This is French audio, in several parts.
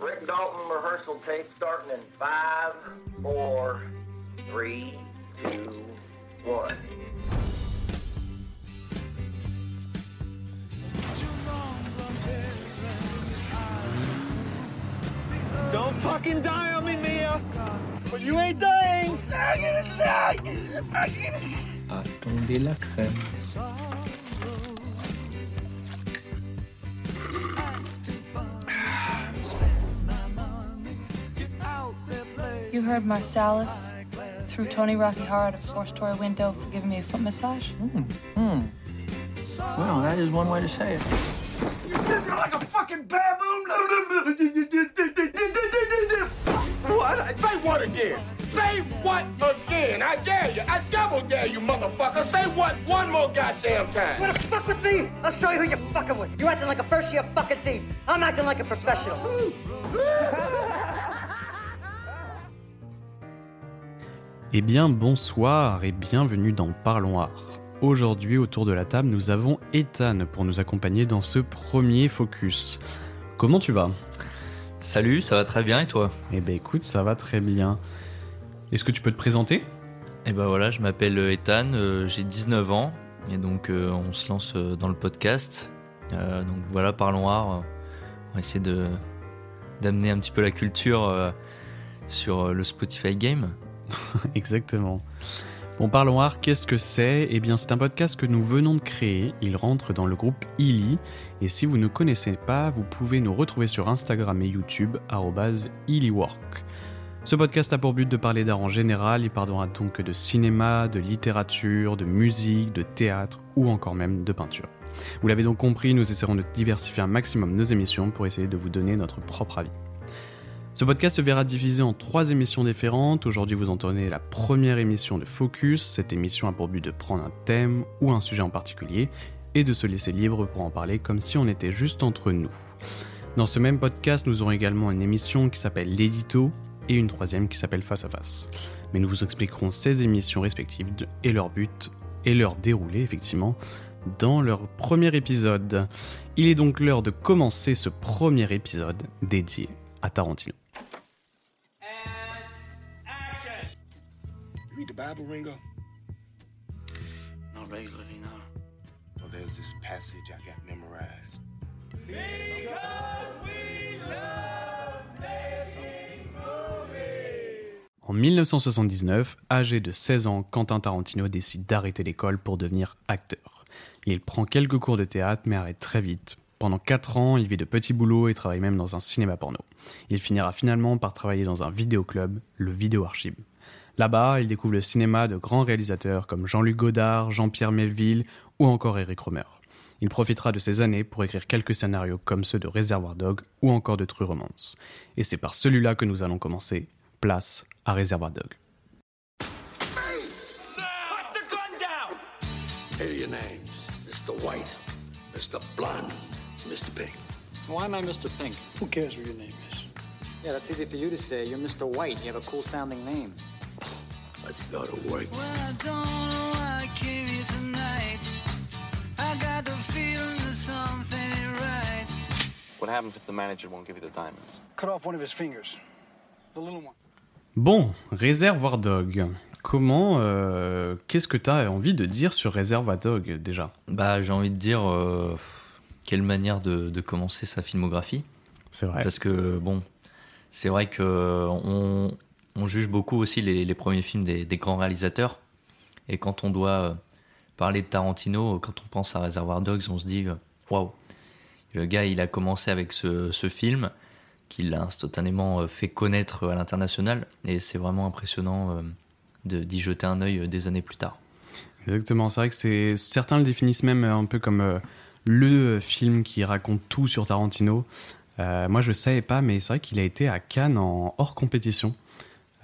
Rick Dalton rehearsal tape starting in five, four, three, two, one. Don't fucking die on me, Mia! But you ain't dying! I'm gonna die! I'm gonna... Attendez la crème. You heard Marsalis threw Tony Rocky Horror out a four-story window for giving me a foot massage? Hmm. Well, that is one way to say it. You're like a fucking baboon! What? Say what again? Say what again? I dare you. I double dare you, motherfucker. Say what one more goddamn time. Wanna fuck with me? I'll show you who you're fucking with. You're acting like a first year fucking thief. I'm acting like a professional. Eh bien bonsoir et bienvenue dans Parlons Art. Aujourd'hui autour de la table nous avons Ethan pour nous accompagner dans ce premier focus. Comment tu vas? Salut, ça va très bien et toi? Eh ben écoute ça va très bien. Est-ce que tu peux te présenter? Eh ben voilà, je m'appelle Ethan, euh, j'ai 19 ans et donc euh, on se lance euh, dans le podcast. Donc voilà, parlons art. On va essayer de d'amener un petit peu la culture sur le Spotify Game. Exactement. Bon Parlons Art, qu'est-ce que c'est? Eh bien c'est un podcast que nous venons de créer. Il rentre dans le groupe Illy. Et si vous ne connaissez pas, vous pouvez nous retrouver sur Instagram et YouTube, illywork. Ce podcast a pour but de parler d'art en général, il parlera donc de cinéma, de littérature, de musique, de théâtre ou encore même de peinture. Vous l'avez donc compris, nous essaierons de diversifier un maximum nos émissions pour essayer de vous donner notre propre avis. Ce podcast se verra divisé en trois émissions différentes. Aujourd'hui, vous entendez la première émission de Focus. Cette émission a pour but de prendre un thème ou un sujet en particulier et de se laisser libre pour en parler comme si on était juste entre nous. Dans ce même podcast, nous aurons également une émission qui s'appelle L'édito et une troisième qui s'appelle Face à Face. Mais nous vous expliquerons ces émissions respectives et leur but et leur déroulé, effectivement, dans leur premier épisode. Il est donc l'heure de commencer ce premier épisode dédié à Tarantino. Read the Bible, Ringo? Not regularly, no. Well, there's this passage I got memorized. En 1979, âgé de 16 ans, Quentin Tarantino décide d'arrêter l'école pour devenir acteur. Il prend quelques cours de théâtre mais arrête très vite. Pendant 4 ans, il vit de petits boulots et travaille même dans un cinéma porno. Il finira finalement par travailler dans un vidéoclub, le Vidéo Archive. Là-bas, il découvre le cinéma de grands réalisateurs comme Jean-Luc Godard, Jean-Pierre Melville ou encore Eric Romer. Il profitera de ces années pour écrire quelques scénarios comme ceux de Réservoir Dog ou encore de True Romance. Et c'est par celui-là que nous allons commencer. Place à Réservoir Dog. Your names Mr. White, Mr. Blonde, Mr. Pink. Why am I Mr. Pink? Who cares what your name is? Yeah, that's easy for you to say. You're Mr. White. You have a cool sounding name. Let's go to work. I don't know why I came here tonight. I got the feeling that something ain't right. What happens if the manager won't give you the diamonds? Cut off one of his fingers. The little one. Bon, Réservoir Dog. Comment, euh, qu'est-ce que tu as envie de dire sur Réservoir Dog déjà? Bah j'ai envie de dire euh, quelle manière de, de commencer sa filmographie. C'est vrai. Parce que bon, c'est vrai que on, on juge beaucoup aussi les, premiers films des, grands réalisateurs. Et quand on doit euh, parler de Tarantino, quand on pense à Reservoir Dogs, on se dit euh, waouh, le gars il a commencé avec ce, film qu'il a instantanément euh, fait connaître à l'international. Et c'est vraiment impressionnant d'y jeter un œil des années plus tard. Exactement, c'est vrai que certains le définissent même un peu comme le film qui raconte tout sur Tarantino. Moi, je savais pas, mais c'est vrai qu'il a été à Cannes en hors compétition.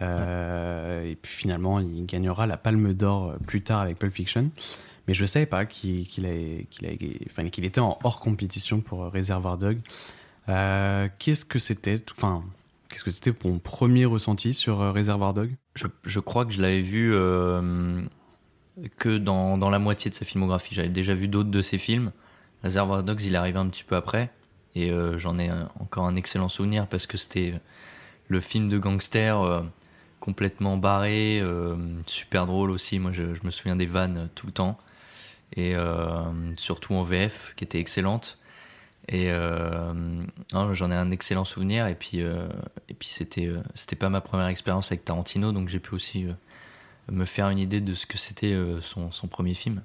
Euh, Et puis finalement, il gagnera la Palme d'Or euh, plus tard avec Pulp Fiction. Mais je savais pas qu'il qu'il a- enfin, qu'il était en hors compétition pour euh, Reservoir Dog. Qu'est-ce que c'était Enfin, qu'est-ce que c'était ton premier ressenti sur Reservoir Dog Je, je crois que je l'avais vu que dans, dans la moitié de sa filmographie. J'avais déjà vu d'autres de ses films. Reservoir Dogs, il est arrivé un petit peu après. Et j'en ai encore un excellent souvenir parce que c'était le film de gangster complètement barré, euh, super drôle aussi. Moi, je, me souviens des vannes tout le temps. Et euh, surtout en VF, qui était excellente. Et euh, non, j'en ai un excellent souvenir. Et puis, euh, et puis c'était, euh, c'était pas ma première expérience avec Tarantino, donc j'ai pu aussi euh, me faire une idée de ce que c'était euh, son, son premier film.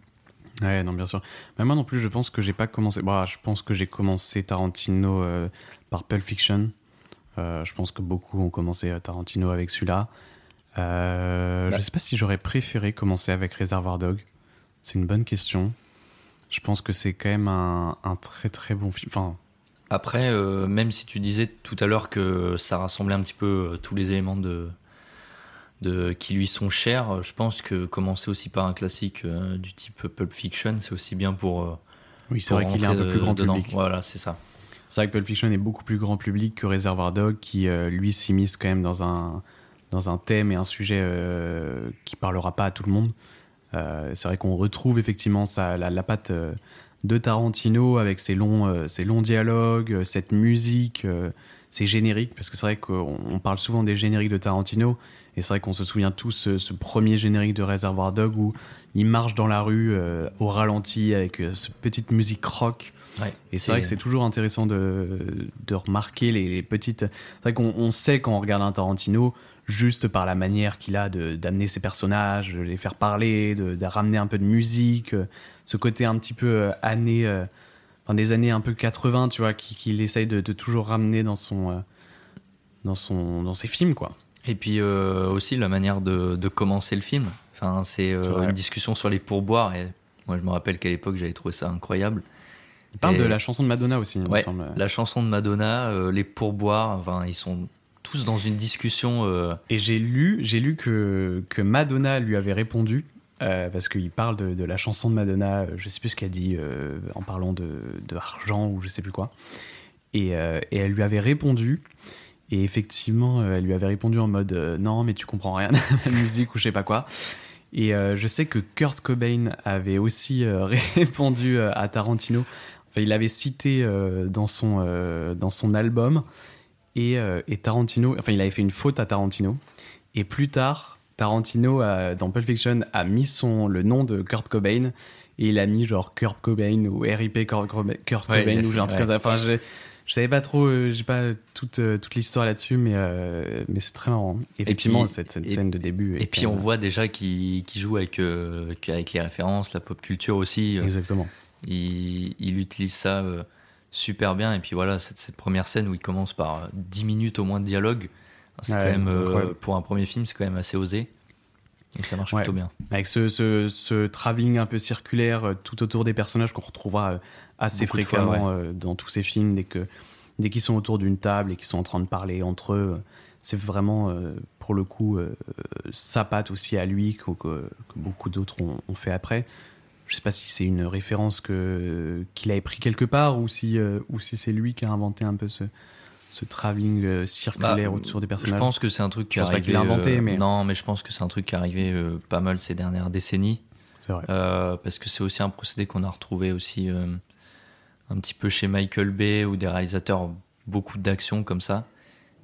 Ouais, non, bien sûr. Mais moi non plus, je pense que j'ai pas commencé. Bah, je pense que j'ai commencé Tarantino euh, par Pulp Fiction. Euh, je pense que beaucoup ont commencé euh, Tarantino avec celui-là. Euh, Bah. Je sais pas si j'aurais préféré commencer avec Reservoir Dog. C'est une bonne question. Je pense que c'est quand même un, un très très bon film. Enfin, Après, euh, même si tu disais tout à l'heure que ça rassemblait un petit peu euh, tous les éléments de, de qui lui sont chers, euh, je pense que commencer aussi par un classique euh, du type Pulp Fiction, c'est aussi bien pour. oui, c'est vrai qu'il est un peu plus grand dedans. public. Voilà, c'est ça. C'est vrai que Pulp Fiction est beaucoup plus grand public que Reservoir Dog, qui lui s'immisce quand même dans un, dans un thème et un sujet euh, qui parlera pas à tout le monde. Euh, c'est vrai qu'on retrouve effectivement ça, la, la patte euh, de Tarantino avec ses longs, euh, ses longs dialogues, cette musique, ces génériques, parce que c'est vrai qu'on on parle souvent des génériques de Tarantino, et c'est vrai qu'on se souvient tous ce, ce premier générique de Reservoir Dog où il marche dans la rue au ralenti avec cette petite musique rock. Ouais, Et c'est vrai que c'est toujours intéressant de, de remarquer les, les petites. C'est vrai qu'on on sait quand on regarde un Tarantino, juste par la manière qu'il a de- d'amener ses personnages, de les faire parler, de, de ramener un peu de musique, euh, ce côté un petit peu euh, année, euh, enfin des années un peu 80, tu vois, qui- qu'il essaye de, de toujours ramener dans son, euh, dans son, dans ses films, quoi. Et puis euh, aussi la manière de, de commencer le film. Enfin, c'est une discussion sur les pourboires. Et moi, je me rappelle qu'à l'époque, j'avais trouvé ça incroyable. Il parle Et- de la chanson de Madonna aussi, il me Ouais, semble. la chanson de Madonna, les pourboires, enfin, ils sont tous dans une discussion. euh, Et j'ai lu, j'ai lu que, que Madonna lui avait répondu, euh, parce qu'il parle de, la chanson de Madonna, euh, je sais plus ce qu'elle dit, en parlant de, de argent ou je sais plus quoi. Et, elle lui avait répondu, et effectivement, elle lui avait répondu en mode non, mais tu comprends rien à la musique ou je sais pas quoi. Et je sais que Kurt Cobain avait aussi répondu à Tarantino. Enfin, il l'avait cité dans, son, dans son album. Et, euh, et Tarantino, enfin, il avait fait une faute à Tarantino. Et plus tard, Tarantino, a- dans Pulp Fiction, a mis son, le nom de Kurt Cobain. Et il a mis genre Kurt Cobain ou RIP Kurt, Cobain- Kurt ou genre un truc ouais. comme ça. Enfin, je, je savais pas trop, euh, j'ai pas toute, euh, toute l'histoire là-dessus, mais, euh, mais c'est très marrant. Effectivement, puis- cette, cette et- scène de début. Et puis on voit déjà qu'il qu'il joue avec, avec les références, la pop culture aussi. Exactement. Il, il utilise ça super bien. Et puis voilà, cette, cette première scène où il commence par euh, 10 minutes au moins de dialogue, c'est Ouais, quand même, c'est euh, pour un premier film, c'est quand même assez osé. Et ça marche Ouais. plutôt bien. Avec ce, ce, ce travelling un peu circulaire euh, tout autour des personnages qu'on retrouvera euh, assez Beaucoup de fois, fréquemment euh, dans tous ces films, dès que dès qu'ils sont autour d'une table et qu'ils sont en train de parler entre eux, euh, c'est vraiment euh, pour le coup euh, euh, sa patte aussi à lui que, que- que beaucoup d'autres ont, ont fait après. Je sais pas si c'est une référence que qu'il avait pris quelque part ou si euh, ou si c'est lui qui a inventé un peu ce ce travelling euh, circulaire Bah, autour des Je personnages. pense que c'est un truc qui Je est pas arrivé. l'a inventé, euh, mais- Non, mais je pense que c'est un truc qui est arrivé pas mal ces dernières décennies. C'est vrai. Parce que c'est aussi un procédé qu'on a retrouvé aussi un petit peu chez Michael Bay ou des réalisateurs beaucoup d'action comme ça.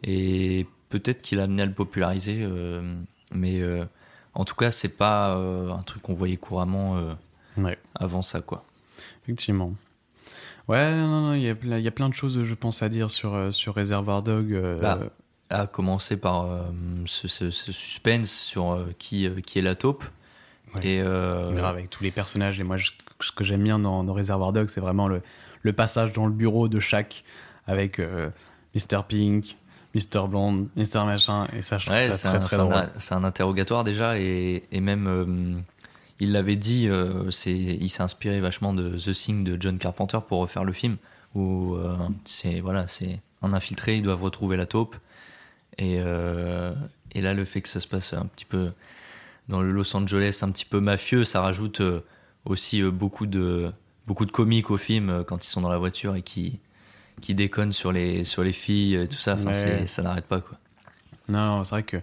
Et peut-être qu'il a amené à le populariser, mais en tout cas, c'est pas un truc qu'on voyait couramment Ouais. avant ça, quoi. Effectivement. Ouais, non, non, il y, a, plein- il y a plein de choses, je pense, à dire sur, euh, sur Reservoir Dog. euh, Bah, à commencer par euh, ce, ce- ce suspense sur euh, qui, qui est la taupe. Ouais. Et grave, avec tous les personnages. Et moi, je- ce que j'aime bien dans, dans Reservoir Dog, c'est vraiment le, le passage dans le bureau de chaque avec Mr. Pink, Mr. Blonde, Mr. Machin. Et ça, je trouve Ouais, ça c'est très, un, très drôle. c'est un interrogatoire déjà et, et même il l'avait dit, euh, il s'est inspiré vachement de The Thing de John Carpenter pour refaire le film où euh, c'est voilà, c'est un infiltré, ils doivent retrouver la taupe et, euh, et là le fait que ça se passe un petit peu dans le Los Angeles un petit peu mafieux, ça rajoute aussi beaucoup de beaucoup de comiques au film quand ils sont dans la voiture et qui qui déconnent sur les sur les filles et tout ça, enfin Ouais. ça n'arrête pas quoi. Non, non, c'est vrai que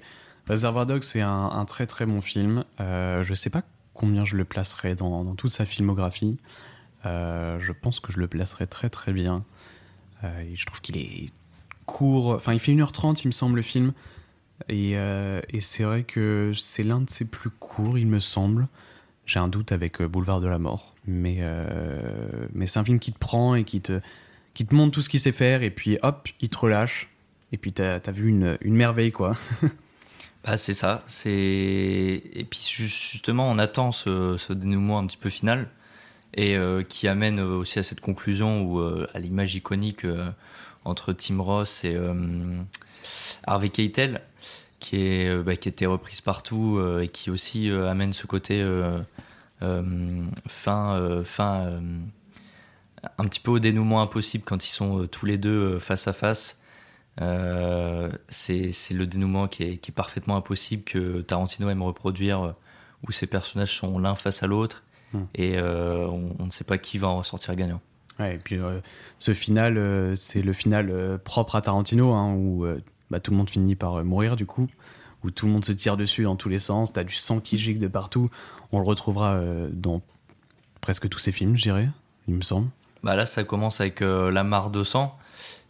Reservoir Dogs, c'est un, un très très bon film. Euh, je sais pas combien je le placerai dans, dans toute sa filmographie. Euh, je pense que je le placerai très très bien. Euh, je trouve qu'il est court. Enfin, il fait 1h30, il me semble, le film. Et, euh, et c'est vrai que c'est l'un de ses plus courts, il me semble. J'ai un doute avec Boulevard de la Mort. Mais, mais c'est un film qui te prend et qui te, qui te montre tout ce qu'il sait faire. Et puis hop, il te relâche. Et puis t'as as vu une, une merveille, quoi. Bah, c'est ça. Et puis ju- justement, on attend ce, dénouement un petit peu final et euh, qui amène euh, aussi à cette conclusion où euh, à l'image iconique entre Tim Ross et Harvey Keitel, qui est bah, était reprise partout et qui aussi amène ce côté fin fin un petit peu au dénouement impossible quand ils sont tous les deux face à face. Euh, c'est le dénouement qui est, qui est parfaitement impossible que Tarantino aime reproduire, euh, où ces personnages sont l'un face à l'autre Hmm. et euh, on, on ne sait pas qui va en ressortir gagnant. Ouais, et puis euh, ce final, euh, c'est le final euh, propre à Tarantino, hein, où bah, tout le monde finit par mourir du coup, où tout le monde se tire dessus dans tous les sens, t'as du sang qui gicle de partout. On le retrouvera dans presque tous ses films, je dirais, il me semble. Bah là, ça commence avec la mare de sang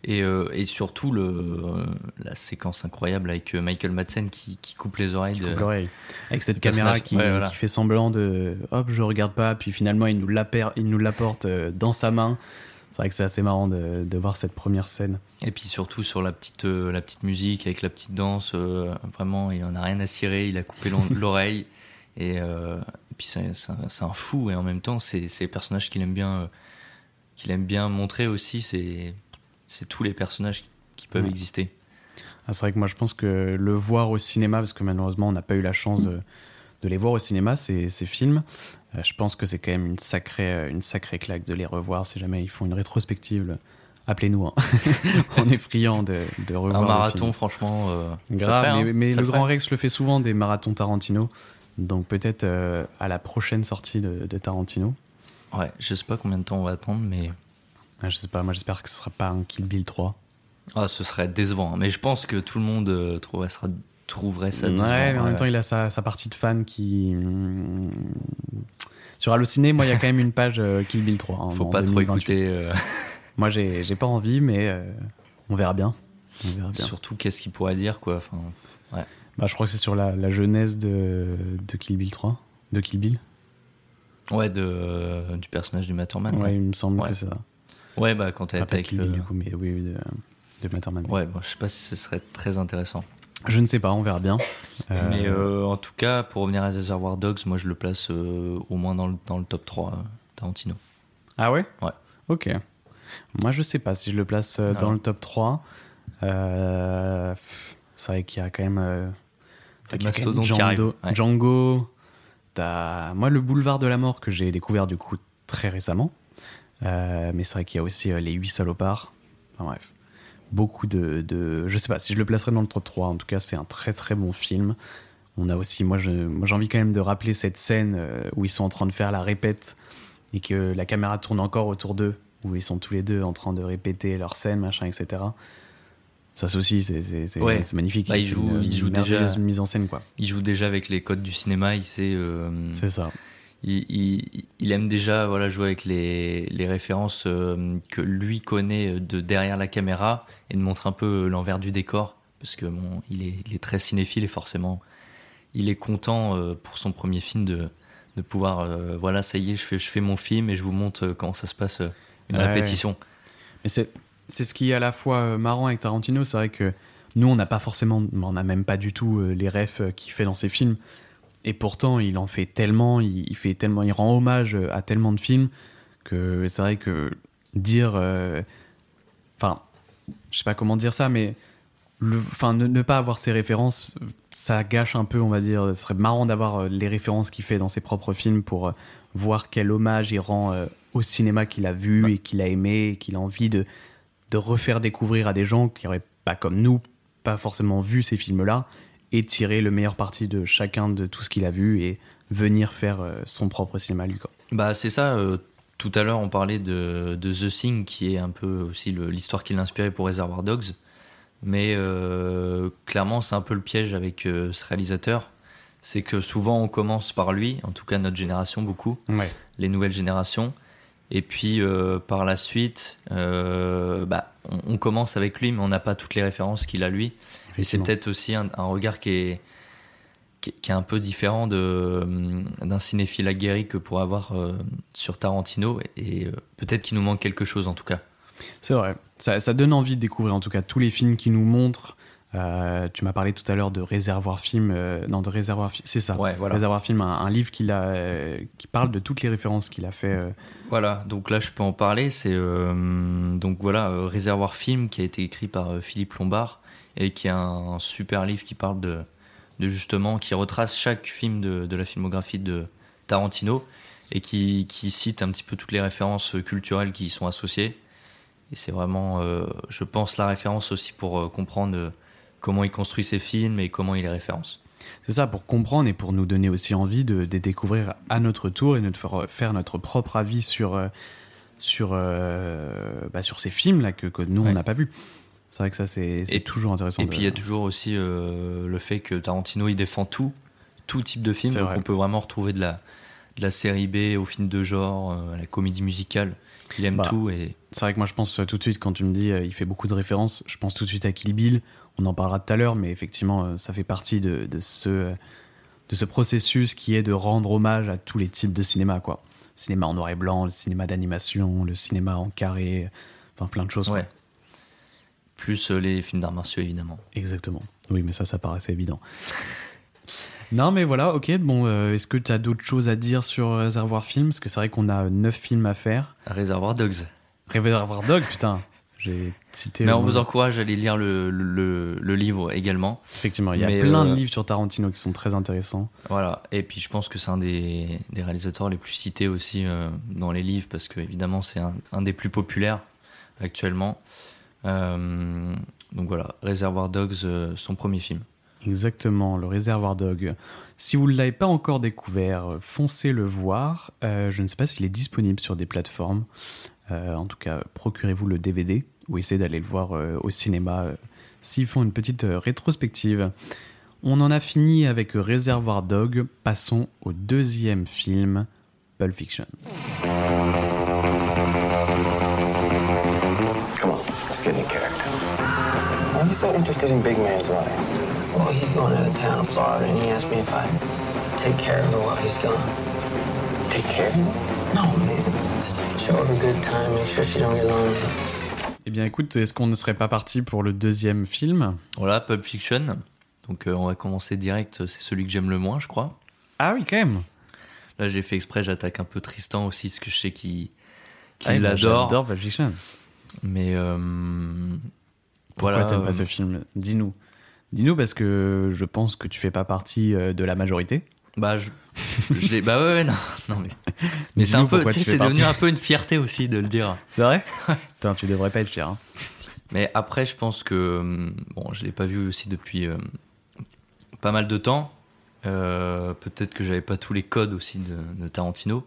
et, euh, et surtout le, euh, la séquence incroyable avec euh, Michael Madsen qui, qui coupe les oreilles. de- Coupe l'oreille. Avec cette caméra qui, Ouais, voilà. qui fait semblant de hop, je regarde pas, puis finalement il nous l'apporte dans sa main. C'est vrai que c'est assez marrant de, de voir cette première scène. Et puis surtout sur la petite, euh, la petite musique avec la petite danse, vraiment il en a rien à cirer, il a coupé l'oreille. Et, et puis c'est un, fou et en même temps c'est les personnages qu'il aime bien, qu'il aime bien montrer aussi, c'est c'est tous les personnages qui peuvent Ouais. exister. Ah, c'est vrai que moi je pense que le voir au cinéma, parce que malheureusement on n'a pas eu la chance de, de les voir au cinéma, ces, ces films, euh, je pense que c'est quand même une sacrée, euh, une sacrée claque de les revoir si jamais ils font une rétrospective. Appelez-nous, hein. on est friands de, de revoir. Un le marathon, franchement, euh, ça Grave, ferait, hein. mais, Ça le. Grand Rex le fait souvent des marathons Tarantino, donc peut-être euh, à la prochaine sortie de, de Tarantino. Ouais, je sais pas combien de temps on va attendre, mais Ah, je sais pas, moi j'espère que ce sera pas un Kill Bill 3. ah, ce serait décevant. Mais je pense que tout le monde euh, trouverait, sera- trouverait ça Ouais, décevant. mais en même ouais. temps, il a sa, sa partie de fan qui. hum, Sur Allociné, moi, il y a quand même une page euh, Kill Bill 3. hein, Faut pas trop 2028. écouter. euh, Moi, j'ai pas envie, mais on verra bien. On verra bien. Surtout, qu'est-ce qu'il pourrait dire, quoi. Enfin, ouais. Bah, je crois que c'est sur la, la genèse de, de Kill Bill 3. De Kill Bill Ouais, de, du personnage du Matterman. Ouais, il me semble Ouais. que c'est ça. Ouais, bah, quand t'es de avec le. Du coup, mais oui, de, de Matterman. Ouais, bon, je sais pas si ce serait très intéressant. Je ne sais pas, on verra bien. Euh, Mais euh, en tout cas, pour revenir à Reservoir Dogs, moi je le place euh, au moins dans le, dans le top 3, euh, Tarantino. Ah ouais? Ouais. Ok. Moi, je sais pas si je le place euh, dans Ah. le top 3. Euh, c'est vrai qu'il y a quand même. y a quand même Django. ouais. Django. T'as- Moi, le boulevard de la mort que j'ai découvert du coup très récemment. Euh, mais c'est vrai qu'il y a aussi euh, Les Huit Salopards. Enfin bref. Beaucoup de, de- Je sais pas si je le placerai dans le top 3. En tout cas, c'est un très très bon film. On a aussi. Moi, je- moi, j'ai envie quand même de rappeler cette scène euh, où ils sont en train de faire la répète et que la caméra tourne encore autour d'eux, où ils sont tous les deux en train de répéter leur scène, machin, etc. Ça c'est aussi, c'est Ouais. magnifique. Bah, il joue- une- il joue une déjà- merveilleuse mise en scène, quoi. Il joue déjà avec les codes du cinéma, il sait. euh, C'est ça. Il, il- il aime déjà voilà, jouer avec les, les références euh, que lui connaît de derrière la caméra et de montrer un peu l'envers du décor. Parce que bon, il est, il est très cinéphile et forcément, il est content euh, pour son premier film de, de pouvoir, euh, voilà, ça y est, je fais, je fais mon film et je vous montre euh, comment ça se passe, euh, une Ouais. répétition. Mais c'est c'est ce qui est à la fois euh, marrant avec Tarantino, c'est vrai que nous on n'a pas forcément, on n'a même pas du tout euh, les refs euh, qu'il fait dans ses films. Et pourtant, il en fait tellement, il, il fait tellement, il rend hommage à tellement de films que c'est vrai que dire, euh, enfin, je sais pas comment dire ça, mais le, enfin, ne, ne pas avoir ses références, ça gâche un peu, on va dire. Ce serait marrant d'avoir euh, les références qu'il fait dans ses propres films pour euh, voir quel hommage il rend euh, au cinéma qu'il a vu et qu'il a aimé et qu'il a envie de, de refaire découvrir à des gens qui auraient pas comme nous pas forcément vu ces films-là et tirer le meilleur parti de chacun de tout ce qu'il a vu et venir faire euh, son propre cinéma lui quoi. Bah c'est ça. euh, tout à l'heure, on parlait de, de The Thing, qui est un peu aussi l'histoire qui l'a inspiré pour Reservoir Dogs. Mais euh, clairement, c'est un peu le piège avec euh, ce réalisateur. C'est que souvent, on commence par lui, en tout cas notre génération beaucoup, Ouais. les nouvelles générations. Et puis, euh, par la suite, euh, bah, on, on commence avec lui, mais on n'a pas toutes les références qu'il a lui. Et c'est peut-être aussi un, un regard qui est, qui, est- qui est un peu différent hum, d'un cinéphile aguerri que pour avoir euh, sur Tarantino. Et euh, peut-être qu'il nous manque quelque chose en tout cas. C'est vrai. Ça, ça donne envie de découvrir en tout cas tous les films qui nous montrent. Euh, tu m'as parlé tout à l'heure de Réservoir Film. euh, non, de Réservoir Film. C'est ça. Ouais, voilà. Réservoir Film, un, un livre qu'il a, euh, qui parle de toutes les références qu'il a fait. euh, Voilà, donc là je peux en parler. C'est euh, donc voilà euh, Réservoir Film qui a été écrit par euh, Philippe Lombard et qui est un, super livre qui parle de, de justement qui retrace chaque film de, de la filmographie de Tarantino et qui, qui cite un petit peu toutes les références culturelles qui y sont associées. Et c'est vraiment, euh, je pense, la référence aussi pour euh, comprendre euh, comment il construit ses films et comment il les référence. C'est ça, pour comprendre et pour nous donner aussi envie de, de découvrir à notre tour et de faire, faire notre propre avis sur, sur, euh, bah, sur ces films-là que, que nous, on n'a pas vus. C'est vrai que ça, c'est toujours intéressant. Et de- puis il y a toujours aussi euh, le fait que Tarantino il défend tout, tout type de film. Donc vrai. on peut vraiment retrouver de la, de la série B au film de genre, euh, à la comédie musicale. Il aime Bah, tout et C'est vrai que moi, je pense euh, tout de suite, quand tu me dis euh, il fait beaucoup de références, je pense tout de suite à Kill Bill. On en parlera tout à l'heure, mais effectivement, euh, ça fait partie de, de ce, de ce processus qui est de rendre hommage à tous les types de cinéma, quoi. Cinéma en noir et blanc, le cinéma d'animation, le cinéma en carré, enfin plein de choses. quoi. Plus euh, les films d'arts martiaux évidemment. Exactement. Oui, mais ça, ça paraissait évident. non, mais voilà, ok. Bon, euh, est-ce que tu as d'autres choses à dire sur Réservoir Film Parce que c'est vrai qu'on a neuf films à faire. Réservoir Dogs. Réservoir Dog, putain. J'ai cité. Mais on vous encourage à aller lire le, le, le livre également. Effectivement, il y a Mais, plein euh, de livres sur Tarantino qui sont très intéressants. Voilà. Et puis je pense que c'est un des, des réalisateurs les plus cités aussi euh, dans les livres parce que évidemment c'est un, un des plus populaires actuellement. Euh, donc voilà, Réservoir Dogs, euh, son premier film. Exactement, le Réservoir Dog. Si vous ne l'avez pas encore découvert, euh, foncez le voir. Je ne sais pas s'il est disponible sur des plateformes. En tout cas, procurez-vous le DVD ou essayez d'aller le voir au cinéma s'ils font une petite rétrospective. On en a fini avec Réservoir Dog. Passons au deuxième film, Pulp Fiction. Come on, let's get in character. Why are you so interested in Big Man's wife? Well, he's going out of town in Florida, and he asked me if I'd take care of her while he's gone. Take care of her? No, man. Just show her a good time, make sure she don't get lonely. Eh bien, écoute, est-ce qu'on ne serait pas parti pour le deuxième film? Voilà, Pulp Fiction. Donc euh, on va commencer direct, c'est celui que j'aime le moins, je crois. Ah oui, quand même. Là j'ai fait exprès, j'attaque un peu Tristan aussi, parce que je sais qu'il qu'il Ah, l'adore. J'adore Pulp Fiction. Mais euh, Pourquoi voilà, t'aimes pas euh, ce film? Dis-nous. Dis-nous parce que je pense que tu fais pas partie euh, de la majorité. Bah, je, je l'ai. Bah ouais, ouais, non, non mais. Mais c'est un peu, tu sais, c'est devenu un peu une fierté aussi de le dire. C'est vrai? Putain, tu devrais pas être fier. hein. Mais après, je pense que hum, bon, je l'ai pas vu aussi depuis euh, pas mal de temps. Euh, Peut-être que j'avais pas tous les codes aussi de, de Tarantino,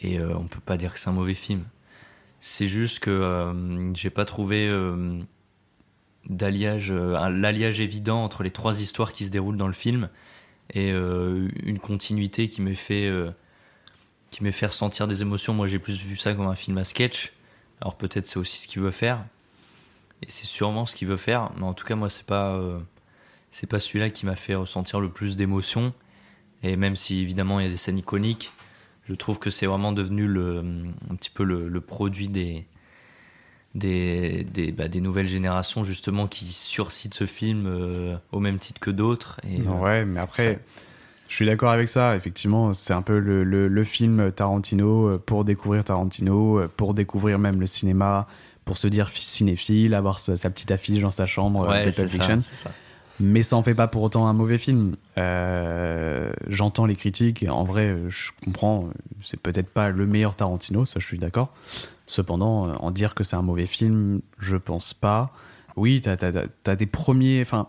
et euh, on peut pas dire que c'est un mauvais film. C'est juste que euh, j'ai pas trouvé euh, d'alliage, euh, l'alliage évident entre les trois histoires qui se déroulent dans le film et euh, une continuité qui me fait qui fait ressentir des émotions. Moi, j'ai plus vu ça comme un film à sketch. Alors peut-être c'est aussi ce qu'il veut faire. Et c'est sûrement ce qu'il veut faire, mais en tout cas, moi, c'est pas, c'est pas celui-là qui m'a fait ressentir le plus d'émotions. Et même si évidemment il y a des scènes iconiques, je trouve que c'est vraiment devenu le, un petit peu le, le produit des, des, des, bah, des nouvelles générations justement qui surcitent ce film euh, au même titre que d'autres. Et, euh, ouais, mais après, ça- je suis d'accord avec ça. Effectivement, c'est un peu le, le- le film Tarantino euh, pour découvrir Tarantino, pour découvrir même le cinéma, pour se dire cinéphile, avoir sa, sa petite affiche dans sa chambre Ouais, de c'est Pulp ça, Fiction. c'est ça. Mais ça en fait pas pour autant un mauvais film. Euh, J'entends les critiques. et En vrai, je comprends. C'est peut-être pas le meilleur Tarantino, ça je suis d'accord. Cependant, euh, en dire que c'est un mauvais film, je pense pas. Oui, t'as as, des premiers. Enfin,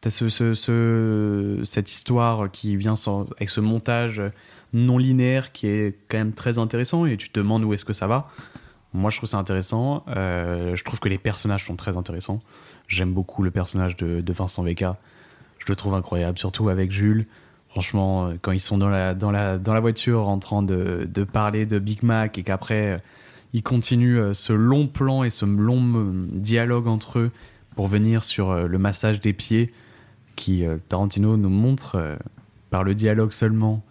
t'as ce, ce, ce- cette histoire qui vient avec ce montage non linéaire qui est quand même très intéressant et tu te demandes où est-ce que ça va. Moi, je trouve ça intéressant. Euh, je trouve que les personnages sont très intéressants. J'aime beaucoup le personnage de, Vincent Vega. Je le trouve incroyable, surtout avec Jules. Franchement, euh, quand ils sont dans la, voiture en train de, de parler de Big Mac et qu'après, euh, il continue euh, ce long plan et ce long dialogue entre eux pour venir sur le massage des pieds qui Tarantino nous montre par le dialogue seulement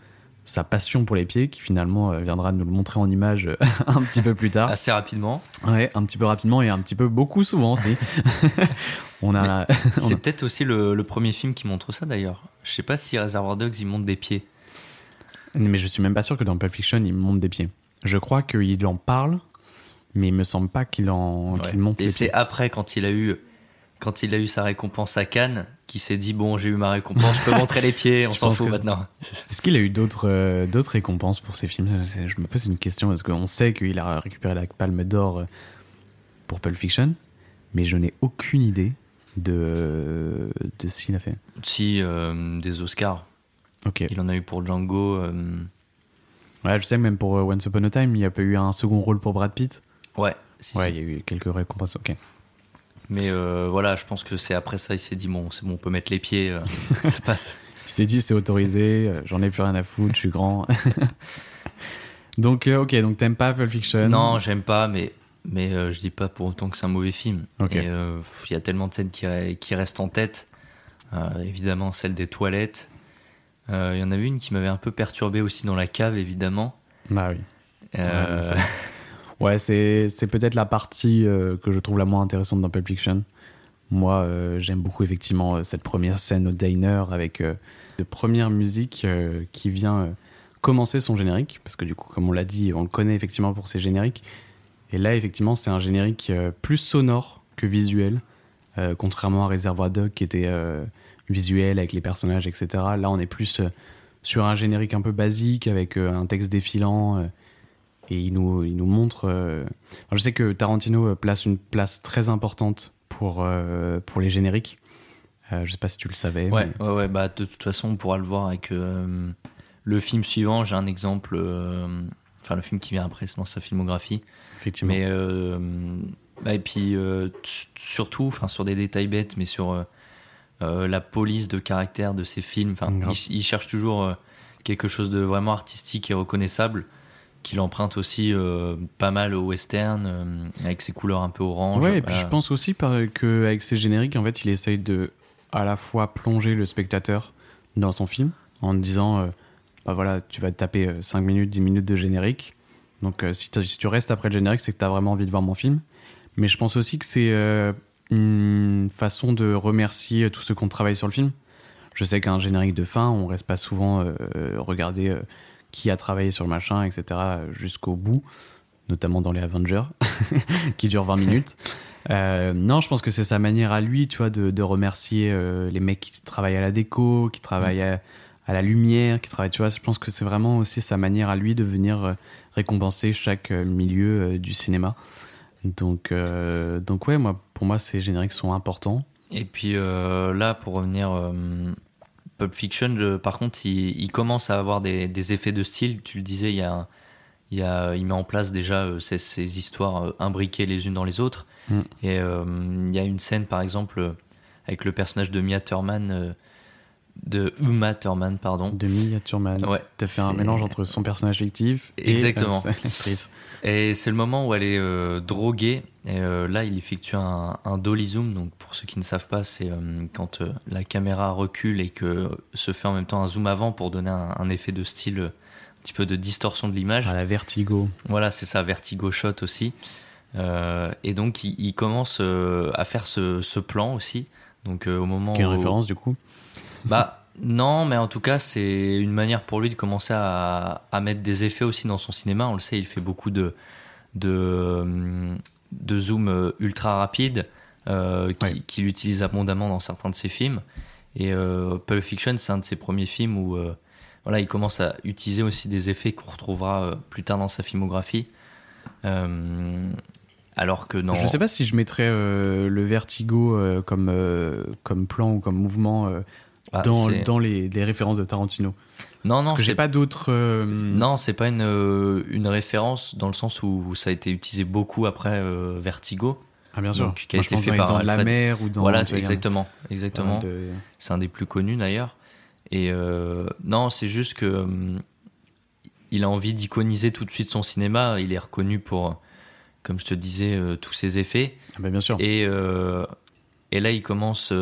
sa passion pour les pieds qui finalement euh, viendra nous le montrer en image euh, un petit peu plus tard. Assez rapidement. Ouais, un petit peu rapidement et un petit peu beaucoup souvent aussi. on a, C'est a- peut-être aussi le, le premier film qui montre ça d'ailleurs. Je sais pas si Reservoir Dogs il monte des pieds. mais je suis même pas sûr que dans Pulp Fiction il monte des pieds. Je crois qu'il en parle, mais il me semble pas qu'il en Ouais. qu'il monte Et c'est après quand il a eu quand il a eu sa récompense à Cannes qu'il s'est dit bon j'ai eu ma récompense, je peux montrer les pieds, on s'en fout maintenant. Est-ce qu'il a eu d'autres euh, d'autres récompenses pour ses films? Je me pose une question parce qu'on sait qu'il a récupéré la Palme d'Or euh, pour Pulp Fiction, mais je n'ai aucune idée de de ce qu'il a fait. Si euh, des Oscars. Ok. Il en a eu pour Django. euh, Ouais, je sais même pour Once Upon a Time, il n'y a pas eu un second rôle pour Brad Pitt? Ouais. si, ouais, si. il y a eu quelques récompenses. Ok. Mais euh, voilà, je pense que c'est après ça il s'est dit bon c'est bon on peut mettre les pieds, euh, ça passe. Il s'est dit c'est autorisé, euh, j'en ai plus rien à foutre, je suis grand. donc euh, ok, donc t'aimes pas Pulp Fiction? Non, j'aime pas, mais, mais je dis pas pour autant que c'est un mauvais film. Il y a tellement de scènes qui, qui restent en tête. Évidemment, celle des toilettes. Il y en avait une qui m'avait un peu perturbé aussi dans la cave, évidemment. Bah oui. Ouais, Ouais, c'est peut-être la partie euh, que je trouve la moins intéressante dans Pulp Fiction. Moi, euh, j'aime beaucoup effectivement euh, cette première scène au diner avec de première musique qui vient commencer son générique, parce que du coup, comme on l'a dit, on le connaît effectivement pour ses génériques. Et là, effectivement, c'est un générique plus sonore que visuel, contrairement à Reservoir Dog qui était visuel avec les personnages, etc. Là, on est plus sur un générique un peu basique avec un texte défilant. Et il nous, il nous montre. euh, alors, je sais que Tarantino euh, place une place très importante pour, euh, pour les génériques. Euh, je sais pas si tu le savais. Ouais, mais- ouais, ouais, bah, de toute façon, on pourra le voir avec le film suivant. J'ai un exemple, enfin, le film qui vient après, c'est dans sa filmographie. Effectivement. Mais, bah, et puis, surtout, enfin, sur des détails bêtes, mais sur la police de caractère de ces films. Enfin, il, il cherche toujours quelque chose de vraiment artistique et reconnaissable, qu'il emprunte aussi euh, pas mal au western, euh, avec ses couleurs un peu orange. Ouais, et puis je pense aussi qu'avec ses génériques, en fait, il essaye de à la fois plonger le spectateur dans son film en disant euh, bah voilà, tu vas te taper 5 minutes, 10 minutes de générique. Donc si, tu- si tu restes après le générique, c'est que tu as vraiment envie de voir mon film. Mais je pense aussi que c'est une façon de remercier tous ceux qui ont travaillé sur le film. Je sais qu'un générique de fin, on reste pas souvent regarder qui a travaillé sur le machin, etc. jusqu'au bout, notamment dans les Avengers, qui durent 20 minutes. Euh, non, je pense que c'est sa manière à lui, tu vois, de, de remercier euh, les mecs qui travaillent à la déco, qui travaillent à, à la lumière, qui travaillent, tu vois. Je pense que c'est vraiment aussi sa manière à lui de venir euh, récompenser chaque milieu du cinéma. Donc, donc ouais, moi, pour moi, ces génériques sont importants. Et puis là, pour revenir, Pulp Fiction, je- par contre, il, il commence à avoir des, des effets de style. Tu le disais, il, y a, il, y a, il met en place déjà euh, ces, ces histoires euh, imbriquées les unes dans les autres. Mm. Et euh, il y a une scène, par exemple, avec le personnage de Mia Thurman, de Uma Thurman, pardon. De Mia Thurman. Ouais, T'as fait un mélange entre son personnage fictif et Exactement. Et c'est le moment où elle est droguée. Et euh, là, il effectue un, un dolly zoom. Donc, pour ceux qui ne savent pas, c'est euh, quand euh, la caméra recule et que se fait en même temps un zoom avant pour donner un, un effet de style, un petit peu de distorsion de l'image. À la vertigo. Voilà, c'est ça, vertigo shot aussi. Et donc, il, il commence à faire ce, ce plan aussi. Donc, au moment Qui est une référence du coup bah non, mais en tout cas, c'est une manière pour lui de commencer à, à mettre des effets aussi dans son cinéma. On le sait, il fait beaucoup de, de, de zoom euh, ultra rapide euh, qui- qu'il utilise abondamment dans certains de ses films. Et euh, Pulp Fiction, c'est un de ses premiers films où euh, voilà, il commence à utiliser aussi des effets qu'on retrouvera plus tard dans sa filmographie. Alors que non. Je sais pas si je mettrais le vertigo comme, comme plan ou comme mouvement Ah, dans, dans les, les références de Tarantino. Non, non, j'ai pas d'autres. euh, Non, c'est pas une, euh, une référence dans le sens où ça a été utilisé beaucoup après euh, Vertigo. Ah, bien sûr. Donc, qui a Moi, été fait dans par de la mer ou dans- Voilà, exactement, exactement. de- C'est un des plus connus d'ailleurs. Et euh, non, c'est juste que hum, il a envie d'iconiser tout de suite son cinéma. Il est reconnu pour comme je te disais, tous ces effets. Ah bah, bien sûr. Et, et là, il commence,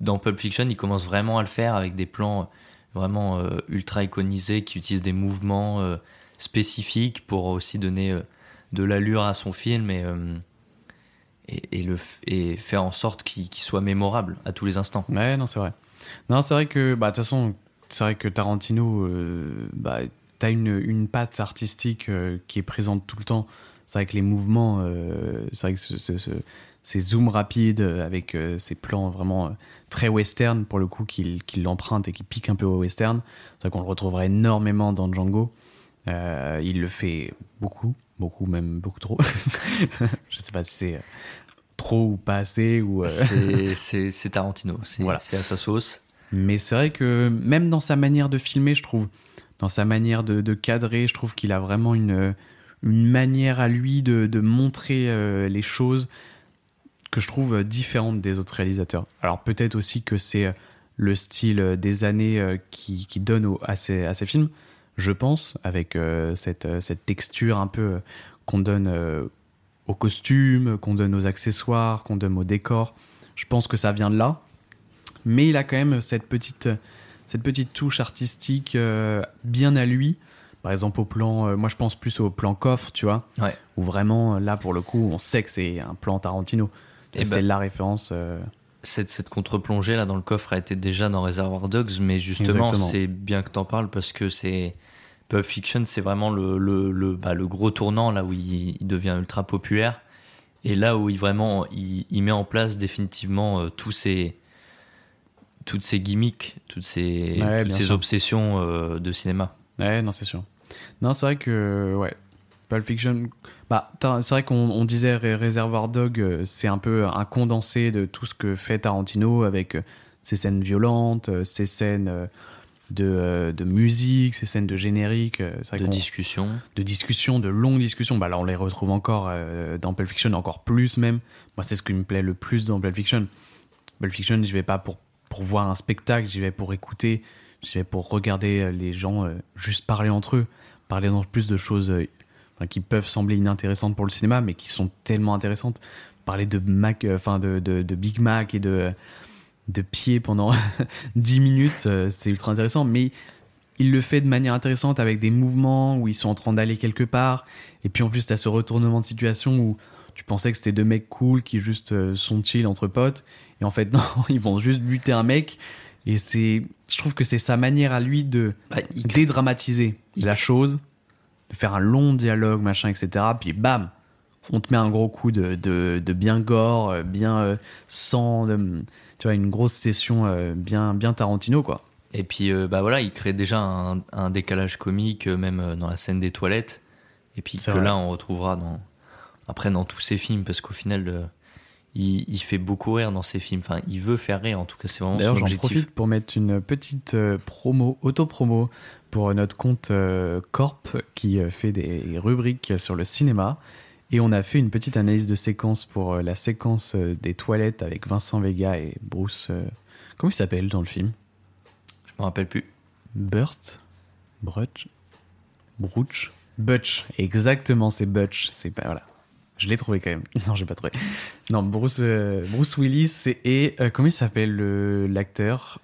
dans Pulp Fiction, il commence vraiment à le faire avec des plans vraiment euh, ultra iconisés qui utilisent des mouvements euh, spécifiques pour aussi donner euh, de l'allure à son film et, et, le, et faire en sorte qu'il soit mémorable à tous les instants. Ouais, non, c'est vrai. Non, c'est vrai que, bah, de toute façon, c'est vrai que Tarantino, bah, t'as une, une patte artistique qui est présente tout le temps. C'est vrai que les mouvements, c'est vrai que ce- ces zooms rapides euh, avec euh, ces plans vraiment euh, très western, pour le coup, qu'il qu'il l'emprunte et qui pique un peu au western. C'est vrai qu'on le retrouverait énormément dans Django. Euh, il le fait beaucoup, beaucoup, même beaucoup trop. Je sais pas si c'est euh, trop ou pas assez ou. euh, C'est- Tarantino, c'est Voilà. à sa sauce. Mais c'est vrai que même dans sa manière de filmer, je trouve, dans sa manière de, de cadrer, je trouve qu'il a vraiment une, une manière à lui de, de montrer euh, les choses que je trouve euh, différente des autres réalisateurs. Alors peut-être aussi que c'est euh, le style euh, des années qui, qui donne au- à, ces, à ces films, je pense, avec euh, cette, cette texture un peu qu'on donne euh, aux costumes, qu'on donne aux accessoires, qu'on donne au décor. Je pense que ça vient de là mais il a quand même cette petite, cette petite touche artistique euh, bien à lui. Par exemple, au plan, moi je pense plus au plan coffre, tu vois, Ouais. où vraiment, là pour le coup, on sait que c'est un plan Tarantino. Eh c'est ben- la référence. euh, Cette, cette contre-plongée là dans le coffre a été déjà dans Reservoir Dogs, mais justement, c'est bien que t'en parles parce que c'est Pulp Fiction, c'est vraiment le, le, le, bah, le gros tournant là où il, il devient ultra populaire et là où il vraiment il, il met en place définitivement euh, tous ces toutes ces gimmicks, toutes ces, Ouais, toutes ces obsessions euh, de cinéma. Ouais, non, c'est sûr. Non, c'est vrai que, ouais, Pulp Fiction, bah, c'est vrai qu'on on disait Ré- Reservoir Dog, euh, c'est un peu un condensé de tout ce que fait Tarantino avec euh, ses scènes violentes, euh, ses scènes de, de musique, ses scènes de générique. vrai De discussion. de discussions, de longues discussions. Bah là, on les retrouve encore dans Pulp Fiction, encore plus même. Moi, c'est ce qui me plaît le plus dans Pulp Fiction. Pulp Fiction, j'y vais pas pour, pour voir un spectacle, j'y vais pour écouter, j'y vais pour regarder les gens juste parler entre eux, parler dans plus de choses enfin, qui peuvent sembler inintéressantes pour le cinéma, mais qui sont tellement intéressantes. Parler de Mac, euh, enfin de, de, de Big Mac et de, de pied pendant 10 minutes, euh, c'est ultra intéressant, mais il le fait de manière intéressante avec des mouvements où ils sont en train d'aller quelque part. Et puis en plus, tu as ce retournement de situation où tu pensais que c'était deux mecs cool qui juste euh, sont chill entre potes. Et en fait, non, ils vont juste buter un mec. Et c'est, je trouve que c'est sa manière à lui de Bah, il- dédramatiser la chose, de faire un long dialogue, machin, etc. Puis bam, on te met un gros coup de, de, de bien gore, euh, bien euh, sang, de- tu vois, une grosse session euh, bien, bien Tarantino, quoi. Et puis, euh, bah voilà, il crée déjà un, un décalage comique, euh, même dans la scène des toilettes. Et puis que vrai. là, on retrouvera dans, après dans tous ses films, parce qu'au final, il, il fait beaucoup rire dans ses films. Enfin, il veut faire rire, en tout cas, c'est vraiment D'ailleurs, son j'en objectif. profite pour mettre une petite promo, auto-promo pour notre compte euh, Corp qui euh, fait des rubriques sur le cinéma. Et on a fait une petite analyse de séquence pour euh, la séquence des toilettes avec Vincent Vega et Bruce. comment il s'appelle dans le film? Je me rappelle plus. Burst? Brutch Brooch Butch. Exactement, c'est Butch. C'est pas. Voilà. Je l'ai trouvé quand même. Non, j'ai pas trouvé. Non, Bruce, euh, Bruce Willis c'est- et. euh, comment il s'appelle le- l'acteur?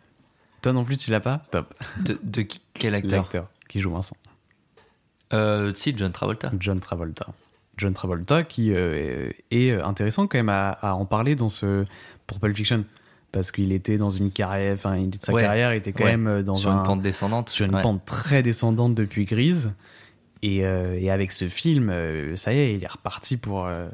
Toi non plus, tu l'as pas Top. De, de qui- quel acteur L'acteur qui joue Vincent. euh, Si, John Travolta. John Travolta. John Travolta qui euh, est intéressant quand même à, à en parler dans ce pour Pulp Fiction parce qu'il était dans une carrière enfin il- sa Ouais. carrière était quand Ouais. même dans Sur un, une pente descendante. sur une Ouais. pente très descendante depuis Grise et, euh, et avec ce film euh, ça y est il est reparti pour euh,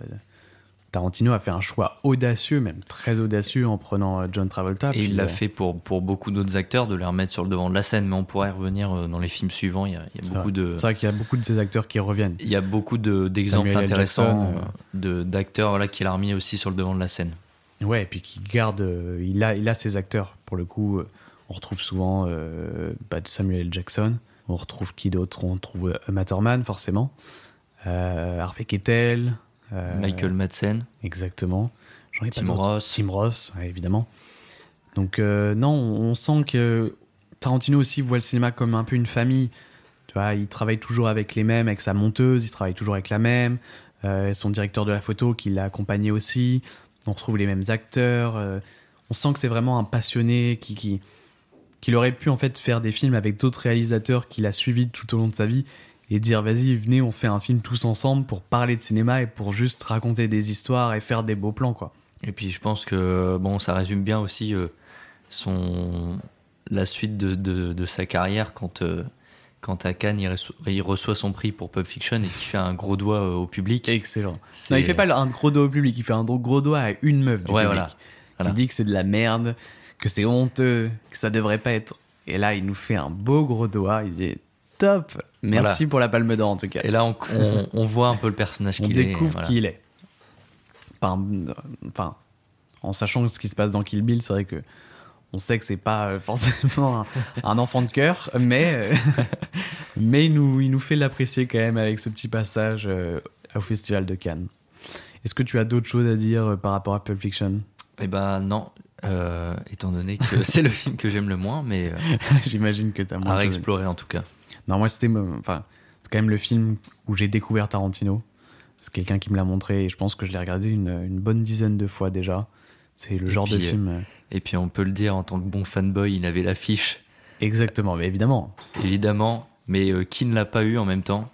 Tarantino a fait un choix audacieux même très audacieux en prenant euh, John Travolta Et il l'a euh, fait pour, pour beaucoup d'autres acteurs, de les remettre sur le devant de la scène, mais on pourrait y revenir euh, dans les films suivants. Il y a, il y a c'est beaucoup vrai. de. c'est vrai qu'il y a beaucoup de ces acteurs qui reviennent Il y a beaucoup de- d'exemples intéressants euh, d'acteurs là qu'il a remis aussi sur le devant de la scène. Ouais, et puis qui garde. euh, il, a, il a ses acteurs. Pour le coup, on retrouve souvent bah, Samuel L. Jackson. On retrouve qui d'autre? On retrouve Uma Thurman, forcément. Harvey Keitel. Euh, Michael Madsen, Exactement. J'en ai Tim pas. Ross. Tim Ross, ouais, évidemment. Donc, euh, non, on, on sent que Tarantino aussi voit le cinéma comme un peu une famille. Tu vois, il travaille toujours avec les mêmes, avec sa monteuse, il travaille toujours avec la même. euh, son directeur de la photo qui l'a accompagné aussi. On retrouve les mêmes acteurs. euh, on sent que c'est vraiment un passionné qui, qui, qu'il aurait pu en fait faire des films avec d'autres réalisateurs qu'il a suivis tout au long de sa vie et dire vas-y venez on fait un film tous ensemble pour parler de cinéma et pour juste raconter des histoires et faire des beaux plans quoi. Et puis je pense que bon, ça résume bien aussi euh, son la suite de, de, de sa carrière quand euh, quand à Cannes il, reçoit, il reçoit son prix pour Pulp Fiction et qu'il fait un gros doigt euh, au public. Excellent. Non, il fait pas un gros doigt au public, il fait un gros doigt à une meuf du Ouais, public. voilà. Voilà. Qui dit que c'est de la merde, que c'est honteux, que ça devrait pas être. Et là, il nous fait un beau gros doigt. Il dit top. Merci Voilà. pour la palme d'or en tout cas. Et là on, on, on voit un peu le personnage on qu'il est. découvre voilà. qui il est. Enfin, en sachant ce qui se passe dans Kill Bill, c'est vrai que on sait que c'est pas euh, forcément un, un enfant de cœur, mais euh, mais il nous il nous fait l'apprécier quand même avec ce petit passage euh, au festival de Cannes. Est-ce que tu as d'autres choses à dire par rapport à Pulp Fiction? Eh ben non, euh, étant donné que c'est le film que j'aime le moins, mais euh, J'imagine que tu as moins à réexplorer en tout cas. Non, moi, c'était. euh, Enfin, c'est quand même le film où j'ai découvert Tarantino. C'est quelqu'un qui me l'a montré et je pense que je l'ai regardé une, une bonne dizaine de fois déjà. C'est le Et genre de puis, euh, film. euh, Et puis on peut le dire en tant que bon fanboy, il avait l'affiche, Exactement, mais évidemment. évidemment, mais qui ne l'a pas eu en même temps?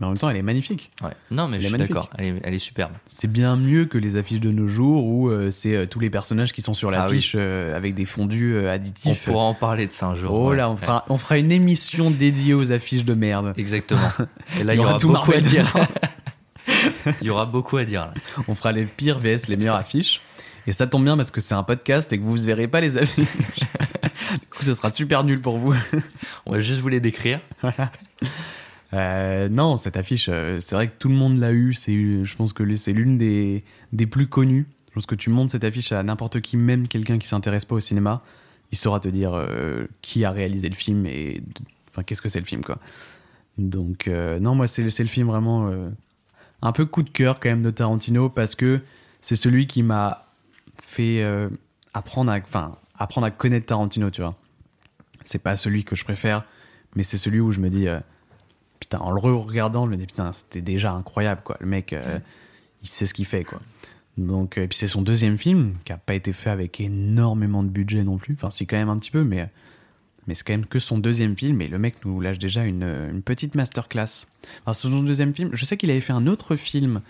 Mais en même temps, elle est magnifique. ouais. Non, mais Elle je suis d'accord, elle est, elle est superbe. C'est bien mieux que les affiches de nos jours où euh, c'est euh, tous les personnages qui sont sur Ah l'affiche euh, avec des fondus euh, On additifs. pourra en parler de ça un jour. Oh ouais. là, on Ouais. fera, on fera une émission dédiée aux affiches de merde. Exactement. Et là, Il y y aura aura tout beaucoup à dire. il y aura beaucoup à dire. Là. On fera les pires vs les meilleures affiches. Et ça tombe bien parce que c'est un podcast et que vous ne verrez pas les affiches. du coup, ça sera super nul pour vous. On va juste vous les décrire. Euh, non, cette affiche, euh, c'est vrai que tout le monde l'a eu. C'est, je pense que c'est l'une des, des plus connues. Je pense que tu montres cette affiche à n'importe qui, même quelqu'un qui s'intéresse pas au cinéma, il saura te dire euh, qui a réalisé le film et enfin qu'est-ce que c'est le film quoi. Donc non, moi c'est, le film vraiment un peu coup de cœur quand même de Tarantino parce que c'est celui qui m'a fait apprendre à, apprendre à connaître Tarantino, tu vois. C'est pas celui que je préfère, mais c'est celui où je me dis putain, en le regardant, je me dis putain, c'était déjà incroyable, quoi. Le mec, euh, il sait ce qu'il fait, quoi. Donc, euh, et puis c'est son deuxième film, qui a pas été fait avec énormément de budget non plus. Enfin, si, quand même un petit peu, mais, mais c'est quand même que son deuxième film, et le mec nous lâche déjà une, une petite masterclass. Enfin, c'est son deuxième film. Je sais qu'il avait fait un autre film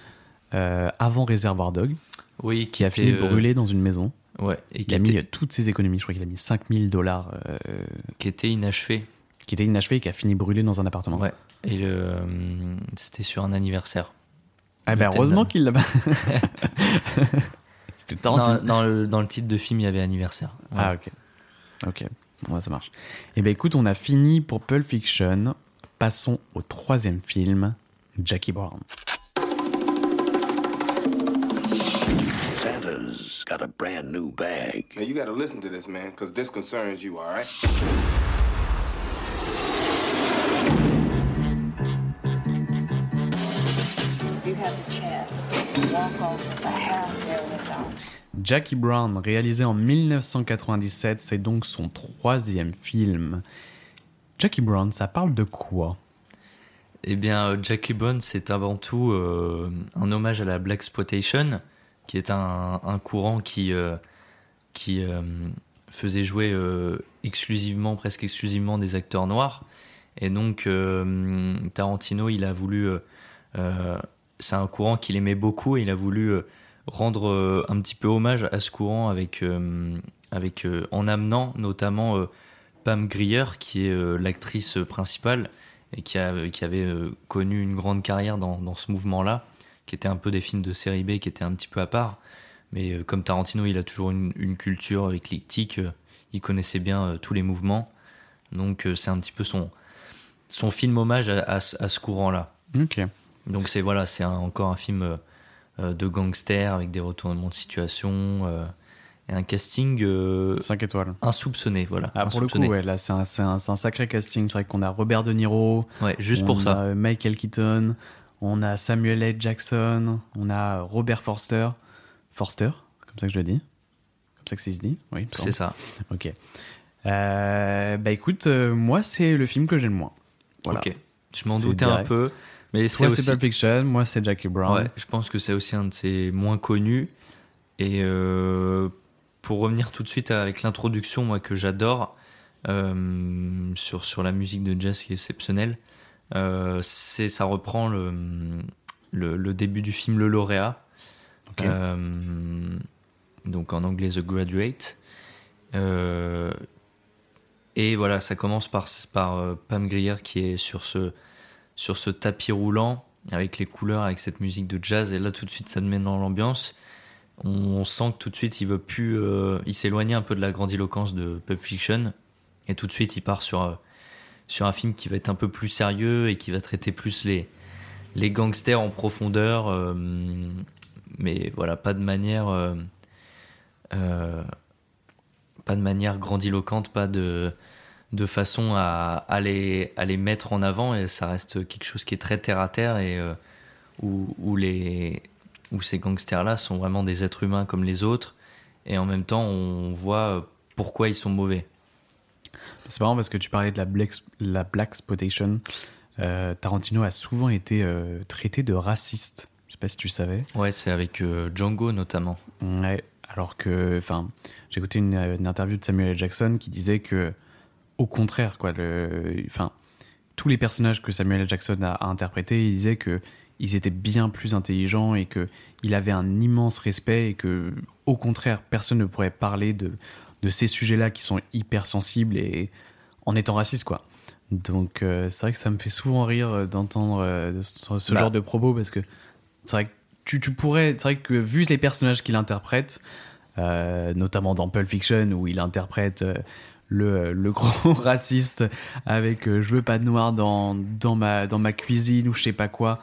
euh, avant Réservoir Dog, Oui, qui a fini euh, brûlé dans une maison. Ouais, et Il qui a mis était, toutes ses économies, je crois qu'il a mis 5000 dollars, euh, qui était inachevé. qui était inachevé et qui a fini brûlé dans un appartement. Ouais. Et euh, c'était sur un anniversaire. Ah ben heureusement qu'il l'a pas. C'était Tarantino. Dans, dans le, dans le titre de film, il y avait anniversaire. Ouais. Ah ok. Ok, bon, bah, ça marche. Eh ben écoute, on a fini pour Pulp Fiction. Passons au troisième film, Jackie Brown. Santa's got a brand new bag. Now you gotta listen to this, man, because this concerns you, all right? Jackie Brown, réalisé en 1997, c'est donc son troisième film. Jackie Brown, ça parle de quoi? Eh bien, euh, Jackie Brown, c'est avant tout euh, un hommage à la Black Exploitation, qui est un, courant qui, euh, qui faisait jouer exclusivement, presque exclusivement des acteurs noirs. Et donc, Tarantino, il a voulu. C'est un courant qu'il aimait beaucoup et il a voulu euh, rendre euh, un petit peu hommage à ce courant avec, euh, avec, en amenant notamment Pam Grier, qui est l'actrice principale et qui, a, qui avait connu une grande carrière dans, dans ce mouvement-là, qui était un peu des films de série B, qui étaient un petit peu à part. Mais comme Tarantino, il a toujours une, culture éclectique, il connaissait bien tous les mouvements. Donc c'est un petit peu son, son film hommage à, à à ce courant-là. Ok. Donc c'est voilà, c'est encore un film euh, euh, de gangster avec des retournements de situation euh, et un casting euh, 5 étoiles. insoupçonné, voilà. Ah, pour le coup, ouais, là, c'est un, c'est un- un sacré casting. C'est vrai qu'on a Robert De Niro. Ouais, juste pour ça. a Michael Keaton. On a Samuel L. Jackson. On a Robert Forster. Forster, comme ça que je le dis. Comme ça que ça se dit. Oui, C'est ça. Ok. Euh, bah écoute, euh, moi, c'est le film que j'aime le moins. Voilà. Ok. Je m'en doutais un peu. Mais Toi, c'est aussi- Pulp Fiction, moi, c'est Jackie Brown. Ouais, je pense que c'est aussi un de ses moins connus. Et euh, pour revenir tout de suite avec l'introduction, moi que j'adore euh, sur sur la musique de jazz qui est exceptionnelle, euh, c'est ça reprend le, le le début du film Le Lauréat, donc en anglais The Graduate. Et voilà, ça commence par, par Pam Grier qui est sur ce, sur ce tapis roulant avec les couleurs, avec cette musique de jazz. Et là, tout de suite, ça te met dans l'ambiance. On, sent que tout de suite, il veut plus. euh, il s'éloigne un peu de la grandiloquence de Pulp Fiction. Et tout de suite, il part sur, euh, sur un film qui va être un peu plus sérieux et qui va traiter plus les, les gangsters en profondeur. euh, mais voilà, pas de manière. euh, pas de manière grandiloquente, pas de, de façon à, à, les, à les mettre en avant et ça reste quelque chose qui est très terre à terre et euh, où, où, les, où ces gangsters-là sont vraiment des êtres humains comme les autres et en même temps on voit pourquoi ils sont mauvais. C'est marrant parce que tu parlais de la black, la black exploitation. Euh, Tarantino a souvent été euh, traité de raciste. Je sais pas si tu savais. Ouais, c'est avec euh, Django notamment. Ouais, alors que, enfin, j'ai écouté une, une interview de Samuel L. Jackson qui disait que, au contraire, quoi, le, enfin, tous les personnages que Samuel L. Jackson a, a interprétés, il disait que ils étaient bien plus intelligents et que il avait un immense respect et que, au contraire, personne ne pourrait parler de de ces sujets-là qui sont hyper sensibles et en étant raciste, quoi. Donc, euh, c'est vrai que ça me fait souvent rire d'entendre euh, ce, ce Bah. genre de propos parce que c'est vrai que tu, tu pourrais, c'est vrai que vu les personnages qu'il interprète, euh, notamment dans Pulp Fiction où il interprète euh, le, le gros raciste avec euh, je veux pas de noir dans, dans, ma, dans ma cuisine ou je sais pas quoi,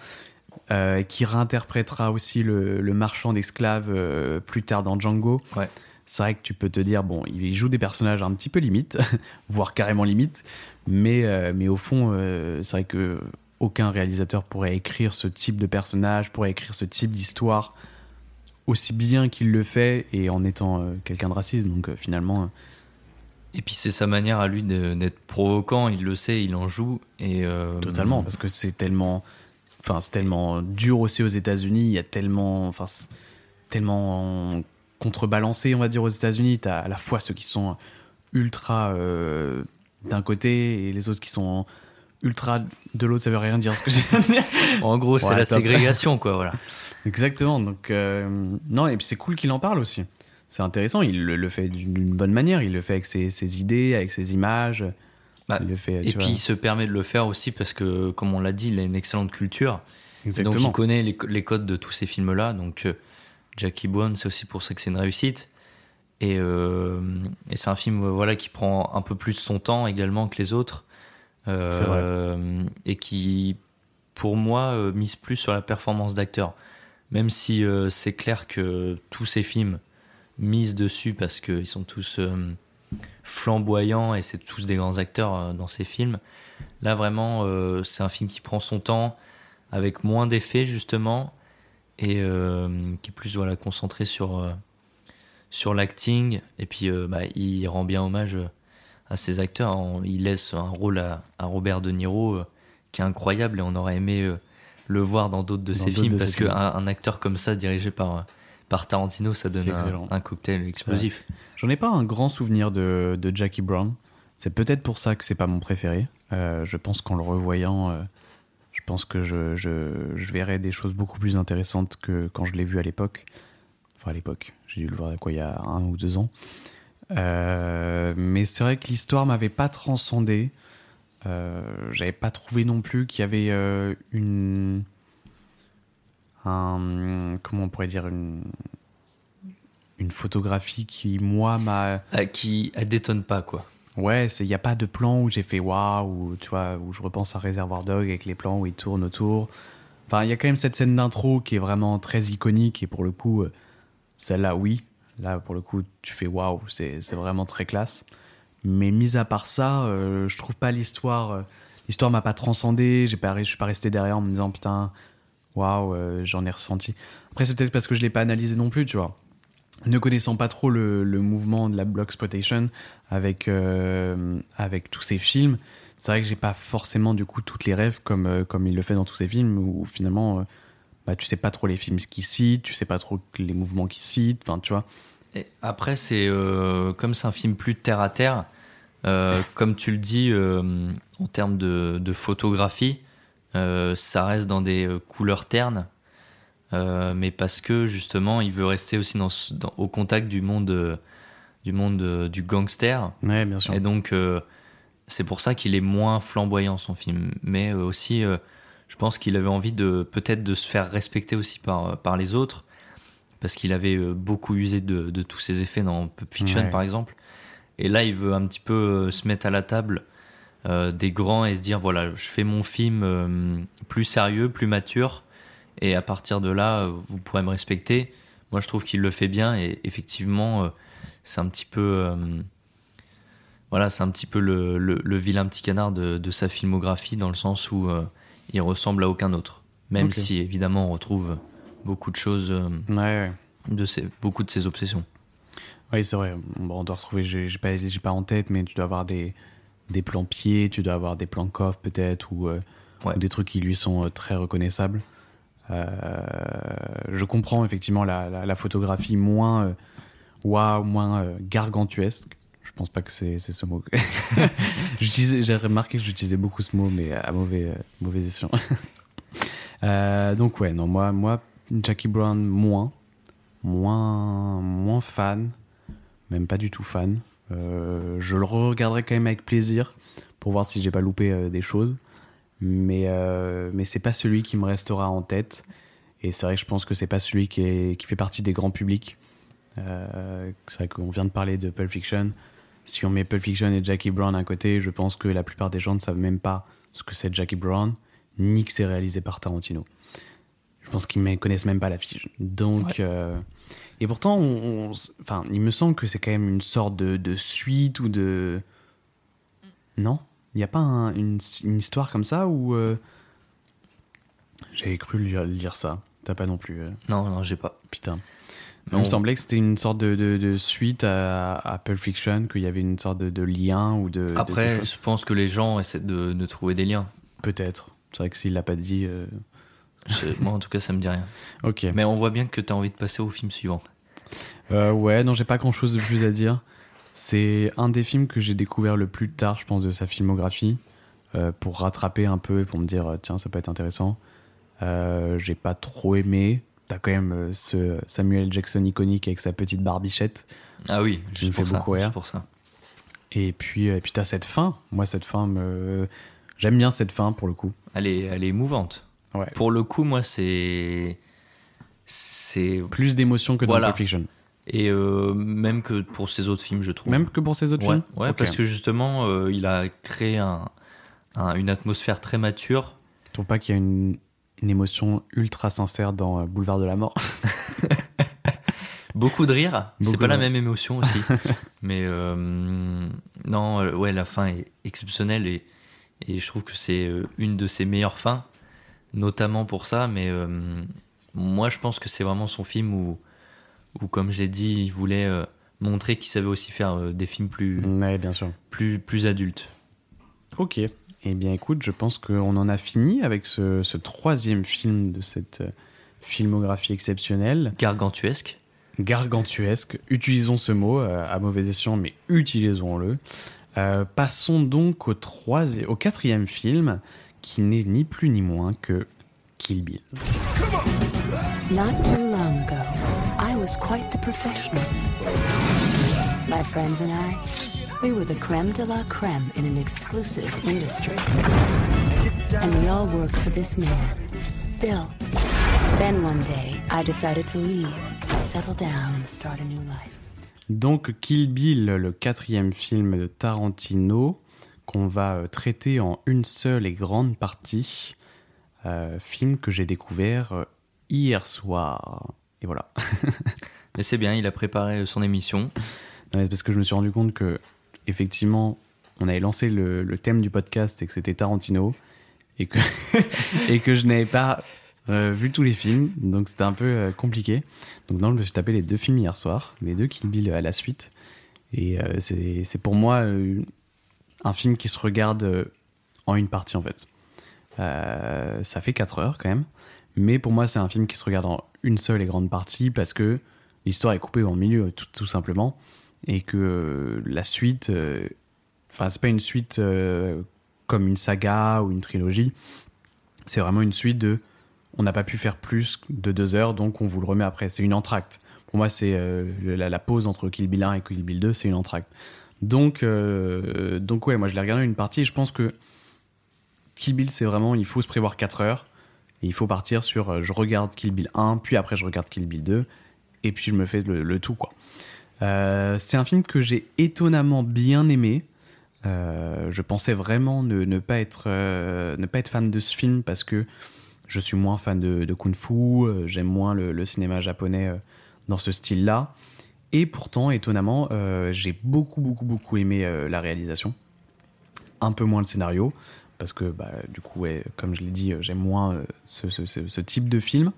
euh, qui réinterprétera aussi le, le marchand d'esclaves euh, plus tard dans Django. Ouais. C'est vrai que tu peux te dire, bon, il joue des personnages un petit peu limite, voire carrément limite, mais, mais au fond, c'est vrai que aucun réalisateur pourrait écrire ce type de personnage, pourrait écrire ce type d'histoire aussi bien qu'il le fait et en étant quelqu'un de raciste. Donc finalement, Et puis c'est sa manière à lui d'être provoquant, il le sait, il en joue. Et euh, totalement, parce que c'est tellement, enfin, c'est tellement dur aussi aux États-Unis. Il y a tellement, enfin, tellement contrebalancé, on va dire, aux États-Unis. T'as à la fois ceux qui sont ultra euh, d'un côté et les autres qui sont ultra de l'autre. Ça veut rien dire ce que j'ai à dire. En gros, c'est Ouais, la top. ségrégation, quoi, voilà. Exactement. Donc, euh, non, et puis c'est cool qu'il en parle aussi. C'est intéressant. Il le, le fait d'une bonne manière. Il le fait avec ses, ses idées, avec ses images. Bah, il le fait. Et puis il se permet de le faire aussi parce que, comme on l'a dit, il a une excellente culture. Donc il connaît les, les codes de tous ces films-là. Donc euh, Jackie Brown, c'est aussi pour ça que c'est une réussite. Et, euh, et c'est un film voilà, qui prend un peu plus son temps également que les autres. Euh. Et qui, pour moi, mise plus sur la performance d'acteur. Même si c'est clair que tous ces films misent dessus parce qu'ils sont tous euh, flamboyants et c'est tous des grands acteurs euh, dans ces films. Là, vraiment, euh, c'est un film qui prend son temps avec moins d'effets, justement, et qui est plus voilà, concentré sur, sur l'acting. Et puis, bah, il rend bien hommage à ses acteurs. En- Il laisse un rôle à, à Robert De Niro qui est incroyable et on aurait aimé le voir dans d'autres de Dans ses films parce qu'un un acteur comme ça, dirigé par, par Tarantino, ça donne un, cocktail explosif. J'en ai pas un grand souvenir de, de Jackie Brown. C'est peut-être pour ça que c'est pas mon préféré. Euh, je pense qu'en le revoyant, euh, je pense que je, je, je verrai des choses beaucoup plus intéressantes que quand je l'ai vu à l'époque. Enfin, à l'époque, j'ai dû le voir quoi, il y a un ou deux ans. Euh, mais c'est vrai que l'histoire m'avait pas transcendé. J'avais pas trouvé non plus qu'il y avait une. Un, comment on pourrait dire une, une photographie qui, moi, m'a. Ah, qui elle détonne pas, quoi. Ouais, il n'y a pas de plan où j'ai fait waouh, ou tu vois, où je repense à Réservoir Dog avec les plans où il tourne autour. Enfin, il y a quand même cette scène d'intro qui est vraiment très iconique et pour le coup, euh, celle-là, oui. Là, pour le coup, tu fais waouh, c'est c'est vraiment très classe. Mais mis à part ça, euh, je trouve pas l'histoire. euh, l'histoire m'a pas transcendé. J'ai pas, je suis pas resté derrière en me disant putain, waouh, euh, j'en ai ressenti. Après, c'est peut-être parce que je l'ai pas analysé non plus, tu vois. Ne connaissant pas trop le, le mouvement de la block exploitation avec, euh, avec tous ces films, c'est vrai que j'ai pas forcément du coup toutes les rêves comme, euh, comme il le fait dans tous ses films où finalement euh, bah, tu sais pas trop les films qu'il cite, tu sais pas trop les mouvements qu'il cite, enfin tu vois. Et après, c'est comme c'est un film plus terre à terre, comme tu le dis, en termes de, de photographie, ça reste dans des euh, couleurs ternes, euh, mais parce que justement, il veut rester aussi dans, ce- dans- au contact du monde, euh, du monde euh, du gangster. Ouais, bien sûr. Et donc, euh, c'est pour ça qu'il est moins flamboyant son film, mais euh, aussi, euh, je pense qu'il avait envie de peut-être de se faire respecter aussi par euh, par les autres parce qu'il avait euh, beaucoup usé de, de tous ses effets dans Pulp Fiction Ouais. par exemple. Et là, il veut un petit peu euh, se mettre à la table euh, des grands et se dire voilà, je fais mon film euh, plus sérieux, plus mature, et à partir de là, euh, vous pourrez me respecter. Moi, je trouve qu'il le fait bien et effectivement, c'est un petit peu voilà, c'est un petit peu le, le- le vilain petit canard de, de sa filmographie dans le sens où il ressemble à aucun autre. Même si évidemment on retrouve beaucoup de choses, Ouais, ouais. de ses, beaucoup de ses obsessions. Oui, c'est vrai. Bon, on doit retrouver, j'ai pas, j'ai pas en tête, mais tu dois avoir des, des plans pieds, tu dois avoir des plans coffres peut-être, ou, euh, ou des trucs qui lui sont euh, très reconnaissables. Euh, je comprends effectivement la, la, la photographie moins waouh, moins gargantuesque. Je pense pas que c'est c'est ce mot. J'ai remarqué que j'utilisais beaucoup ce mot, mais à mauvais, mauvais escient. Euh, donc ouais, non, moi, moi, Jackie Brown, moins, moins, moins fan, même pas du tout fan. Euh, je le regarderai quand même avec plaisir pour voir si j'ai pas loupé euh, des choses, mais euh, mais c'est pas celui qui me restera en tête. Et c'est vrai que je pense que c'est pas celui qui, est, qui fait partie des grands publics. C'est vrai qu'on vient de parler de Pulp Fiction. Si on met Pulp Fiction et Jackie Brown à côté, je pense que la plupart des gens ne savent même pas ce que c'est Jackie Brown, ni que c'est réalisé par Tarantino. Je pense qu'ils ne connaissent même pas l'affiche. Donc, Ouais. euh, et pourtant, on, on enfin, il me semble que c'est quand même une sorte de, de suite ou de. Non? Il n'y a pas un- une, une histoire comme ça où. euh, J'avais cru lire, lire ça. T'as pas non plus. euh, Non, non, j'ai pas. Putain. Non. Il me semblait que c'était une sorte de, de- de suite à, à Pulp Fiction, qu'il y avait une sorte de, lien ou de. Après, je pense que les gens essaient de, de trouver des liens. Peut-être. C'est vrai que s'il l'a pas dit. Je- Moi, en tout cas, ça me dit rien. Ok. Mais on voit bien que tu as envie de passer au film suivant. Euh, ouais, non, j'ai pas grand chose de plus à dire. C'est un des films que j'ai découvert le plus tard, je pense, de sa filmographie, euh, pour rattraper un peu et pour me dire, euh, tiens, ça peut être intéressant. Euh, j'ai pas trop aimé. T'as quand même ce Samuel Jackson iconique avec sa petite barbichette. Ah oui, juste me ça, beaucoup rire. pour ça. Et puis, et puis t'as cette fin. Moi, cette fin me. J'aime bien cette fin pour le coup. Elle est, elle est émouvante. Ouais. Pour le coup, moi, c'est. C'est. Plus d'émotion que dans Voilà. Pulp Fiction. Et euh, même que pour ses autres films, je trouve. Même que pour ses autres Ouais, films Ouais, parce que justement, euh, il a créé un, un- une atmosphère très mature. Tu trouves pas qu'il y a une, une émotion ultra sincère dans euh, Boulevard de la Mort Beaucoup de rire, c'est pas la même émotion aussi. Mais euh, non, ouais, la fin est exceptionnelle et, et je trouve que c'est une de ses meilleures fins, notamment pour ça. Mais euh, moi, je pense que c'est vraiment son film où, où comme je l'ai dit, il voulait euh, montrer qu'il savait aussi faire euh, des films plus, Ouais, bien sûr. plus, plus adultes. Ok. Eh bien, écoute, je pense qu'on en a fini avec ce, ce troisième film de cette filmographie exceptionnelle. Gargantuesque. Gargantuesque. Utilisons ce mot à mauvais escient, mais utilisons-le. Passons donc au, troisième, au quatrième film, qui n'est ni plus ni moins que Kill Bill. Not too long ago, I was quite the professional. My friends and I, we were the creme de la creme in an exclusive industry. And we all worked for this man, Bill. Then one day, I decided to leave, settle down, and start a new life. Donc Kill Bill, le quatrième film de Tarantino, qu'on va euh, traiter en une seule et grande partie. Euh, film que j'ai découvert euh, hier soir. Et voilà. Mais c'est bien, il a préparé son émission. Non, mais parce que je me suis rendu compte que, effectivement, on avait lancé le, le thème du podcast et que c'était Tarantino. Et que, et que je n'avais pas euh, vu tous les films. Donc c'était un peu euh, compliqué. Donc non, je me suis tapé les deux films hier soir. Les deux Kill Bill à la suite. Et euh, c'est c'est pour moi un film qui se regarde euh, en une partie en fait. Euh, ça fait 4 heures quand même. Mais pour moi, c'est un film qui se regarde en une seule et grande partie parce que l'histoire est coupée en milieu, tout, simplement. Et que euh, la suite. Enfin, c'est pas une suite comme une saga ou une trilogie. C'est vraiment une suite de. On n'a pas pu faire plus de deux heures, donc on vous le remet après. C'est une entracte. Pour moi, c'est la pause entre Kill Bill 1 et Kill Bill 2, c'est une entracte. Donc, euh, donc ouais, moi je l'ai regardé une partie et je pense que Kill Bill, c'est vraiment, il faut se prévoir 4 heures. Et il faut partir sur euh, je regarde Kill Bill 1, puis après je regarde Kill Bill 2, et puis je me fais le, tout, quoi. Euh, c'est un film que j'ai étonnamment bien aimé. Je pensais vraiment ne, pas être, ne pas être fan de ce film parce que je suis moins fan de, Kung Fu, j'aime moins le, cinéma japonais dans ce style-là. Et pourtant, étonnamment, euh, j'ai beaucoup, beaucoup, beaucoup aimé euh, la réalisation. Un peu moins le scénario, parce que bah, du coup, comme je l'ai dit, euh, j'aime moins ce, type de film.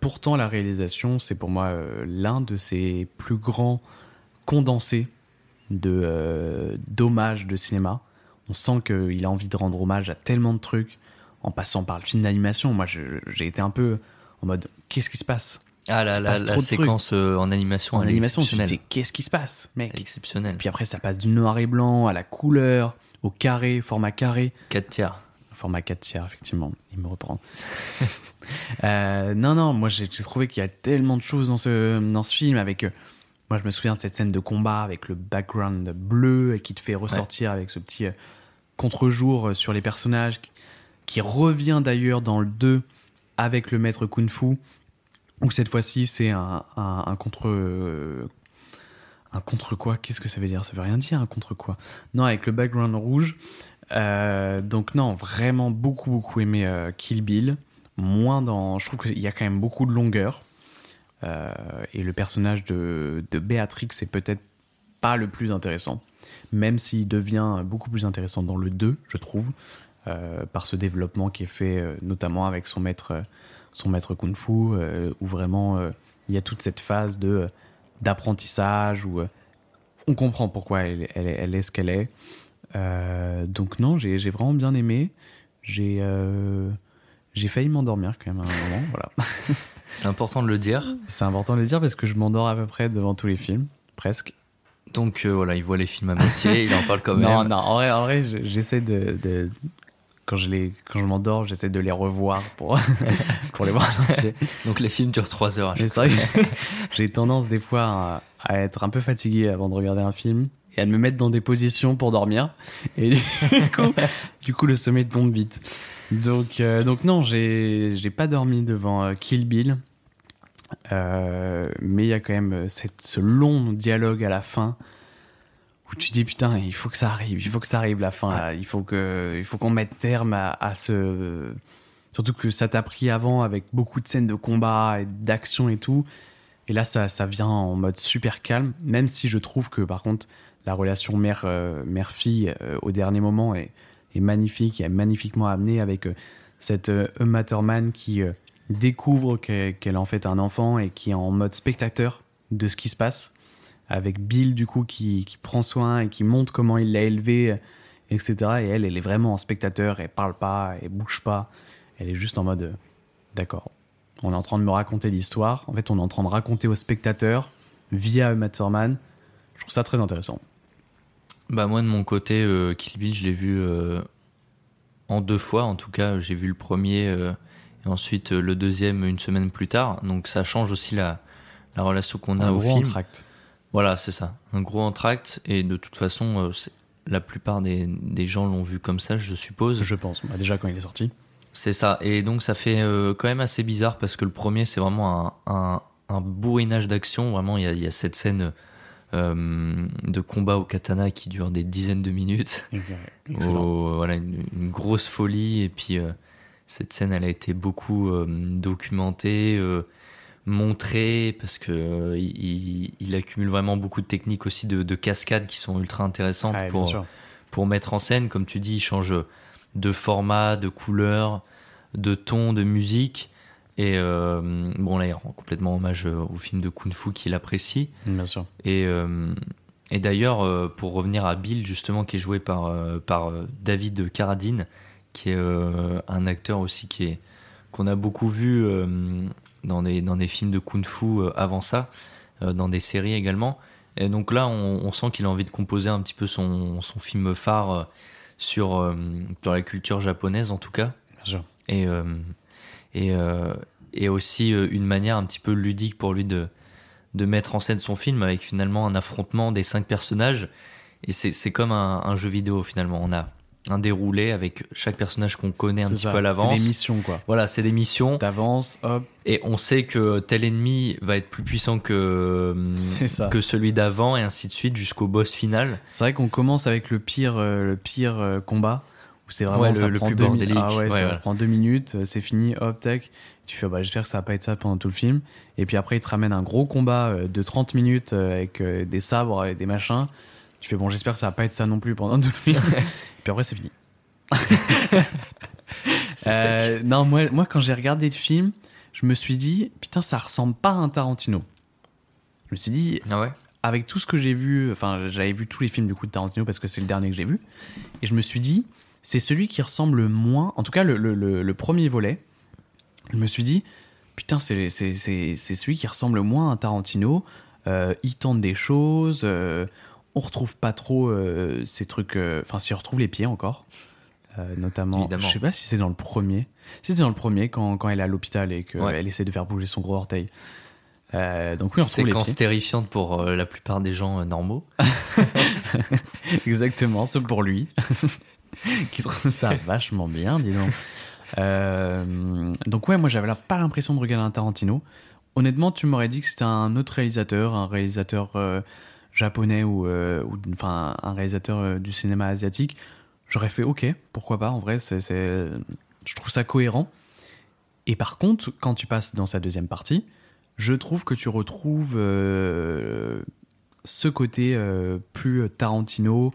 Pourtant, la réalisation, c'est pour moi l'un de ses plus grands condensés de euh, d'hommage de cinéma. On sent qu'il a envie de rendre hommage à tellement de trucs, en passant par le film d'animation. Moi, j'ai été un peu en mode, qu'est-ce qui se passe? Ah, la, se la, séquence euh, en animation, En elle animation, exceptionnelle. qu'est-ce qui se passe, mec Exceptionnel. Puis après, ça passe du noir et blanc à la couleur, au carré, format carré. 4 tiers. Format 4 tiers, effectivement. Il me reprend. Euh, non, non, moi j'ai trouvé qu'il y a tellement de choses dans ce, dans ce film. Avec, euh, moi, je me souviens de cette scène de combat avec le background bleu et qui te fait ressortir avec ce petit contre-jour sur les personnages, qui, qui revient d'ailleurs dans le 2 avec le maître Kung Où cette fois-ci c'est un, contre. un contre quoi? Qu'est-ce que ça veut dire? Ça veut rien dire, un contre quoi? Non, avec le background rouge. Euh, donc non, vraiment beaucoup beaucoup aimé euh, Kill Bill. Moins dans, je trouve qu'il y a quand même beaucoup de longueur. Euh, et le personnage de, de Béatrix est peut-être pas le plus intéressant, même s'il devient beaucoup plus intéressant dans le 2, je trouve, par ce développement qui est fait notamment avec son maître, son maître Kung Fu, euh, où vraiment euh, il y a toute cette phase de euh, d'apprentissage où on comprend pourquoi elle, elle, est- elle est ce qu'elle est. Euh, donc non, j'ai vraiment bien aimé. J'ai euh, j'ai failli m'endormir quand même à un moment. Voilà. C'est important de le dire. C'est important de le dire parce que je m'endors à peu près devant tous les films, presque. Donc euh, voilà, il voit les films à moitié, il en parle quand non, même. non, en vrai, en vrai je- j'essaie de, de- Quand je, les, quand je m'endors, j'essaie de les revoir pour, pour les voir en entier. Donc les films durent 3 heures c'est vrai j'ai tendance des fois à, à être un peu fatigué avant de regarder un film et à me mettre dans des positions pour dormir. Et du coup, du coup le sommeil tombe vite. Donc, euh, donc non, j'ai pas dormi devant euh, Kill Bill. Euh, mais il y a quand même euh, cette, ce long dialogue à la fin où tu dis putain il faut que ça arrive il faut que ça arrive la fin là. il faut que il faut qu'on mette terme à, à ce surtout que ça t'a pris avant avec beaucoup de scènes de combat et d'action et tout. Et là ça, ça vient en mode super calme même si je trouve que par contre la relation mère euh, mère fille euh, au dernier moment est, est magnifique est magnifiquement amenée avec euh, cette Uma Thurman qui découvre qu'elle qu'elle est en fait un enfant et qui est en mode spectateur de ce qui se passe avec Bill du coup qui, qui prend soin et qui montre comment il l'a élevé etc et elle elle est vraiment en spectateur elle parle pas elle bouge pas elle est juste en mode euh, d'accord on est en train de me raconter l'histoire en fait on est en train de raconter au spectateur via Uma Thurman je trouve ça très intéressant Bah moi de mon côté, euh, Kill Bill, je l'ai vu euh, en deux fois. En tout cas, j'ai vu le premier euh, et ensuite le deuxième une semaine plus tard. Donc ça change aussi la, la relation qu'on a au film. entracte. Voilà, c'est ça. Un gros entracte. Et de toute façon, euh, la plupart des, des gens l'ont vu comme ça, je suppose. je pense Bah, déjà quand il est sorti C'est ça. Et donc ça fait euh, quand même assez bizarre parce que le premier c'est vraiment un, un, un bourrinage d'action. Vraiment, il y a, il y a cette scène euh, de combat au katana qui dure des dizaines de minutes. Au- voilà, une, une grosse folie. Et puis euh, cette scène, elle a été beaucoup documentée, montrée parce que euh, il, il accumule vraiment beaucoup de techniques aussi de, de cascades qui sont ultra intéressantes Ah, pour pour mettre en scène. Comme tu dis, il change de format, de couleur, de ton, de musique. Et euh, bon, là, il rend complètement hommage euh, au film de Kung Fu qu'il apprécie. bien sûr Et, euh, et d'ailleurs, pour revenir à Bill, justement, qui est joué par, par David Carradine, qui est un acteur aussi qui est qu'on a beaucoup vu dans, des, dans des films de kung-fu euh, avant ça, euh, dans des séries également. Et donc là, on, on sent qu'il a envie de composer un petit peu son, son film phare euh, sur, sur la culture japonaise, en tout cas. Bien sûr. Et, et, et aussi une manière un petit peu ludique pour lui de, de mettre en scène son film avec finalement un affrontement des cinq personnages. Et c'est c'est comme un, un jeu vidéo finalement. On a un déroulé avec chaque personnage qu'on connaît un petit ça. peu à l'avance. C'est des missions, quoi. Voilà, c'est des missions. T'avances, hop. Et on sait que tel ennemi va être plus puissant que, ça. que celui d'avant et ainsi de suite jusqu'au boss final. C'est vrai qu'on commence avec le pire, euh, le pire euh, combat où c'est vraiment Ouais, le- ça le prend plus deux bordélique. Ah ouais, Ouais, ça prend deux minutes, euh, c'est fini, hop tac. Tu fais bah j'espère que ça va pas être ça pendant tout le film. Et puis après il te ramène un gros combat de 30 minutes avec des sabres et des machins. Tu fais bon j'espère que ça va pas être ça non plus pendant tout le film. et puis après c'est fini. Euh, non moi moi quand j'ai regardé le film, je me suis dit putain ça ressemble pas à un Tarantino. Je me suis dit Ah ouais? avec tout ce que j'ai vu, enfin j'avais vu tous les films du coup de Tarantino parce que c'est le dernier que j'ai vu, et je me suis dit, c'est celui qui ressemble le moins, en tout cas le, le- le- le premier volet, je me suis dit, putain c'est c'est- c'est- c'est celui qui ressemble le moins à Tarantino, Euh, il tente des choses, euh, on retrouve pas trop euh, ces trucs, euh, enfin si on retrouve les pieds encore, euh, notamment, Évidemment. je sais pas si c'est dans le premier, si c'est dans le premier quand, quand elle est à l'hôpital et qu'elle Ouais. essaie de faire bouger son gros orteil. Euh, donc oui, on retrouve les Séquence terrifiante pour euh, la plupart des gens euh, normaux. Exactement, ce pour lui. qui trouve ça vachement bien, dis donc. Donc ouais, moi j'avais là pas l'impression de regarder un Tarantino. Honnêtement, tu m'aurais dit que c'était un autre réalisateur, un réalisateur japonais ou, euh, ou enfin un réalisateur euh, du cinéma asiatique. J'aurais fait ok, pourquoi pas. En vrai, c'est, c'est- je trouve ça cohérent. Et par contre, quand tu passes dans sa deuxième partie, je trouve que tu retrouves euh, ce côté euh, plus Tarantino,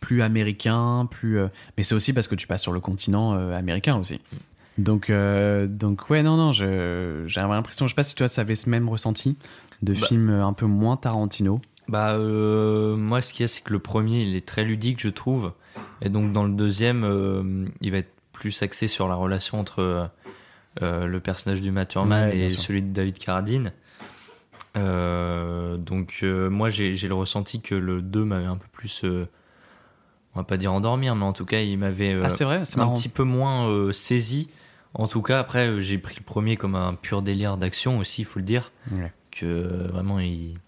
plus américain, plus. euh, mais c'est aussi parce que tu passes sur le continent américain aussi. Donc, donc ouais, non, non, je- j'avais l'impression, je sais pas si toi, ça avait ce même ressenti de Bah. films un peu moins Tarantino. Bah euh, moi ce qu'il y a c'est que le premier il est très ludique je trouve et donc dans le deuxième euh, il va être plus axé sur la relation entre euh, le personnage du Matt Thurman Ouais, et celui de David Carradine. Donc moi j'ai le ressenti que le 2 m'avait un peu plus on va pas dire endormir mais en tout cas il m'avait Ah, un marrant. petit peu moins saisi. En tout cas après j'ai pris le premier comme un pur délire d'action aussi il faut le dire Ouais. que vraiment il,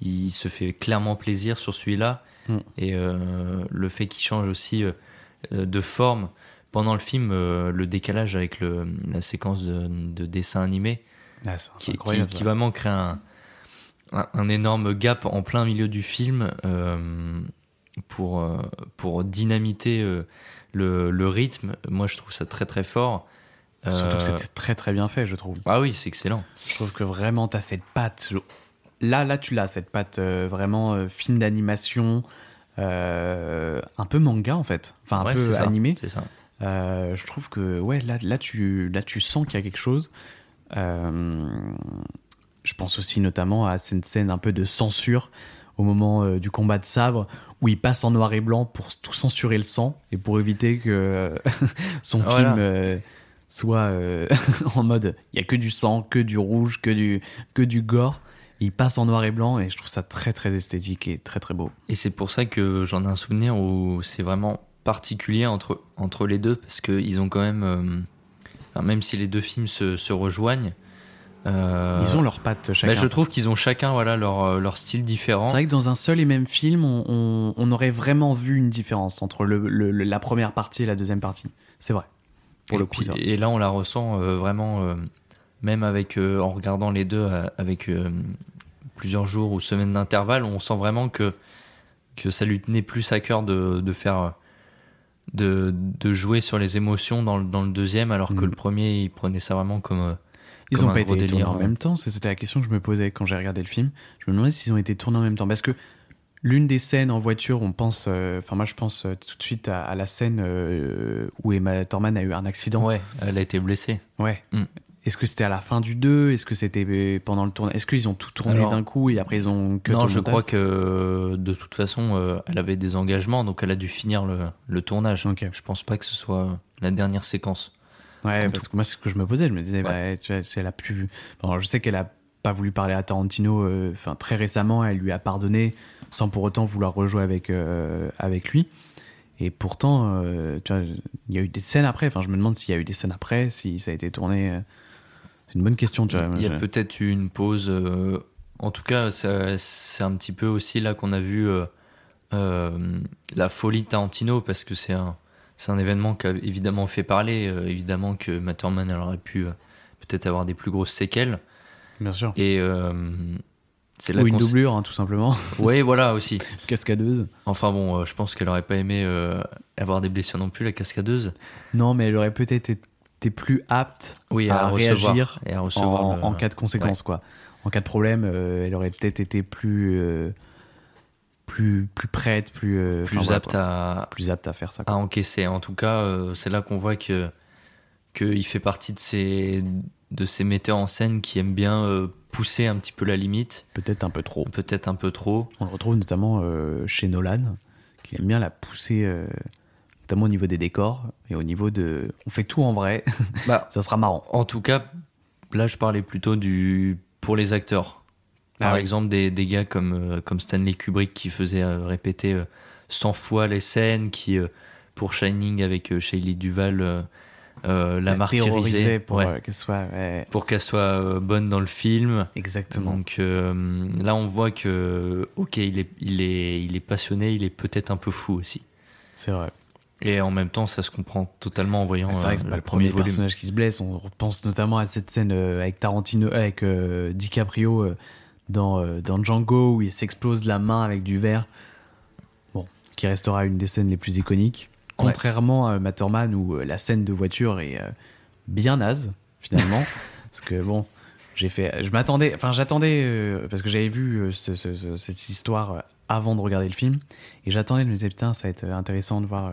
il se fait clairement plaisir sur celui-là Mm. et euh, le fait qu'il change aussi euh, euh, de forme pendant le film euh, le décalage avec le, la séquence de, de dessin animé Ah, qui, qui, qui vraiment crée un, un, un énorme gap en plein milieu du film pour, pour dynamiter le, le rythme moi je trouve ça très très fort Surtout que c'était très très bien fait, je trouve. ah oui c'est excellent Je trouve que vraiment, tu as cette patte. Là, là, tu l'as, cette patte euh, vraiment euh, film d'animation, euh, un peu manga en fait. Enfin, un Ouais, peu animé. c'est ça Euh, je trouve que, ouais, là, là, tu, là, tu sens qu'il y a quelque chose. Euh, je pense aussi notamment à cette scène un peu de censure au moment euh, du combat de sabre où il passe en noir et blanc pour tout censurer le sang et pour éviter que son Voilà. film soit en mode il y a que du sang, que du rouge, que du, que du gore. Il passe en noir et blanc et je trouve ça très très esthétique et très très beau. Et c'est pour ça que j'en ai un souvenir où c'est vraiment particulier entre, entre les deux, parce qu'ils ont quand même, euh, enfin, même si les deux films se, se rejoignent, euh, Ils ont leurs pattes chacun. bah, je trouve qu'ils ont chacun voilà, leur, euh, leur style différent. C'est vrai que dans un seul et même film, on, on- on aurait vraiment vu une différence entre le, la première partie et la deuxième partie. C'est vrai. Pour et, le coup, puis- et là, on la ressent euh, vraiment, même avec, euh, en regardant les deux euh, avec euh, plusieurs jours ou semaines d'intervalle, on sent vraiment que, que ça lui tenait plus à cœur de, de faire. De, de jouer sur les émotions dans le, dans le deuxième, alors que Mm. le premier, il prenait ça vraiment comme. Ils comme ont un pas gros été tournés en même temps. C'était la question que je me posais quand j'ai regardé le film. Je me demandais s'ils ont été tournés en même temps. Parce que l'une des scènes en voiture, on pense. euh, Enfin, moi, je pense euh, tout de suite à, à la scène euh, où Emma Thurman a eu un accident. Ouais, elle a été blessée. Ouais. Mm. Est-ce que c'était à la fin du 2 Est-ce que c'était pendant le tournage Est-ce qu'ils ont tout tourné d'un coup et après ils ont que non, je montage? crois que de toute façon, euh, elle avait des engagements, donc elle a dû finir le, le tournage. Je pense pas que ce soit la dernière séquence. Ouais, En parce tout- que moi, c'est ce que je me posais. Je me disais, bah, tu vois, elle a pu. Enfin, je sais qu'elle a pas voulu parler à Tarantino. euh, très récemment, elle lui a pardonné sans pour autant vouloir rejouer avec euh, avec lui. Et pourtant, euh, tu vois, il y a eu des scènes après. Enfin, je me demande s'il y a eu des scènes après, si ça a été tourné. C'est une bonne question, tu vois. Il y a peut-être eu une pause. euh, en tout cas, c'est un petit peu aussi là qu'on a vu euh, euh, la folie de Tarantino parce que c'est un, un événement qui a évidemment fait parler. évidemment que Matterman elle aurait pu peut-être avoir des plus grosses séquelles. Bien sûr. Et c'est Ou une doublure, hein, tout simplement. Oui, voilà aussi. Cascadeuse. Enfin bon, je pense qu'elle aurait pas aimé avoir des blessures non plus, la cascadeuse. Non, mais elle aurait peut-être été plus apte Oui, à, réagir et à recevoir en, le- en cas de conséquences, Ouais. quoi. En cas de problème, euh, elle aurait peut-être été plus, euh, plus, plus prête, plus, euh, plus voilà, apte quoi. à plus apte à faire ça. à encaisser. En tout cas, euh, c'est là qu'on voit que qu'il fait partie de ces de ces metteurs en scène qui aiment bien pousser un petit peu la limite. Peut-être un peu trop. Peut-être un peu trop. On le retrouve notamment chez Nolan, qui aime bien la pousser, notamment au niveau des décors et au niveau de. On fait tout en vrai. Bah, ça sera marrant. En tout cas, là, je parlais plutôt du pour les acteurs. Par Ah oui. exemple, des, des gars comme, euh, comme Stanley Kubrick qui faisait euh, répéter euh, 100 fois les scènes, qui, euh, pour Shining avec euh, Shelley Duval, euh, euh, la, La martyrisait terrorisait pour, Ouais. euh, qu'elle soit. ouais. pour qu'elle soit euh, bonne dans le film. Exactement. Donc euh, là, on voit que, ok, il est, il est, il est passionné, il est peut-être un peu fou aussi. C'est vrai. Et en même temps, ça se comprend totalement en voyant vrai euh, que c'est pas le premier volume. personnage qui se blesse. On pense notamment à cette scène euh, avec Tarantino, avec euh, DiCaprio euh, dans, euh, dans Django où il s'explose la main avec du verre. Bon, qui restera une des scènes les plus iconiques. Contrairement à Matterman où euh, la scène de voiture est euh, bien naze finalement, parce que bon, j'ai fait, je m'attendais, enfin j'attendais euh, parce que j'avais vu euh, ce- ce- ce- cette histoire euh, avant de regarder le film et j'attendais, je me disais putain ça va être intéressant de voir.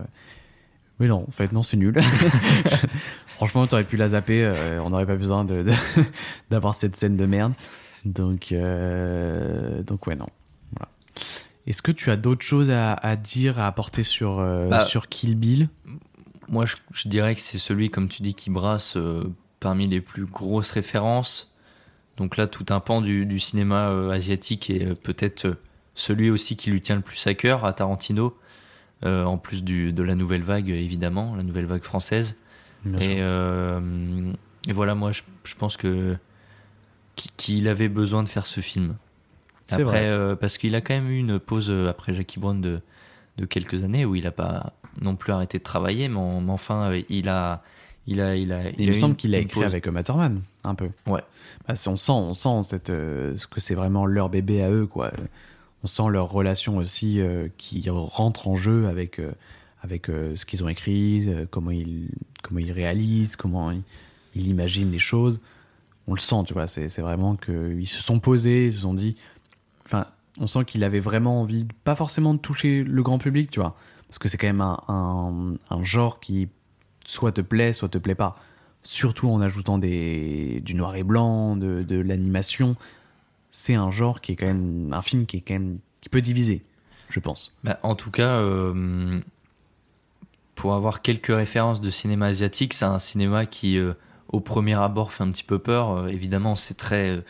Mais non, en fait, non, c'est nul. Franchement, t'aurais pu la zapper, euh, on n'aurait pas besoin de, de- d'avoir cette scène de merde. Donc, euh, donc ouais, non. Voilà. Est-ce que tu as d'autres choses à, à dire, à apporter sur, euh, Bah, sur Kill Bill? Moi, je, je dirais que c'est celui, comme tu dis, qui brasse parmi les plus grosses références. Donc là, tout un pan du, du cinéma asiatique euh, peut-être celui aussi qui lui tient le plus à cœur à Tarantino, en plus du, de la nouvelle vague, évidemment, la nouvelle vague française. Et, euh, et voilà, moi, je, je pense que qu'il- avait besoin de faire ce film. Après, vrai. euh, parce qu'il a quand même eu une pause euh, après Jackie Brown de, de quelques années où il n'a pas non plus arrêté de travailler, mais, en- mais enfin, euh, il a, il a, il a, Il, me semble qu'il a écrit pause. avec Matterman, un peu. Ouais. Bah, on sent, on sent cette, euh, ce que c'est vraiment leur bébé à eux, quoi. On sent leur relation aussi euh, qui rentre en jeu avec, euh, avec euh, ce qu'ils ont écrit, comment ils, comment ils réalisent, comment ils, imaginent les choses. On le sent, tu vois. C'est c'est vraiment qu'ils se sont posés, ils se sont dit. Enfin, on sent qu'il avait vraiment envie, pas forcément de toucher le grand public, tu vois. Parce que c'est quand même un, un, un genre qui soit te plaît, soit te plaît pas. Surtout en ajoutant des, du noir et blanc, de, de l'animation. C'est un genre qui est quand même. Un film qui est quand même. qui peut diviser, je pense. Bah, en tout cas, euh, pour avoir quelques références de cinéma asiatique, c'est un cinéma qui, euh, au premier abord, fait un petit peu peur. Euh, évidemment, c'est très,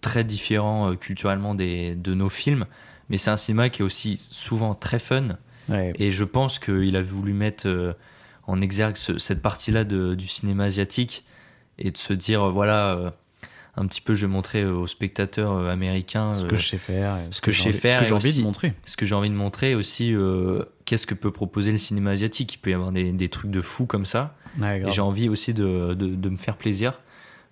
très différent culturellement des, de nos films, mais c'est un cinéma qui est aussi souvent très fun. Ouais. Et je pense qu'il a voulu mettre en exergue ce- cette partie-là du cinéma asiatique et de se dire, voilà, un petit peu, je vais montrer euh, aux spectateurs euh, américains Ce euh, que je sais faire. ce que, je sais envie- faire, Ce que j'ai envie de montrer. Ce que j'ai envie de montrer aussi, qu'est-ce que peut proposer le cinéma asiatique. Il peut y avoir des, des trucs de fou comme ça. Ouais, et grave. j'ai envie aussi de, de, de me faire plaisir.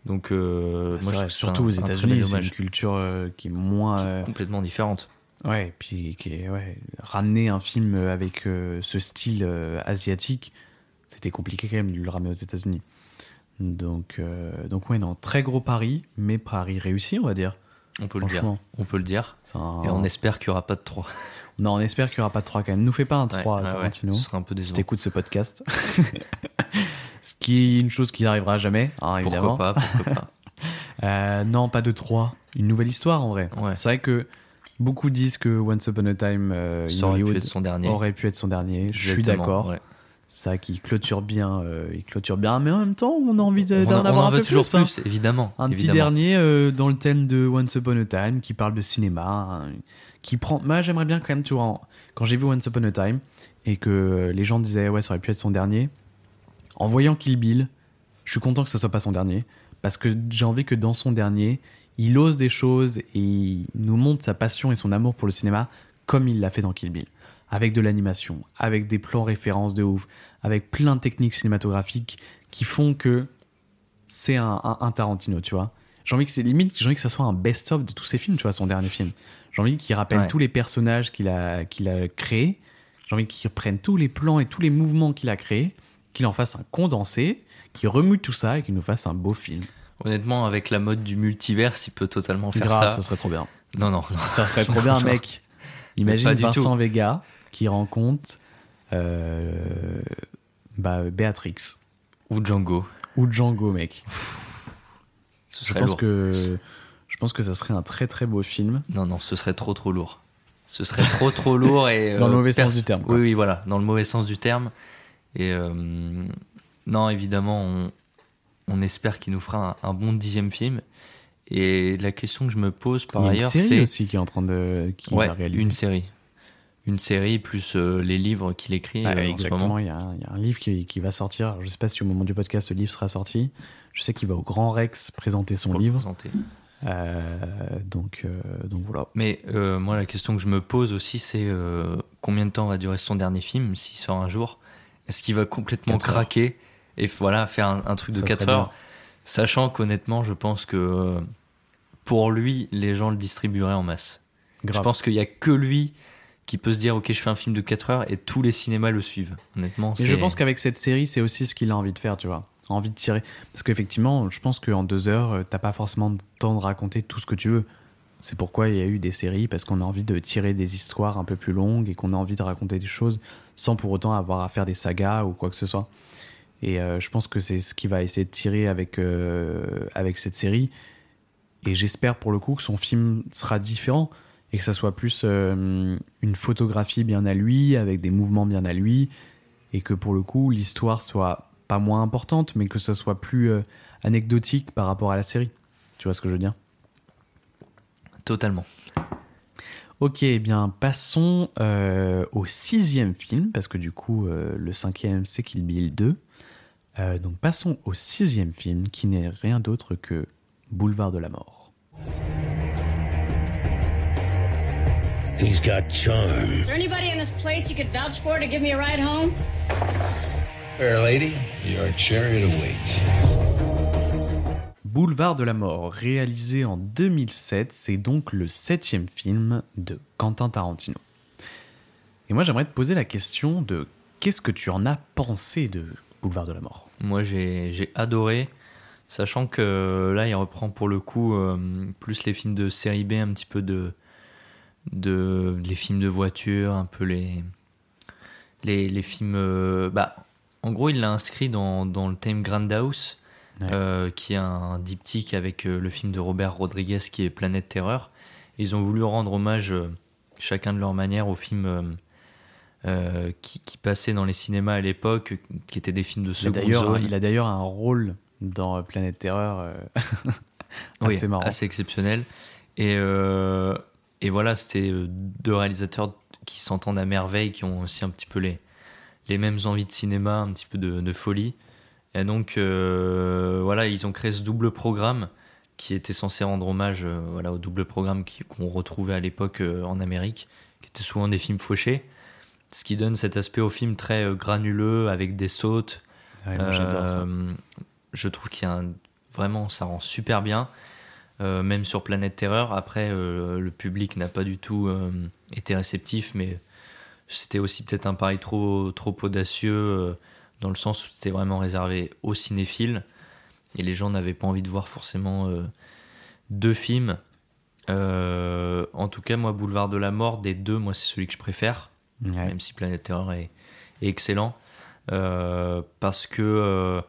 Donc, euh, moi, vrai, surtout un- aux un États-Unis, c'est une culture euh, qui est moins. euh, complètement différente. Ouais, et puis qui est, ouais, ramener un film avec ce style asiatique, c'était compliqué quand même de le ramener aux États-Unis. Donc, euh, donc ouais, non, très gros pari, mais pari réussi, on va dire. On peut le dire. On peut le dire. Un- Et on espère qu'il n'y aura pas de 3. Non, on espère qu'il n'y aura pas de 3 quand même. Nous fais pas un 3 Ouais, ouais, Tarantino. ouais, ce serait un peu Si décevant. t'écoutes ce podcast. Ce qui est une chose qui n'arrivera jamais, hein, évidemment. Pourquoi pas, pourquoi pas. Euh, non, pas de 3. Une nouvelle histoire en vrai. Ouais. C'est vrai que beaucoup disent que Once Upon a Time euh, aurait pu être son dernier. aurait pu être son dernier. Je suis d'accord. Vrai qu'il clôture bien, euh, il clôture bien, mais en même temps, on a envie d'en en- on avoir en un veut peu toujours plus. hein. plus, évidemment. Un petit dernier euh, dans le thème de Once Upon a Time qui parle de cinéma, hein, qui prend. Moi, j'aimerais bien quand même, tu vois, en- quand j'ai vu Once Upon a Time et que les gens disaient ouais, ça aurait pu être son dernier. En voyant Kill Bill, je suis content que ce soit pas son dernier parce que j'ai envie que dans son dernier, il ose des choses et il nous montre sa passion et son amour pour le cinéma comme il l'a fait dans Kill Bill. Avec de l'animation, avec des plans références de ouf, avec plein de techniques cinématographiques qui font que c'est un, un- un Tarantino, tu vois. J'ai envie que c'est limite, j'ai envie que ça soit un best-of de tous ses films, tu vois, son dernier film. J'ai envie qu'il rappelle Ouais. tous les personnages qu'il a, qu'il a créés. J'ai envie qu'il reprenne tous les plans et tous les mouvements qu'il a créés, qu'il en fasse un condensé, qu'il remue tout ça et qu'il nous fasse un beau film. Honnêtement, avec la mode du multiverse, il peut totalement faire Grave, ça. ça serait trop bien. Non, non, non. Ça serait trop bien, Non, mec. Imagine Vincent. Vega qui rencontre euh, bah, Béatrix. Ou Django. Ou Django, mec. Ce Je pense, lourd. que, je pense que ça serait un très très beau film. Non, non, ce serait trop, trop lourd. Ce serait trop, trop lourd et. Dans le euh, mauvais sens du terme, quoi. Oui, oui, voilà, dans le mauvais sens du terme. Et euh, non, évidemment, on, on espère qu'il nous fera un, un bon dixième film. Et la question que je me pose par ailleurs, une série c'est. aussi qui est en train de qui ouais, va réaliser. une série. Une série plus euh, les livres qu'il écrit Ouais, euh, exactement, il y, a un, il y a un livre qui, qui va sortir. Je ne sais pas si au moment du podcast ce livre sera sorti. Je sais qu'il va au Grand Rex présenter son Pour livre. présenter. Euh, donc, euh, donc voilà. Mais moi, la question que je me pose aussi, c'est combien de temps va durer son dernier film, s'il sort un jour? Est-ce qu'il va complètement craquer et voilà, faire un, un truc de Ça 4 serait heures? bien. Sachant qu'honnêtement, je pense que pour lui, les gens le distribueraient en masse. Grave. Je pense qu'il n'y a que lui qui peut se dire Ok, je fais un film de 4 heures et tous les cinémas le suivent. Honnêtement, Et je pense qu'avec cette série, c'est aussi ce qu'il a envie de faire, tu vois. Envie de tirer. Parce qu'effectivement, je pense qu'en deux heures, euh, t'as pas forcément le temps de raconter tout ce que tu veux. C'est pourquoi il y a eu des séries, parce qu'on a envie de tirer des histoires un peu plus longues et qu'on a envie de raconter des choses sans pour autant avoir à faire des sagas ou quoi que ce soit. Et euh, je pense que c'est ce qu'il va essayer de tirer avec, euh, avec cette série. Et j'espère pour le coup que son film sera différent et que ça soit plus euh, une photographie bien à lui, avec des mouvements bien à lui, et que pour le coup l'histoire soit pas moins importante, mais que ça soit plus euh, anecdotique par rapport à la série. Tu vois ce que je veux dire? Totalement. Ok, eh bien passons euh, au sixième film, parce que du coup le cinquième c'est Kill Bill 2. Euh, donc passons au sixième film, qui n'est rien d'autre que Boulevard de la Mort. He's got charm. Is there anybody in this place you could vouch for to give me a ride home? Fair lady, your chariot awaits. Boulevard de la Mort, réalisé en 2007, c'est donc le septième film de Quentin Tarantino. Et moi j'aimerais te poser la question de qu'est-ce que tu en as pensé de Boulevard de la Mort? Moi, j'ai j'ai adoré, sachant que là, il reprend pour le coup euh, plus les films de série B, un petit peu de, de les films de voiture, un peu les les, les films. euh, bah, en gros, il l'a inscrit dans, dans le thème Grindhouse, euh, qui est un diptyque avec euh, le film de Robert Rodriguez qui est Planète Terreur. Ils ont voulu rendre hommage, euh, chacun de leur manière, aux films. euh, qui, qui passaient dans les cinémas à l'époque, qui étaient des films de Il seconde d'ailleurs zone. il a d'ailleurs un rôle dans Planète Terreur Oui, assez marrant. assez exceptionnel. Et, euh, et voilà, c'était euh, deux réalisateurs qui s'entendent à merveille, qui ont aussi un petit peu les, les mêmes envies de cinéma, un petit peu de, de folie. Et donc, euh, voilà, ils ont créé ce double programme qui était censé rendre hommage euh, voilà, au double programme qu'on retrouvait à l'époque euh, en Amérique, qui était souvent des films fauchés. Ce qui donne cet aspect au film très granuleux, avec des sautes. Ouais, moi, j'adore ça. Je trouve qu'il y a un- vraiment, ça rend super bien. Euh, même sur Planète Terreur. Après, euh, le public n'a pas du tout euh, été réceptif, mais c'était aussi peut-être un pari trop, trop audacieux, dans le sens où c'était vraiment réservé aux cinéphiles, et les gens n'avaient pas envie de voir forcément deux films. En tout cas, moi, Boulevard de la Mort, des deux, moi, c'est celui que je préfère, Ouais. même si Planète Terreur est, est excellent. parce que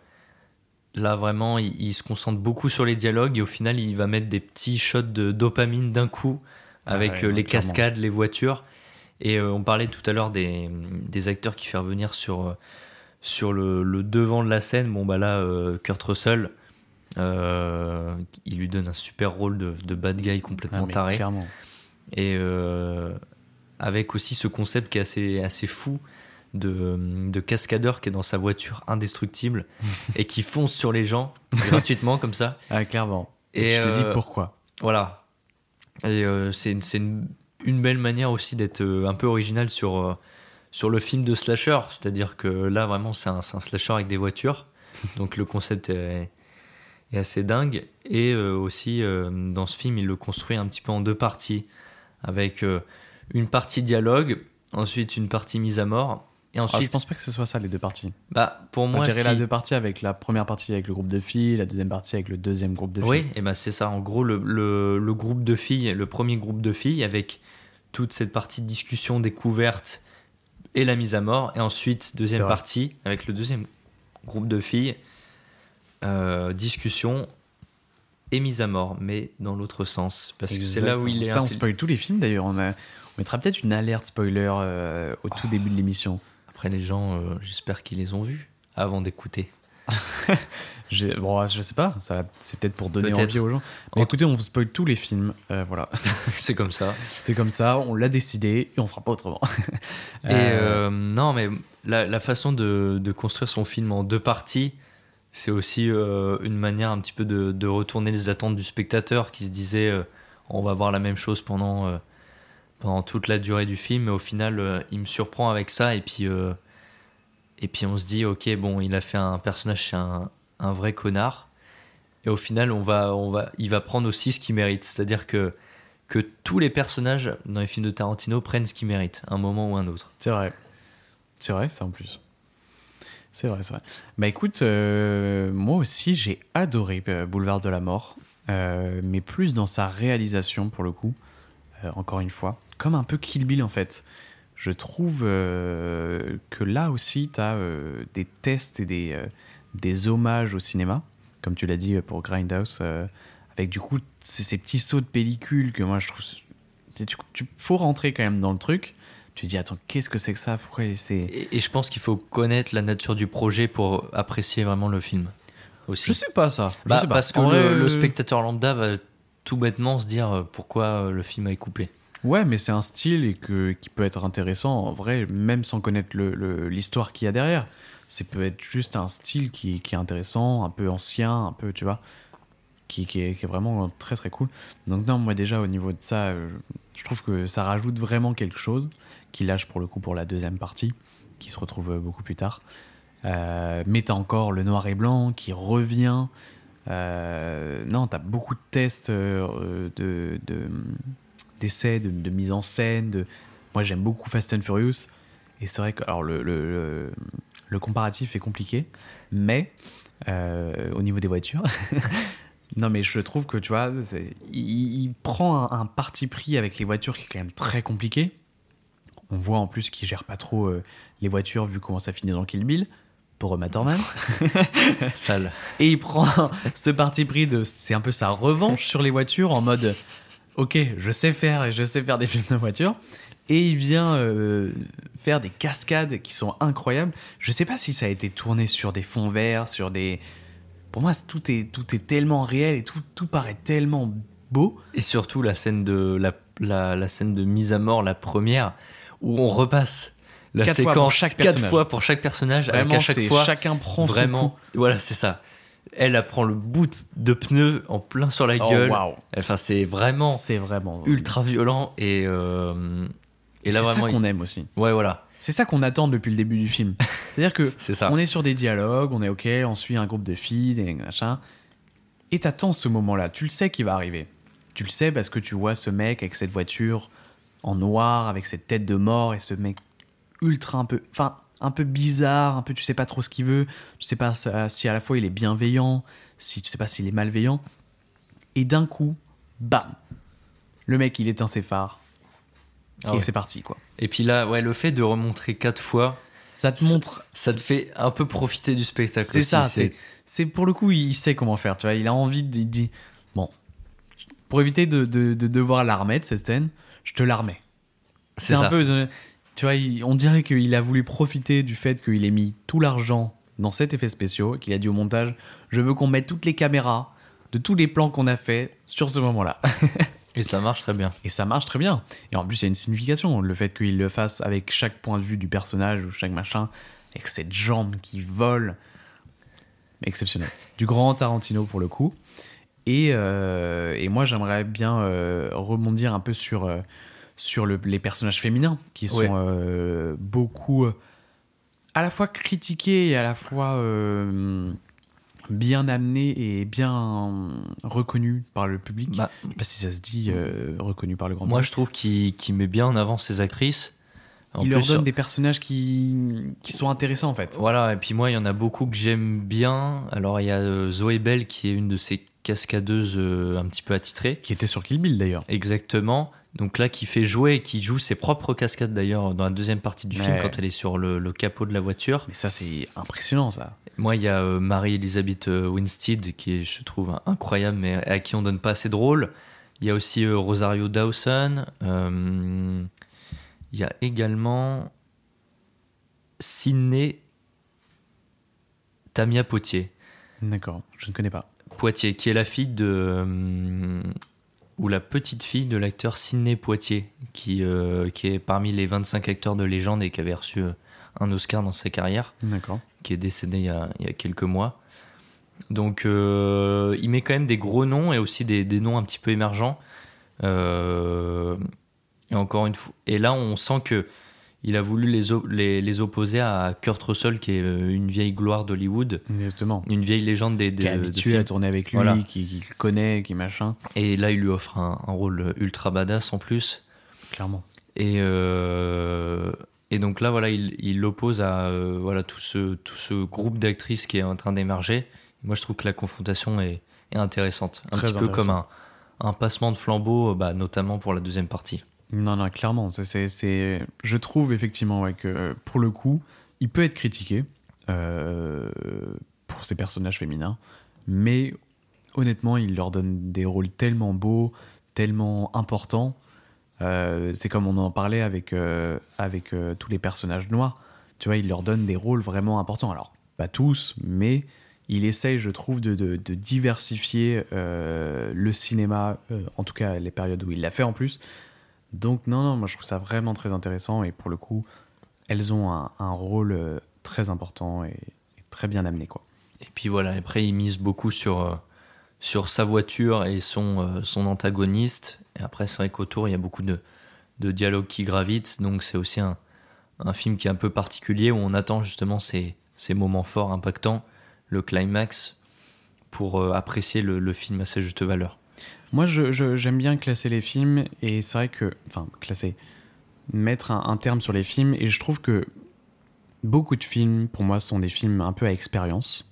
là vraiment il, il se concentre beaucoup sur les dialogues et au final il va mettre des petits shots de dopamine d'un coup avec Ah ouais, euh, les clairement. cascades, les voitures. Et euh, on parlait tout à l'heure des, des acteurs qui fait revenir sur, euh, sur le, le devant de la scène. Bon bah là euh, Kurt Russell, il lui donne un super rôle de, de bad guy complètement Ah, taré. clairement. Et avec aussi ce concept qui est assez, assez fou de, de cascadeur qui est dans sa voiture indestructible et qui fonce sur les gens gratuitement comme ça. Ah, clairement. Et, Et tu te dis euh, pourquoi? Voilà. Et euh, c'est une, une belle manière aussi d'être euh, un peu original sur, sur le film de slasher. C'est-à-dire que là, vraiment, c'est un, un slasher avec des voitures. Donc le concept est, est assez dingue. Et euh, aussi, dans ce film, il le construit un petit peu en deux parties. Avec une partie dialogue, ensuite une partie mise à mort. Et Ah, ensuite, je pense pas que ce soit ça les deux parties. bah, pour moi, On dirait si- la deux parties avec la première partie avec le groupe de filles, la deuxième partie avec le deuxième groupe de filles. Oui, et ben c'est ça. En gros, le, le- le groupe de filles, le premier groupe de filles, avec toute cette partie de discussion, découverte et la mise à mort. Et ensuite, deuxième partie, avec le deuxième groupe de filles, euh, discussion et mise à mort, mais dans l'autre sens. Parce que c'est là où il est. Putain, on spoil tous les films d'ailleurs. On, a- on mettra peut-être une alerte spoiler euh, au tout début de l'émission. Après, les gens, euh, j'espère qu'ils les ont vus avant d'écouter. Bon, je sais pas, ça, c'est peut-être pour donner envie aux gens. Mais En- écoutez, on vous spoil tous les films. euh, voilà. c'est comme ça. C'est comme ça, on l'a décidé et on fera pas autrement. Et Euh, non, mais la, la façon de, de construire son film en deux parties, c'est aussi une manière un petit peu de, de retourner les attentes du spectateur qui se disait on va voir la même chose pendant, pendant toute la durée du film, mais au final, euh, il me surprend avec ça, et puis, euh, et puis on se dit ok, bon, il a fait un personnage, c'est un, un vrai connard, et au final, on va, on va, il va prendre aussi ce qu'il mérite, c'est-à-dire que, que tous les personnages dans les films de Tarantino prennent ce qu'ils méritent, un moment ou un autre. C'est vrai. C'est vrai, ça en plus. C'est vrai, c'est vrai. Bah écoute, euh, moi aussi j'ai adoré Boulevard de la Mort, mais plus dans sa réalisation pour le coup, encore une fois, comme un peu Kill Bill en fait. Je trouve euh, que là aussi tu as des tests et des, euh, des hommages au cinéma, comme tu l'as dit euh, pour Grindhouse, euh, avec du coup ces petits sauts de pellicule que moi je trouve. Tu, tu- faut rentrer quand même dans le truc. Tu dis, attends, qu'est-ce que c'est que ça? Pourquoi c'est. Et, et je pense qu'il faut connaître la nature du projet pour apprécier vraiment le film. Aussi. Je sais pas ça. Je Bah, sais pas. Parce que le, euh, spectateur lambda va tout bêtement se dire euh, pourquoi euh, le film a été coupé. Ouais, mais c'est un style et que, qui peut être intéressant en vrai, même sans connaître le- le- l'histoire qu'il y a derrière. C'est peut être juste un style qui, qui est intéressant, un peu ancien, un peu, tu vois, qui, qui, est, qui est vraiment très très cool. Donc, non, moi déjà, au niveau de ça, euh, je trouve que ça rajoute vraiment quelque chose qui lâche pour le coup pour la deuxième partie, qui se retrouve euh, beaucoup plus tard. Euh, mais t'as encore le noir et blanc qui revient. Non, t'as beaucoup de tests de, de- d'essais, de, de mise en scène. De... Moi, j'aime beaucoup Fast and Furious. Et c'est vrai que alors, le, le, le- le comparatif est compliqué, mais euh, au niveau des voitures. non, mais je trouve que tu vois, il, il prend un, un parti pris avec les voitures qui est quand même très compliqué. On voit en plus qu'il gère pas trop euh, les voitures vu comment ça finit dans Kill Bill pour Uma Thurman. Sale. Et il prend ce parti pris de. C'est un peu sa revanche sur les voitures en mode Ok, je sais faire et je sais faire des films de voitures. Et il vient euh, faire des cascades qui sont incroyables. Je sais pas si ça a été tourné sur des fonds verts, sur des. Pour moi, tout est, tout est tellement réel et tout, tout paraît tellement beau. Et surtout la scène de la, la, la scène de mise à mort, la première, où on repasse la Quatre fois séquence chaque quatre personnage. fois pour chaque personnage. avec Vraiment, à chaque fois chacun prend son vraiment. coup. Voilà, c'est ça. Elle elle prend le bout de pneu en plein sur la Oh, gueule. waouh. Enfin, c'est vraiment, C'est vraiment. ultra violent et euh, et là C'est ça qu'on il- aime aussi. Ouais, voilà. C'est ça qu'on attend depuis le début du film. C'est-à-dire que C'est ça. on est sur des dialogues, on est ok, on suit un groupe de filles, des machins, et t'attends ce moment-là. Tu le sais qu'il va arriver. Tu le sais parce que tu vois ce mec avec cette voiture en noir, avec cette tête de mort et ce mec ultra un peu, enfin un peu bizarre, un peu tu sais pas trop ce qu'il veut, tu sais pas si à la fois il est bienveillant, si tu sais pas s'il est malveillant, et d'un coup, bam, le mec il éteint ses phares Ah et c'est parti quoi. Et puis là, ouais, le fait de remontrer quatre fois, Ça te montre. Ça te fait un peu profiter du spectacle. C'est ça, c'est pour le coup, il sait comment faire, tu vois. Il a envie de. Il dit Bon, pour éviter de, de, de devoir la remettre, cette scène, je te la remets. C'est C'est un ça. peu. Tu vois, il- on dirait qu'il a voulu profiter du fait qu'il ait mis tout l'argent dans cet effet spéciaux, qu'il a dit au montage Je veux qu'on mette toutes les caméras de tous les plans qu'on a fait sur ce moment-là. Et ça marche très bien. Et ça marche très bien. Et en plus, il y a une signification. Le fait qu'il le fasse avec chaque point de vue du personnage ou chaque machin, avec cette jambe qui vole. Exceptionnel. Du grand Tarantino pour le coup. Et, euh, et moi, j'aimerais bien euh, rebondir un peu sur, euh, sur le- les personnages féminins qui sont Ouais. euh, beaucoup euh, à la fois critiqués et à la fois euh, bien amenés et bien reconnus par le public. Bah, Je sais pas si ça se dit euh, reconnu par le grand Moi, public. je trouve qu'il met bien en avant ses actrices. En il leur donne des personnages qui, qui sont intéressants en fait. Voilà, et puis moi, il y en a beaucoup que j'aime bien. Alors, il y a Zoé Bell, qui est une de ces cascadeuses un petit peu attitrées. Qui était sur Kill Bill d'ailleurs. Exactement. Donc là, qui fait jouer, qui joue ses propres cascades d'ailleurs dans la deuxième partie du film quand elle est sur le, le capot de la voiture. Mais ça, c'est impressionnant ça. Moi, il y a euh, Marie-Elisabeth euh, Winstead qui est, je trouve, incroyable, mais à qui on donne pas assez de rôle. Il y a aussi euh, Rosario Dawson. Euh, il y a également Sidney Tamia Potier. D'accord, je ne connais pas. Poitiers, qui est la fille de. Ou la petite fille de l'acteur Sidney Poitier, qui, euh, qui est parmi les 25 acteurs de légende et qui avait reçu euh, un Oscar dans sa carrière, qui est décédé il y a, il y a quelques mois. Donc euh, il met quand même des gros noms et aussi des, des noms un petit peu émergents. Euh, et encore une fois, et là on sent que il a voulu les, op- les, les opposer à Kurt Russell, qui est euh, une vieille gloire d'Hollywood, Exactement. une vieille légende des, des Qui est habitué à tourner avec lui, Voilà. qui, qui le connaît, qui machin. Et là, il lui offre un, un rôle ultra badass en plus. Clairement. Et, euh, et donc là, voilà, il l'oppose à euh, voilà, tout, ce, tout ce groupe d'actrices qui est en train d'émerger. Moi, je trouve que la confrontation est, est intéressante. Un Très petit peu comme un passement de flambeau, bah, notamment pour la deuxième partie. Non, non, clairement. c'est- c'est- Je trouve effectivement que euh, pour le coup, il peut être critiqué euh, pour ses personnages féminins, mais honnêtement, il leur donne des rôles tellement beaux, tellement importants. Euh, c'est comme on en parlait avec, avec tous les personnages noirs. Tu vois, il leur donne des rôles vraiment importants. Alors, pas tous, mais il essaye, je trouve, de, de- diversifier le cinéma, en tout cas les périodes où il l'a fait en plus. Donc, non, non, moi je trouve ça vraiment très intéressant et pour le coup, elles ont un, rôle euh, très important et, très bien amené, quoi. Et puis voilà, après, il mise beaucoup sur, euh, sur sa voiture et son, euh, son antagoniste. Et après, c'est vrai qu'autour, il y a beaucoup de, de dialogues qui gravitent. Donc, c'est aussi un, un film qui est un peu particulier où on attend justement ces, ces moments forts, impactants, le climax, pour apprécier le, le film à sa juste valeur. Moi, j'aime bien classer les films et c'est vrai que, enfin, classer, mettre un, un terme sur les films et je trouve que beaucoup de films, pour moi, sont des films un peu à expérience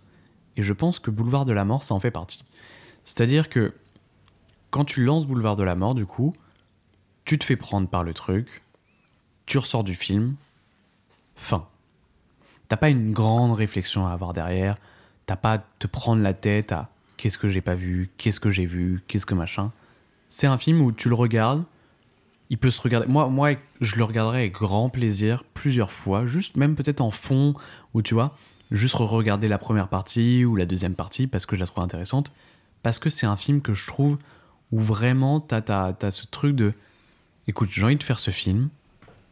et je pense que Boulevard de la Mort, ça en fait partie. C'est-à-dire que quand tu lances Boulevard de la Mort, du coup, tu te fais prendre par le truc, tu ressors du film, fin. T'as pas une grande réflexion à avoir derrière, t'as pas à te prendre la tête à qu'est-ce que j'ai pas vu, qu'est-ce que j'ai vu, qu'est-ce que machin? C'est un film où tu le regardes, il peut se regarder. Moi, moi, je le regarderai avec grand plaisir plusieurs fois, juste même peut-être en fond, ou tu vois, juste regarder la première partie ou la deuxième partie parce que je la trouve intéressante. Parce que c'est un film que je trouve où vraiment t'as, t'as, ce truc de écoute, j'ai envie de faire ce film,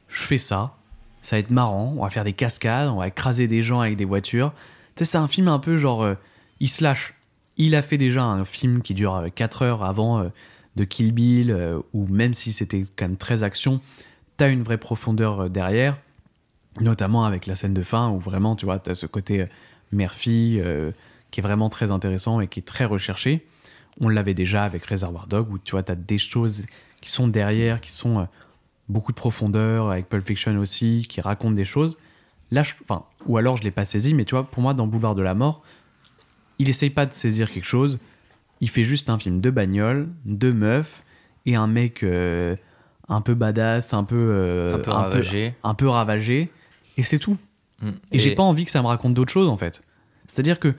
je fais ça, ça va être marrant, on va faire des cascades, on va écraser des gens avec des voitures. Tu sais, c'est un film un peu genre. euh, il se lâche. Il a fait déjà un film qui dure 4 heures avant euh, de Kill Bill, euh, où même si c'était quand même très action, t'as une vraie profondeur euh, derrière, notamment avec la scène de fin où vraiment, tu vois, t'as ce côté euh, mère-fille euh, qui est vraiment très intéressant et qui est très recherché. On l'avait déjà avec Reservoir Dog, où tu vois, t'as des choses qui sont derrière, qui sont euh, beaucoup de profondeur, avec Pulp Fiction aussi, qui racontent des choses. Là, ou alors je l'ai pas saisi, mais tu vois, pour moi, dans Boulevard de la Mort, il essaye pas de saisir quelque chose. Il fait juste un film de bagnole, de meufs et un mec euh, un peu badass, un peu, euh, Un peu ravagé. un peu ravagé, et c'est tout. Mm. Et, Et- j'ai pas envie que ça me raconte d'autres choses en fait. C'est-à-dire que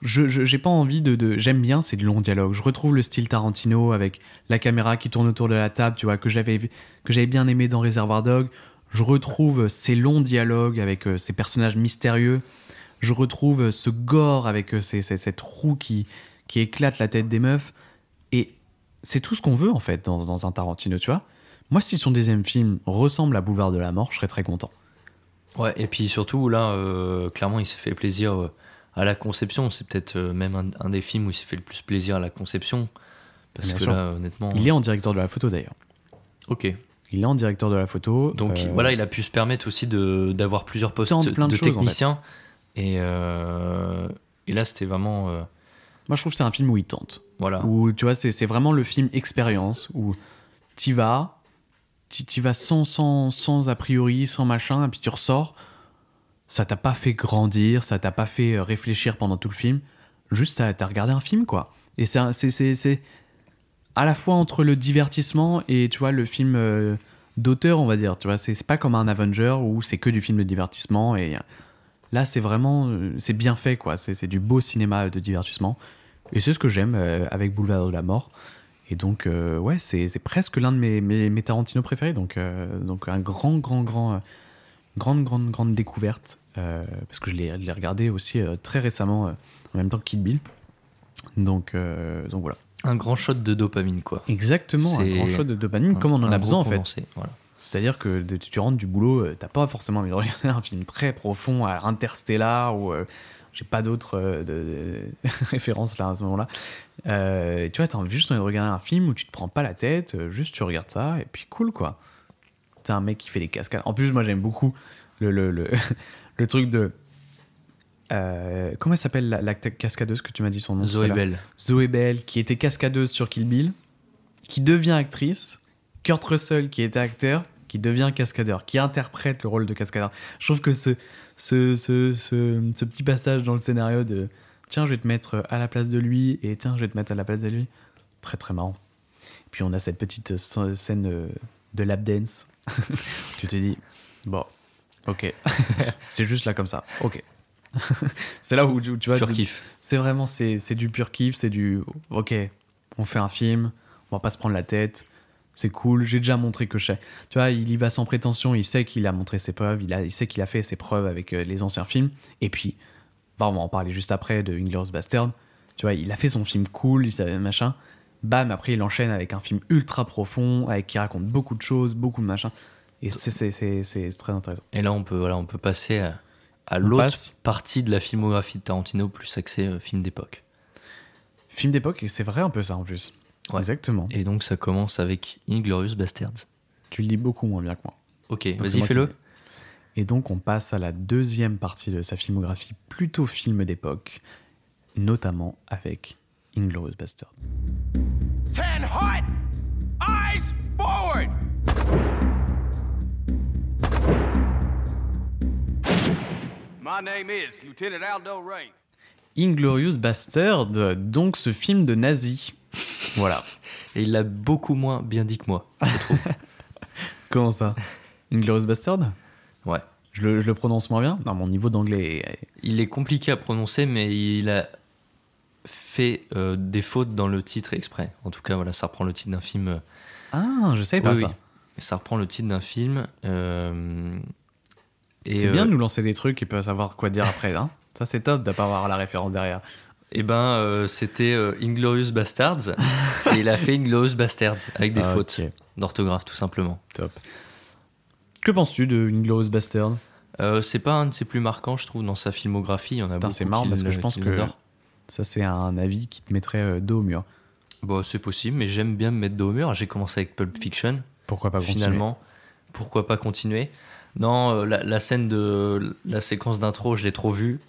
je je- j'ai pas envie de, de- j'aime bien ces longs dialogues. Je retrouve le style Tarantino avec la caméra qui tourne autour de la table, tu vois, que j'avais que j'avais bien aimé dans Reservoir Dog. Je retrouve ces longs dialogues avec euh, ces personnages mystérieux. Je retrouve ce gore avec euh, ces- ces- cette roue qui qui éclate la tête des meufs. Et c'est tout ce qu'on veut en fait dans, dans un Tarantino, tu vois. Moi, si son deuxième film ressemble à Boulevard de la Mort, je serais très content. Ouais, et puis surtout, là, euh, clairement, il s'est fait plaisir euh, à la conception. C'est peut-être même un, un des films où il s'est fait le plus plaisir à la conception. Parce Bien que sûr. là, honnêtement. Il est en directeur de la photo d'ailleurs. Ok. Il est en directeur de la photo. Donc euh, voilà, il a pu se permettre aussi d'avoir plusieurs postes Tant de de, en fait. Et, euh, et là, c'était vraiment. euh, Moi, je trouve que c'est un film où il tente. Voilà. Où, tu vois, c'est c'est vraiment le film expérience où t'y vas, t'y t'y vas sans, sans, sans a priori, sans machin, et puis tu ressors. Ça t'a pas fait grandir, ça t'a pas fait euh, réfléchir pendant tout le film. Juste, t'as t'as regardé un film, quoi. Et c'est un- c'est- c'est c'est à la fois entre le divertissement et, tu vois, le film euh, d'auteur, on va dire. Tu vois, c'est c'est pas comme un Avenger où c'est que du film de divertissement et. Là, c'est vraiment, euh, c'est bien fait, quoi. C'est du beau cinéma de divertissement. Et c'est ce que j'aime euh, avec Boulevard de la Mort. Et donc, euh, ouais, c'est c'est presque l'un de mes, mes, mes Tarantino préférés. Donc, euh, donc un grand, grand, grand, euh, grande, grande, grande découverte. parce que je l'ai regardé aussi très récemment, en même temps que Kid Bill. Donc, donc voilà. un grand shot de dopamine, quoi. Exactement, un grand shot de dopamine, un- comme on en a besoin en fait. voilà. C'est-à-dire que de- tu rentres du boulot, euh, t'as pas forcément envie de regarder un film très profond à Interstellar ou euh, j'ai pas d'autres euh, références là à ce moment-là. Euh, tu vois, t'as juste envie de regarder un film où tu te prends pas la tête, juste tu regardes ça et puis cool quoi. T'es un mec qui fait des cascades. En plus, moi j'aime beaucoup le, le, le, le truc de. euh, comment elle s'appelle la, la cascadeuse que tu m'as dit son nom Zoé Bell. Zoé Bell, qui était cascadeuse sur Kill Bill, qui devient actrice. Kurt Russell, qui était acteur, qui devient cascadeur, qui interprète le rôle de cascadeur. Je trouve que ce, ce, ce, ce, ce petit passage dans le scénario de tiens, je vais te mettre à la place de lui et tiens, je vais te mettre à la place de lui, très très marrant. Puis on a cette petite scène euh, de lap dance. tu te dis, bon, ok, c'est juste là comme ça, ok. c'est là où, tu- tu vois. Pur kiff. C'est vraiment, c'est c'est du pur kiff, c'est du, ok, on fait un film, on va pas se prendre la tête, c'est cool, j'ai déjà montré que je sais. Tu vois, il y va sans prétention, il sait qu'il a montré ses preuves, il, a, il sait qu'il a fait ses preuves avec euh, les anciens films, et puis, bah, on va en parler juste après de Inglourious Bastard. Tu vois, il a fait son film cool, il savait machin. Bam, après il enchaîne avec un film ultra profond, avec qui raconte beaucoup de choses, beaucoup de machin. Et c'est- c'est c'est- c'est très intéressant. Et là, on peut, voilà, on peut passer à, l'autre passe. partie de la filmographie de Tarantino, plus axée euh, film d'époque. Film d'époque, et c'est vrai un peu ça en plus. Ouais. Exactement. Et donc, ça commence avec Inglorious Bastards. Tu le dis beaucoup moins bien que moi. Ok, vas-y, fais-le. Et donc on passe à la deuxième partie de sa filmographie, plutôt film d'époque, notamment avec Inglourious Bastard. Ten hot! Eyes forward! My name is Lieutenant Aldo Ray. Inglorious Bastard, donc ce film de nazi. Voilà. Et il l'a beaucoup moins bien dit que moi. Comment ça? Inglorious Bastard Ouais. je le, je le prononce moins bien? Non, mon niveau d'anglais est... Il est compliqué à prononcer, mais il a fait euh, des fautes dans le titre exprès. En tout cas, voilà, ça reprend le titre d'un film. euh, Ah, je savais pas oui, ça. oui. Ça reprend le titre d'un film. euh, C'est bien de nous lancer des trucs et pas savoir quoi dire après. Hein ça c'est top de pas avoir la référence derrière. Eh ben, euh, c'était euh, Inglorious Bastards. et il a fait Inglorious Bastards avec des Ah, fautes d'orthographe, tout simplement. Top. Que penses-tu de Inglorious Bastard Euh, c'est pas un de ses plus marquants, je trouve, dans sa filmographie. Il y en a Putain, beaucoup c'est marrant parce que je pense que ça c'est un avis qui te mettrait dos au mur. Bon, c'est possible, mais j'aime bien me mettre dos au mur. J'ai commencé avec Pulp Fiction. Pourquoi pas continuer? Finalement, pourquoi pas continuer? Non, la, la scène de la séquence d'intro, je l'ai trop vue.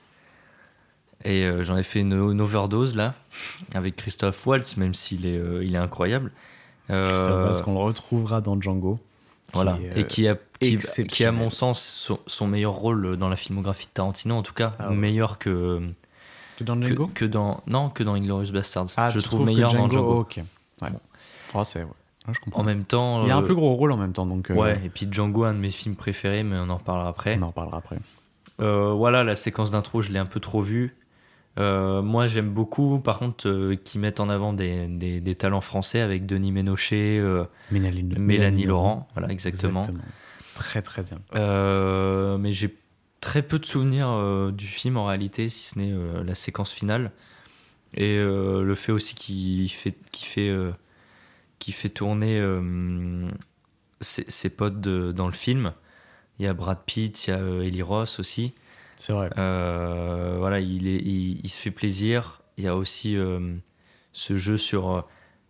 Et euh, j'en ai fait une, une overdose là, avec Christophe Waltz, même s'il est, euh, il est incroyable. Euh, parce qu'on le retrouvera dans Django. voilà. Et qui a, qui, exceptionnel. mon sens, son, son meilleur rôle dans la filmographie de Tarantino, en tout cas, Ah ouais. meilleur que. Que dans que, Django que dans non que dans Inglorious Bastards Ah, je trouve que meilleur dans Django, Django oh, ok. Ouais. Oh, c'est- ouais. Ouais, je comprends. en même temps Il a un euh, plus gros rôle en même temps, donc. euh, ouais et puis Django un de mes films préférés mais on en reparlera après On en reparlera après. Voilà, la séquence d'intro, je l'ai un peu trop vue. Euh, moi, j'aime beaucoup, par contre, euh, qu'ils mettent en avant des, des- des talents français avec Denis Ménochet, euh, Mélanie, Mélanie Laurent. Voilà, exactement. Très très bien. Euh, mais j'ai très peu de souvenirs du film en réalité, si ce n'est la séquence finale. Et le fait aussi qu'il fait, qu'il fait, qu'il fait tourner ses, ses potes de- dans le film. Il y a Brad Pitt, il y a Eli Ross aussi. C'est vrai. Euh, voilà, il, est, il, il se fait plaisir. Il y a aussi euh, ce jeu sur euh,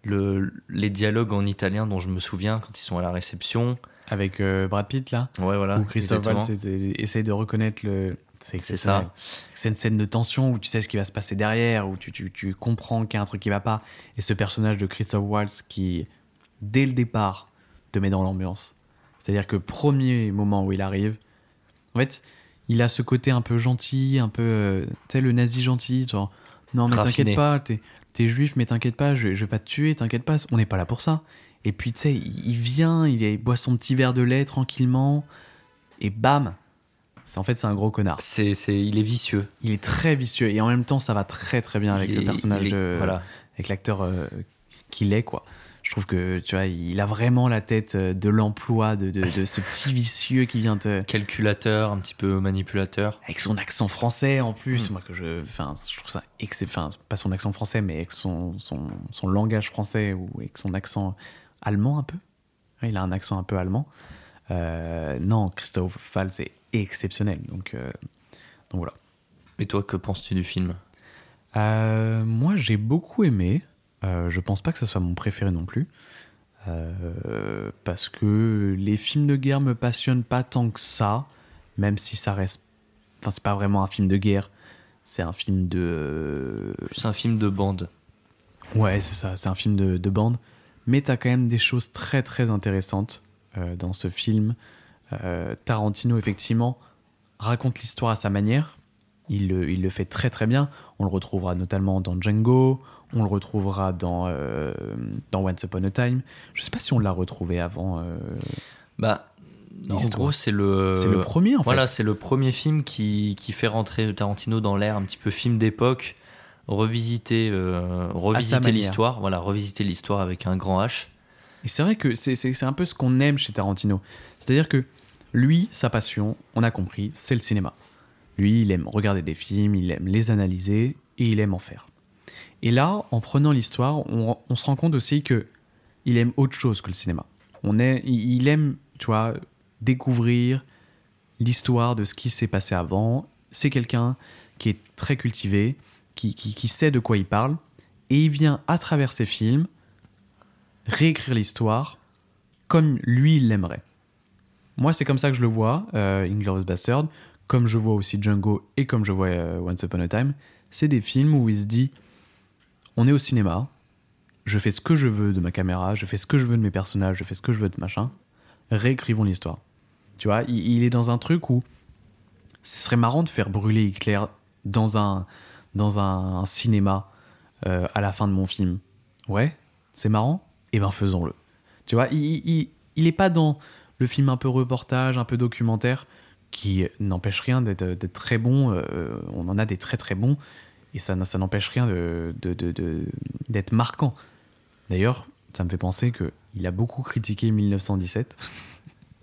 le, les dialogues en italien dont je me souviens quand ils sont à la réception. Avec euh, Brad Pitt là Ouais, voilà. Où Christophe. Waltz essaye de reconnaître le. C'est ça. C'est une scène de tension où tu sais ce qui va se passer derrière, où tu, tu, tu comprends qu'il y a un truc qui va pas. Et ce personnage de Christophe Waltz qui, dès le départ, te met dans l'ambiance. C'est-à-dire que premier moment où il arrive, en fait, il a ce côté un peu gentil, un peu. euh, Tu sais, le nazi gentil, genre, non, mais t'inquiète pas, t'es t'es juif, mais t'inquiète pas, je, je vais pas te tuer, t'inquiète pas, on n'est pas là pour ça. Et puis, tu sais, il vient, il, boit son petit verre de lait tranquillement, et bam En fait, c'est un gros connard. C'est, c'est, il est vicieux. Il est très vicieux, et en même temps, ça va très très bien avec Il le personnage il est- de. voilà. Avec l'acteur euh, qu'il est, quoi. Je trouve que, tu vois, il a vraiment la tête euh, de l'emploi, de, de, de ce petit vicieux qui vient te. Calculateur, un petit peu manipulateur. Avec son accent français en plus, Mm. moi que je, enfin, je trouve ça. Enfin, pas son accent français, mais avec son, son, son langage français ou avec son accent allemand un peu. Il a un accent un peu allemand. Euh, non, Christophe Fall, c'est exceptionnel. Donc, euh, donc voilà. Et toi, que penses-tu du film? Euh, moi, j'ai beaucoup aimé. Euh, je pense pas que ce soit mon préféré non plus. Euh, parce que les films de guerre me passionnent pas tant que ça, même si ça reste. Enfin, c'est pas vraiment un film de guerre. C'est un film de. C'est un film de bande. Ouais, c'est ça. C'est un film de, de bande. Mais t'as quand même des choses très très intéressantes euh, dans ce film. Tarantino, effectivement, raconte l'histoire à sa manière. Il le, il le fait très très bien. On le retrouvera notamment dans Django. On le retrouvera dans, euh, dans Once Upon a Time. Je sais pas si on l'a retrouvé avant. euh, Bah, en gros, c'est le. C'est le premier, en fait. Voilà, c'est le premier film qui, qui fait rentrer Tarantino dans l'air un petit peu film d'époque, revisiter, euh, revisiter l'histoire. Voilà, revisiter l'histoire avec un grand H. Et c'est vrai que c'est un peu ce qu'on aime chez Tarantino. C'est-à-dire que lui, sa passion, on a compris, c'est le cinéma. Lui, il aime regarder des films, il aime les analyser et il aime en faire. Et là, en prenant l'histoire, on, se rend compte aussi que il aime autre chose que le cinéma. Il aime, tu vois, découvrir l'histoire de ce qui s'est passé avant. C'est quelqu'un qui est très cultivé, qui sait de quoi il parle, et il vient à travers ses films réécrire l'histoire comme lui il l'aimerait. Moi, c'est comme ça que je le vois, euh, Inglourious Bastard, comme je vois aussi Django et comme je vois euh, Once Upon a Time. C'est des films où il se dit on est au cinéma, je fais ce que je veux de ma caméra, je fais ce que je veux de mes personnages, je fais ce que je veux de machin, réécrivons l'histoire. Tu vois, il, est dans un truc où ce serait marrant de faire brûler Hitler dans un, dans un, cinéma euh, à la fin de mon film. Ouais, c'est marrant Eh ben faisons-le. Tu vois, il, il, il est pas dans le film un peu reportage, un peu documentaire, qui n'empêche rien d'être très bon. euh, on en a des très très bons, et ça, ça n'empêche rien de- de- de- de- d'être marquant. D'ailleurs, ça me fait penser que il a beaucoup critiqué 1917.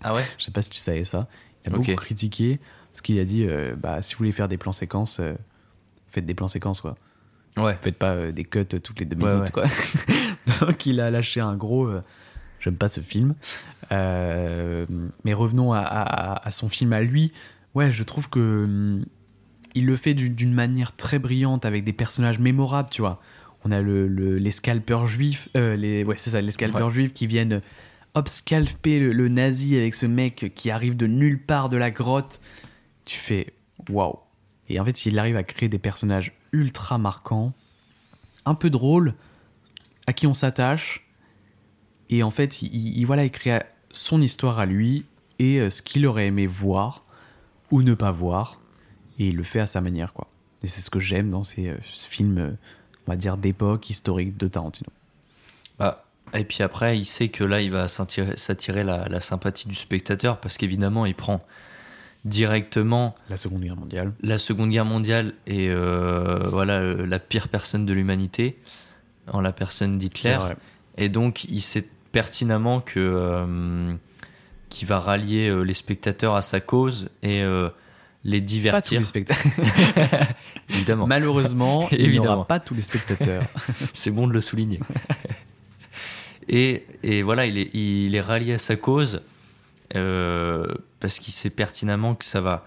Ah ouais? Je sais pas si tu savais ça. Il a beaucoup critiqué ce qu'il a dit. euh, bah, si vous voulez faire des plans séquences, euh, faites des plans séquences quoi. Ouais. Faites pas euh, des cuts toutes les deux minutes ouais. quoi. Donc il a lâché un gros. J'aime pas ce film. Mais revenons à, à- à son film à lui. Ouais, je trouve que hum, il le fait du- d'une manière très brillante avec des personnages mémorables, tu vois. On a le, le- les scalpeurs juifs, euh, les, ouais, c'est ça, les scalpeurs Ouais. juifs qui viennent hop scalper le, le nazi avec ce mec qui arrive de nulle part de la grotte. Tu fais waouh. Et en fait, il arrive à créer des personnages ultra marquants, un peu drôles, à qui on s'attache. Et en fait, il, il- voilà, il crée son histoire à lui et euh, ce qu'il aurait aimé voir ou ne pas voir. Et il le fait à sa manière, quoi. Et c'est ce que j'aime dans ces euh, films, euh, on va dire, d'époque historique de Tarantino. Bah, et puis après, il sait que là, il va s'attirer la, la sympathie du spectateur parce qu'évidemment, il prend directement La Seconde Guerre mondiale. la Seconde Guerre mondiale et euh, voilà la pire personne de l'humanité en la personne d'Hitler. Et donc il sait pertinemment que euh, qu'il va rallier les spectateurs à sa cause et euh, les Pas tous divertir. les spectateurs. Évidemment. Malheureusement, il n'y Évidemment. aura pas tous les spectateurs. C'est bon de le souligner. et, et voilà, il est, il est rallié à sa cause euh, parce qu'il sait pertinemment que ça va.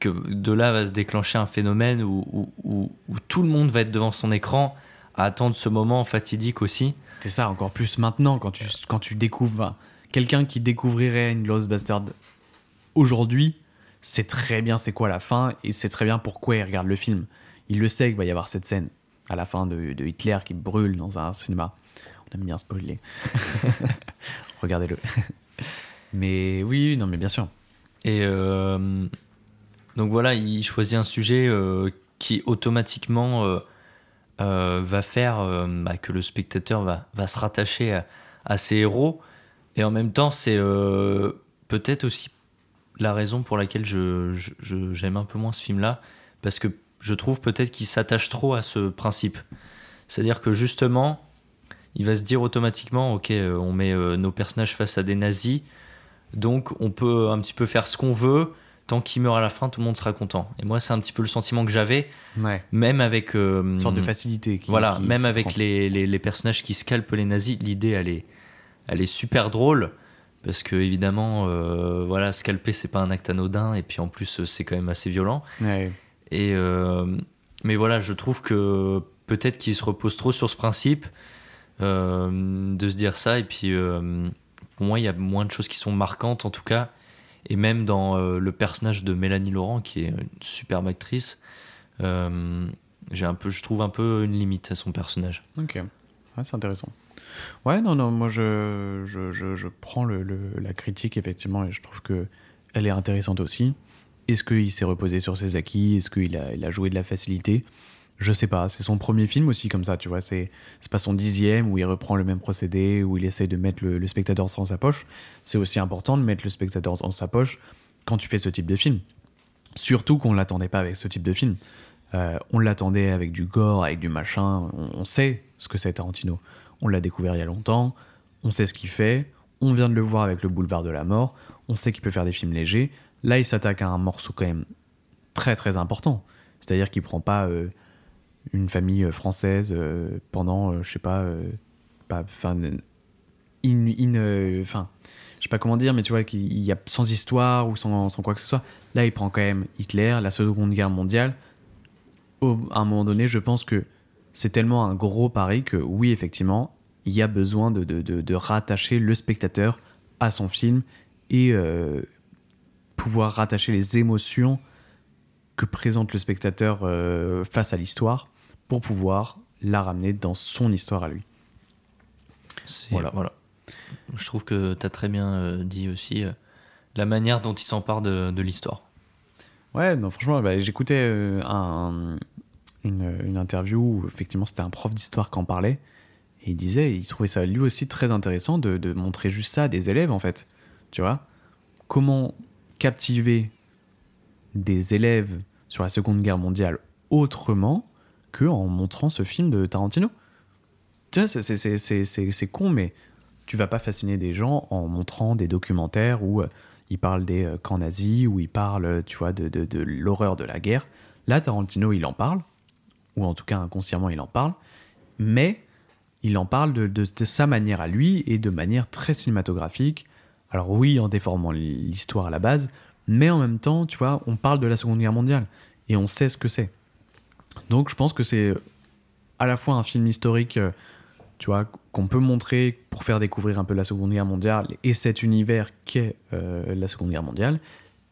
que de là va se déclencher un phénomène où, où, où- où tout le monde va être devant son écran à attendre ce moment fatidique aussi. C'est ça, encore plus maintenant, quand tu, quand tu découvres. Quelqu'un qui découvrirait une Bastard aujourd'hui, sait très bien c'est quoi la fin et sait très bien pourquoi il regarde le film. Il le sait qu'il va y avoir cette scène à la fin de, de Hitler qui brûle dans un cinéma. On aime bien spoiler. Regardez-le. mais oui, non, mais bien sûr. Et euh, donc voilà, il choisit un sujet euh, qui automatiquement euh, va faire bah, que le spectateur va, va se rattacher à, ses héros. Et en même temps, c'est peut-être aussi la raison pour laquelle je, je- je- j'aime un peu moins ce film-là, parce que je trouve peut-être qu'il s'attache trop à ce principe. C'est-à-dire que justement, il va se dire automatiquement, ok, euh, on met euh, nos personnages face à des nazis, donc on peut un petit peu faire ce qu'on veut, tant qu'il meurt à la fin, tout le monde sera content. Et moi, c'est un petit peu le sentiment que j'avais, Ouais. même avec... euh, Une sorte de facilité. qui- voilà, qui- même qui avec les, les, les personnages qui scalpent les nazis, l'idée, elle est, elle est super drôle. Parce que, évidemment, euh, voilà, scalper, c'est pas un acte anodin. Et puis, en plus, euh, c'est quand même assez violent. Ouais. Et, euh, mais voilà, je trouve que peut-être qu'il se repose trop sur ce principe euh, de se dire ça. Et puis, pour moi, il y a moins de choses qui sont marquantes, en tout cas. Et même dans le personnage de Mélanie Laurent, qui est une superbe actrice, j'ai un peu, je trouve un peu une limite à son personnage. Ok, ouais, c'est intéressant. Ouais, non, non, moi je, je, je, je prends la critique effectivement et je trouve que elle est intéressante aussi. Est-ce qu'il s'est reposé sur ses acquis? Est-ce qu'il a, joué de la facilité? Je sais pas. C'est son premier film aussi comme ça, tu vois. C'est c'est pas son dixième où il reprend le même procédé, où il essaye de mettre le, spectateur dans sa poche. C'est aussi important de mettre le spectateur dans sa poche quand tu fais ce type de film. Surtout qu'on l'attendait pas avec ce type de film. Euh, on l'attendait avec du gore, avec du machin. On sait ce que c'est Tarantino. On l'a découvert il y a longtemps. On sait ce qu'il fait. On vient de le voir avec le Boulevard de la Mort. On sait qu'il peut faire des films légers. Là, il s'attaque à un morceau quand même très très important. C'est-à-dire qu'il prend pas euh, une famille euh, française euh, pendant, euh, je sais pas, pas, enfin, in, je sais pas comment dire, mais tu vois qu'il y a sans histoire ou sans, quoi que ce soit. Là, il prend quand même Hitler, la Seconde Guerre mondiale. À un moment donné, je pense que c'est tellement un gros pari que oui, effectivement, il y a besoin de, de, de- de rattacher le spectateur à son film et euh, pouvoir rattacher les émotions que présente le spectateur euh, face à l'histoire pour pouvoir la ramener dans son histoire à lui. Voilà. voilà. Je trouve que tu as très bien euh, dit aussi la manière dont il s'empare de, de l'histoire. Ouais, non, franchement, bah, j'écoutais un- une, interview où effectivement c'était un prof d'histoire qui en parlait. Et il disait, il trouvait ça lui aussi très intéressant de, montrer juste ça à des élèves en fait. Tu vois? Comment captiver des élèves sur la Seconde Guerre mondiale autrement que en montrant ce film de Tarantino? Tu vois, c'est- con, mais tu vas pas fasciner des gens en montrant des documentaires où euh, ils parlent des euh, camps nazis, où ils parlent, tu vois, de- de l'horreur de la guerre. Là, Tarantino, il en parle, ou en tout cas inconsciemment, il en parle, mais il en parle de, sa manière à lui et de manière très cinématographique. Alors oui, en déformant l'histoire à la base, mais en même temps, tu vois, on parle de la Seconde Guerre mondiale et on sait ce que c'est. Donc je pense que c'est à la fois un film historique, euh, tu vois, qu'on peut montrer pour faire découvrir un peu la Seconde Guerre mondiale et cet univers qu'est euh, la Seconde Guerre mondiale,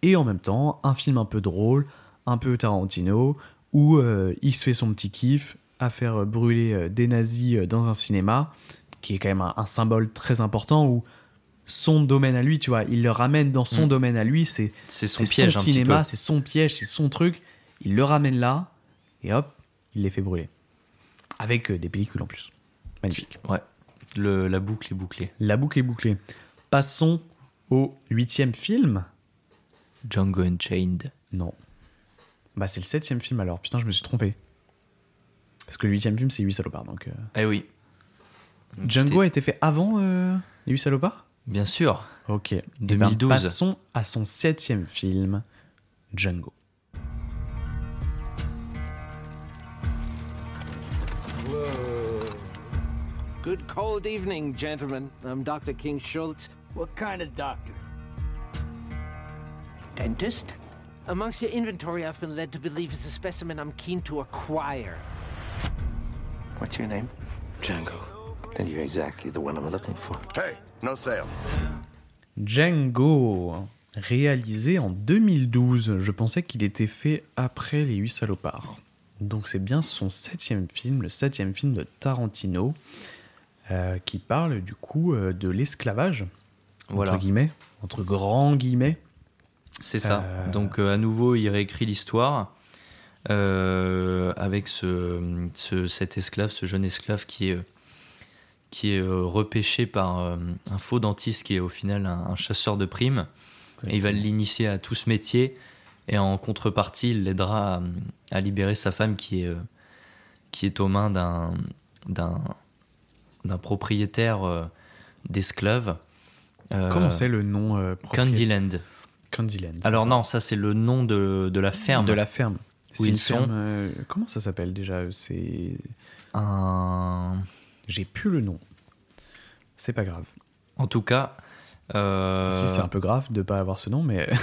et en même temps un film un peu drôle, un peu Tarantino, où euh, il se fait son petit kiff à faire brûler euh, des nazis euh, dans un cinéma, qui est quand même un, un symbole très important où son domaine à lui, tu vois, il le ramène dans son Mm. domaine à lui, c'est son piège un petit cinéma, c'est son piège, c'est son truc, il le ramène là, et hop, il les fait brûler. Avec des pellicules en plus. Magnifique. Ouais. Le, la boucle est bouclée. La boucle est bouclée. Passons au huitième film. Django Unchained. Non. Bah, c'est le septième film alors. Putain, je me suis trompé. Parce que le huitième film, c'est 8 salopards. Donc, euh. Eh oui. Django a été fait avant euh, les 8 salopards? Bien sûr. Ok. Eh 2012. ben, passons à son septième film, Django. Good cold evening, gentlemen. I'm Dr. King Schultz. What kind of doctor? Dentist? Amongst your inventory, I've been led to believe is a specimen I'm keen to acquire. What's your name? Django. Then you're exactly the one I'm looking for. Hey, no sale. Django, réalisé en 2012. Je pensais qu'il était fait après Les 8 salopards. Donc c'est bien son septième film, le septième film de Tarantino, euh, qui parle du coup euh, de l'esclavage, Voilà. entre guillemets, entre grands guillemets. C'est ça. Euh, Donc euh, à nouveau, il réécrit l'histoire euh, avec ce, ce- cet esclave, ce jeune esclave qui est, qui est repêché par un faux dentiste qui est au final un, un chasseur de primes. Et il va l'initier à tout ce métier et en contrepartie, il l'aidera à, à libérer sa femme qui est, qui est aux mains d'un propriétaire d'esclaves. Euh, Comment c'est le nom euh, Candyland. Alors ça. non, ça c'est le nom de, de la ferme. De la ferme. Où C'est ils sont. ferme, euh, comment ça s'appelle déjà C'est. Un. J'ai plus le nom. C'est pas grave. En tout cas. euh, Si c'est un peu grave de pas avoir ce nom, mais.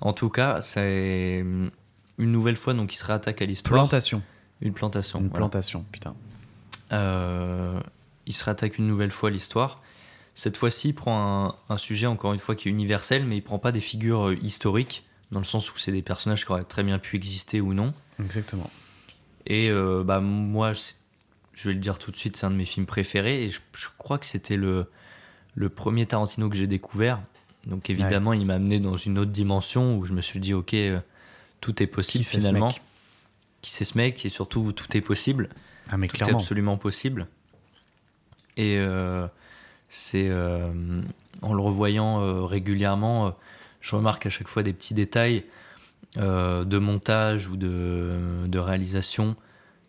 En tout cas, c'est une nouvelle fois donc il se réattaque à l'histoire. Plantation. Une plantation. Une voilà. plantation, putain. Euh, il se réattaque une nouvelle fois à l'histoire. Cette fois-ci, il prend un, un sujet encore une fois qui est universel, mais il prend pas des figures euh, historiques dans le sens où c'est des personnages qui auraient très bien pu exister ou non. Exactement. Et euh, bah moi, je vais le dire tout de suite, c'est un de mes films préférés. Et je, je crois que c'était le, le premier Tarantino que j'ai découvert. Donc évidemment, il m'a amené dans une autre dimension où je me suis dit, ok, euh, tout est possible Qui ce finalement. mec? Qui c'est ce mec? Et surtout, tout est possible. Ah, mais tout clairement. est absolument possible. Et euh, c'est euh, en le revoyant euh, régulièrement, euh, je remarque à chaque fois des petits détails de montage ou de, réalisation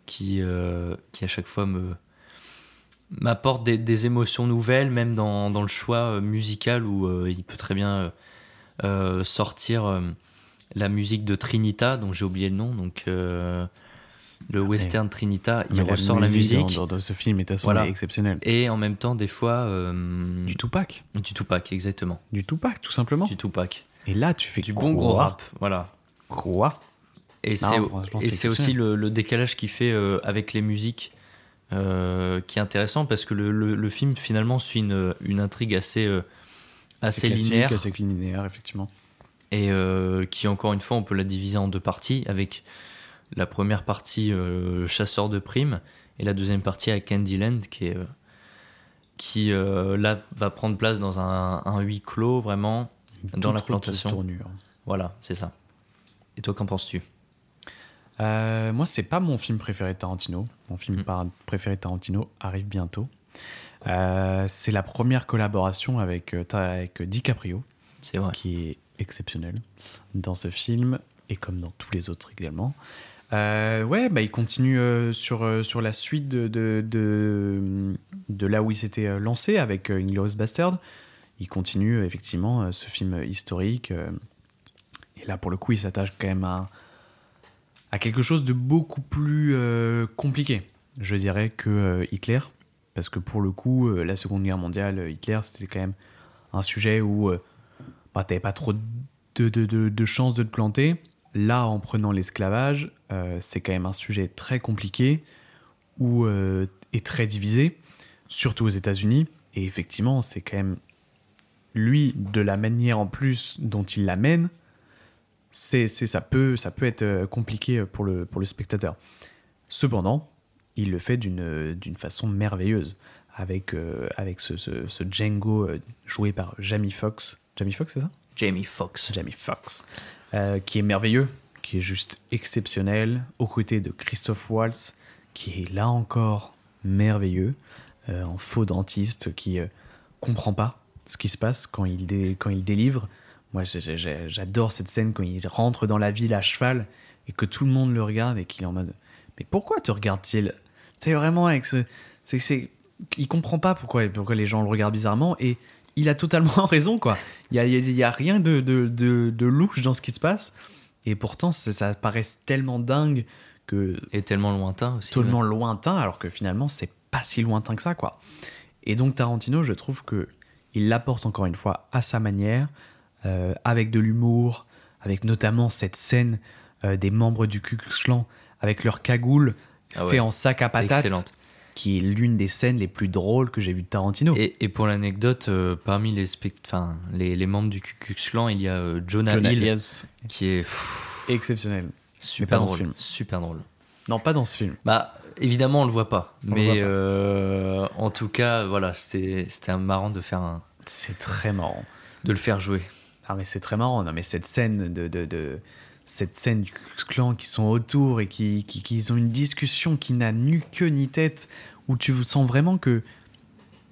qui, qui à chaque fois me m'apportent des, émotions nouvelles, même dans, dans le choix musical où il peut très bien sortir la musique de Trinita, dont j'ai oublié le nom, donc le western Trinita, il la ressort la musique musique. dans- dans ce film est de toute façon est exceptionnelle. Et en même temps, des fois. euh, Du Tupac. Du Tupac, exactement. Du Tupac, tout simplement. Du Tupac. Et là, tu fais Du bon gros rap, voilà. Quoi Et c'est aussi exceptionnel. le, le décalage qu'il fait euh, avec les musiques euh, qui est intéressant parce que le, le- le film finalement suit une, une intrigue assez, assez classique, linéaire assez linéaire, effectivement. et qui encore une fois on peut la diviser en deux parties avec la première partie euh, chasseur de primes et la deuxième partie à Candyland qui est euh, qui euh, là va prendre place dans un, un huis clos vraiment dans la plantation tournure. voilà c'est ça et toi qu'en penses-tu? Moi, c'est pas mon film préféré de Tarantino. Mon film Mm. préféré de Tarantino arrive bientôt. C'est la première collaboration avec, avec DiCaprio. Vrai. Qui est exceptionnelle dans ce film et comme dans tous les autres également. Euh, ouais, bah, il continue euh, sur, euh, sur la suite de, de, de, de là où il s'était lancé avec Inglourious Bastard. Il continue effectivement ce film historique. et là, pour le coup, il s'attache quand même à, à quelque chose de beaucoup plus compliqué, je dirais, que Hitler. Parce que pour le coup, la Seconde Guerre mondiale, Hitler, c'était quand même un sujet où bah, t'avais pas trop de, de, de, de chances de te planter. Là, en prenant l'esclavage, euh, c'est quand même un sujet très compliqué où, euh, et très divisé, surtout aux États-Unis. Et effectivement, c'est quand même lui, de la manière en plus dont il l'amène, c'est, ça, peut, ça peut être euh, compliqué pour le, pour le spectateur. Cependant, il le fait d'une, d'une façon merveilleuse, avec, euh, avec ce, ce, ce Django euh, joué par Jamie Foxx. Jamie Foxx, c'est ça? Jamie Foxx. Jamie Foxx, euh, qui est merveilleux, qui est juste exceptionnel, aux côtés de Christophe Waltz, qui est là encore merveilleux, euh, en faux dentiste, qui euh, comprend pas ce qui se passe quand il, dé- quand il délivre. Moi, j'adore cette scène quand il rentre dans la ville à cheval et que tout le monde le regarde et qu'il est en mode Mais pourquoi te regarde-t-il? C'est vraiment avec ce. Il comprend pas pourquoi, pourquoi les gens le regardent bizarrement et il a totalement raison, quoi. Il y a, rien de, de, de, de louche dans ce qui se passe et pourtant, ça, paraît tellement dingue que. Et tellement lointain aussi. Tellement lointain alors que finalement, c'est pas si lointain que ça, quoi. Et donc Tarantino, je trouve que il l'apporte encore une fois à sa manière, euh, avec de l'humour, avec notamment cette scène euh, des membres du Ku Klux Klan avec leur cagoule Ah ouais. fait en sac à patates, Excellente. Qui est l'une des scènes les plus drôles que j'ai vues de Tarantino. Et, et pour l'anecdote, euh, parmi les, enfin, les, les membres du Ku Klux Klan, il y a euh, Jonah, Jonah Hill, Hills. qui est pff, Exceptionnel. Super drôle. film. Super drôle. Non, pas dans ce film. Bah, évidemment, on le voit pas. On mais voit pas. euh, en tout cas, voilà, c'était c'était marrant de faire un, C'est très marrant. de le faire jouer. Ah mais c'est très marrant, non mais cette scène de, de, de- cette scène du Klan qui sont autour et qui, qui, ont une discussion qui n'a nu queue ni tête, où tu sens vraiment que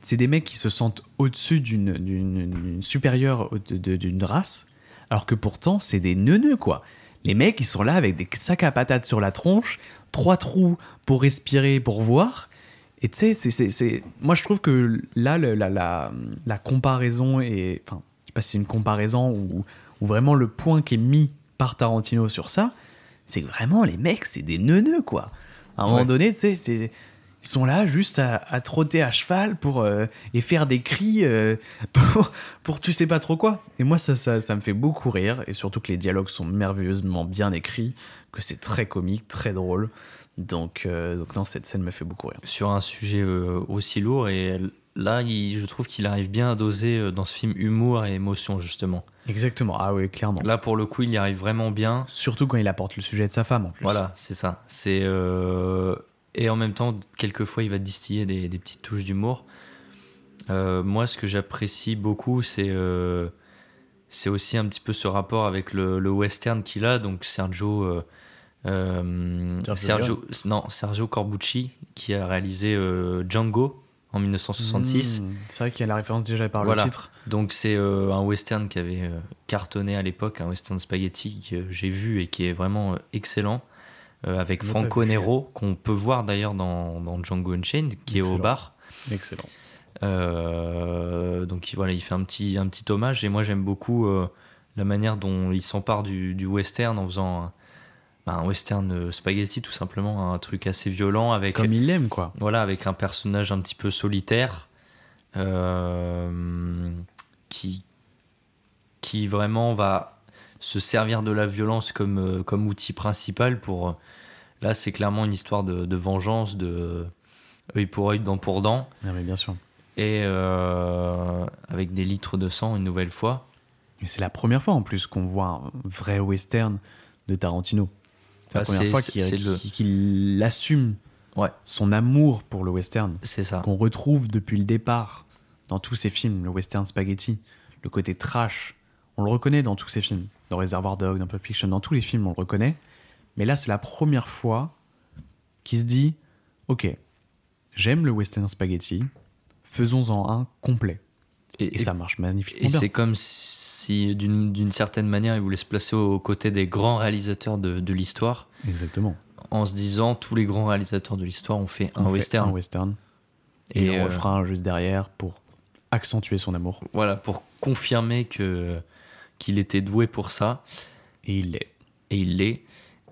c'est des mecs qui se sentent au-dessus d'une, supérieure d'une race, alors que pourtant c'est des neuneux quoi. Les mecs ils sont là avec des sacs à patates sur la tronche, trois trous pour respirer, pour voir. Et tu sais, c'est, moi je trouve que là, le- la, la, la comparaison est. Enfin, je sais pas si c'est une comparaison ou, ou vraiment le point qui est mis par Tarantino sur ça, c'est que vraiment les mecs, c'est des neuneux quoi. À un moment donné, tu sais. Ils sont là juste à, à trotter à cheval pour, euh, et faire des cris euh, pour, pour tu sais pas trop quoi. Et moi, ça, ça, ça me fait beaucoup rire. Et surtout que les dialogues sont merveilleusement bien écrits, que c'est très comique, très drôle. Donc, euh, donc non, cette scène me fait beaucoup rire. Sur un sujet euh, aussi lourd. Et là, il- je trouve qu'il arrive bien à doser euh, dans ce film humour et émotion, justement. Exactement. Ah oui, clairement. Là, pour le coup, il y arrive vraiment bien. Surtout quand il apporte le sujet de sa femme en plus. Voilà, c'est ça. C'est euh, et en même temps, quelquefois, il va distiller des, des petites touches d'humour. Euh, moi, ce que j'apprécie beaucoup, c'est euh, c'est aussi un petit peu ce rapport avec le, le western qu'il a. Donc Sergio, Sergio Sergio, non, Sergio Corbucci, qui a réalisé Django en 1966. Mmh, c'est vrai qu'il y a la référence déjà par Voilà. le titre. Donc c'est euh, un western qui avait euh, cartonné à l'époque, un western spaghetti que j'ai vu et qui est vraiment euh, excellent, avec Franco. Nero, qu'on peut voir d'ailleurs dans, dans Django Unchained, qui est au bar. Excellent. Donc il- voilà, il fait un petit, un petit hommage et moi j'aime beaucoup la manière dont il s'empare du, du western en faisant bah, un western euh, spaghetti tout simplement, un truc assez violent avec Comme il l'aime, quoi. voilà, avec un personnage un petit peu solitaire euh, qui, qui vraiment va se servir de la violence comme, euh, comme outil principal pour. Là, c'est clairement une histoire de, de vengeance, de œil pour œil, dent pour dent. Non, mais bien sûr. Et euh, avec des litres de sang une nouvelle fois. Mais c'est la première fois en plus qu'on voit un vrai western de Tarantino. C'est la Ah, première fois qu'il le- qu'il assume Ouais. son amour pour le western. C'est ça. Qu'on retrouve depuis le départ dans tous ses films, le western spaghetti, le côté trash. On le reconnaît dans tous ses films. Dans Reservoir Dog, dans Pulp Fiction, dans tous les films, on le reconnaît. Mais là, c'est la première fois qu'il se dit Ok, j'aime le western spaghetti, faisons-en un complet. Et, ça marche magnifiquement Et c'est comme si, d'une d'une certaine manière, il voulait se placer aux côtés des grands réalisateurs de, de l'histoire. Exactement. En se disant, tous les grands réalisateurs de l'histoire ont fait On un fait western. un western. Et, Et, on euh, refera juste derrière pour accentuer son amour. Voilà, pour confirmer que qu'il était doué pour ça. Et il l'est. Et il l'est.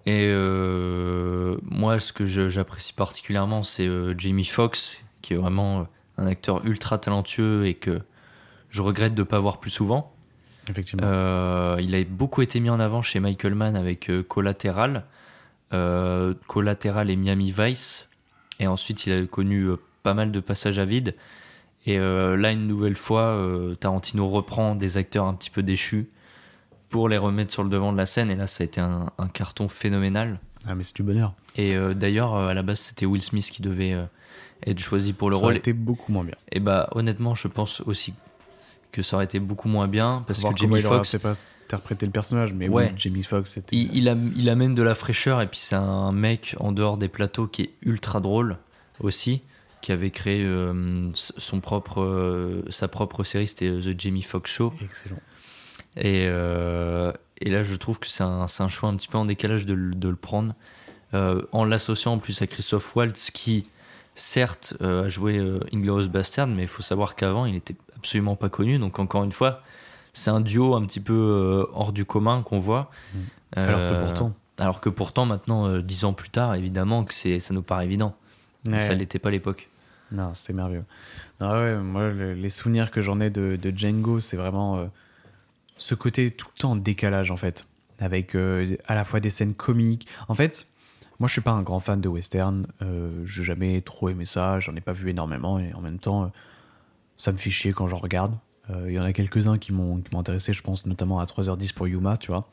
Et euh, moi, ce que j'apprécie particulièrement, c'est euh, Jamie Foxx, qui est vraiment euh, un acteur ultra talentueux et que je regrette de ne pas voir plus souvent. Effectivement. Euh, il a beaucoup été mis en avant chez Michael Mann avec euh, Collateral, euh, Collateral et Miami Vice. Et ensuite, il a connu pas mal de passages à vide. Et euh, là, une nouvelle fois, euh, Tarantino reprend des acteurs un petit peu déchus pour les remettre sur le devant de la scène. Et là, ça a été un, un carton phénoménal. Ah, mais c'est du bonheur. Et euh, d'ailleurs, à la base, c'était Will Smith qui devait être choisi pour le Ça rôle. aurait été beaucoup moins bien. Et bah, honnêtement, je pense aussi que ça aurait été beaucoup moins bien parce que Jamie Foxx. peut-être pas interprété le personnage, mais Ouais. oui, Jamie Foxx, c'était. Il, il am- il amène de la fraîcheur et puis c'est un mec en dehors des plateaux qui est ultra drôle aussi, qui avait créé euh, son propre, euh, sa propre série, c'était The Jamie Foxx Show. Excellent. Et, euh, et là, je trouve que c'est un, c'est un choix un petit peu en décalage de, le- de le prendre, euh, en l'associant en plus à Christophe Waltz, qui, certes, euh, a joué euh, Inglourious Bastard, mais il faut savoir qu'avant, il n'était absolument pas connu. Donc, encore une fois, c'est un duo un petit peu euh, hors du commun qu'on voit. Alors que Euh, pourtant. Alors que pourtant, maintenant, euh, dix ans plus tard, évidemment que c'est, ça nous paraît évident. Mais. Ça l'était pas à l'époque. Non, c'était merveilleux. Non, ouais, moi, le- les souvenirs que j'en ai de, de Django, c'est vraiment euh, ce côté tout le temps en décalage, en fait. Avec euh, à la fois des scènes comiques. En fait, moi, je suis pas un grand fan de western. Euh, J'ai jamais trop aimé ça. J'en ai pas vu énormément. Et en même temps, ça me fait chier quand j'en regarde. Euh, Il y en a quelques-uns qui m'ont intéressé. Je pense notamment à 3h10 pour Yuma, tu vois.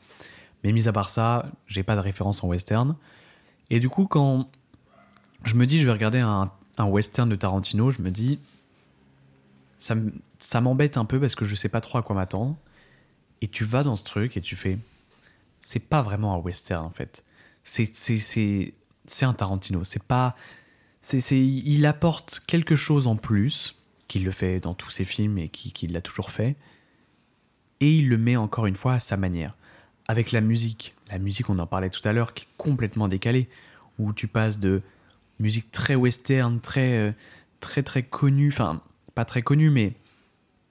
Mais mis à part ça, j'ai pas de référence en western. Et du coup, quand je me dis je vais regarder un, un western de Tarantino, je me dis ça, m'embête un peu parce que je sais pas trop à quoi m'attendre. Et tu vas dans ce truc et tu fais c'est pas vraiment un western en fait. C'est un Tarantino. C'est pas c'est c'est il apporte quelque chose en plus qu'il le fait dans tous ses films et qui qu'il l'a toujours fait. Et il le met encore une fois à sa manière. Avec la musique, la musique on en parlait tout à l'heure qui est complètement décalée où tu passes de musique très western, très, euh, très, très connue, enfin, pas très connue, mais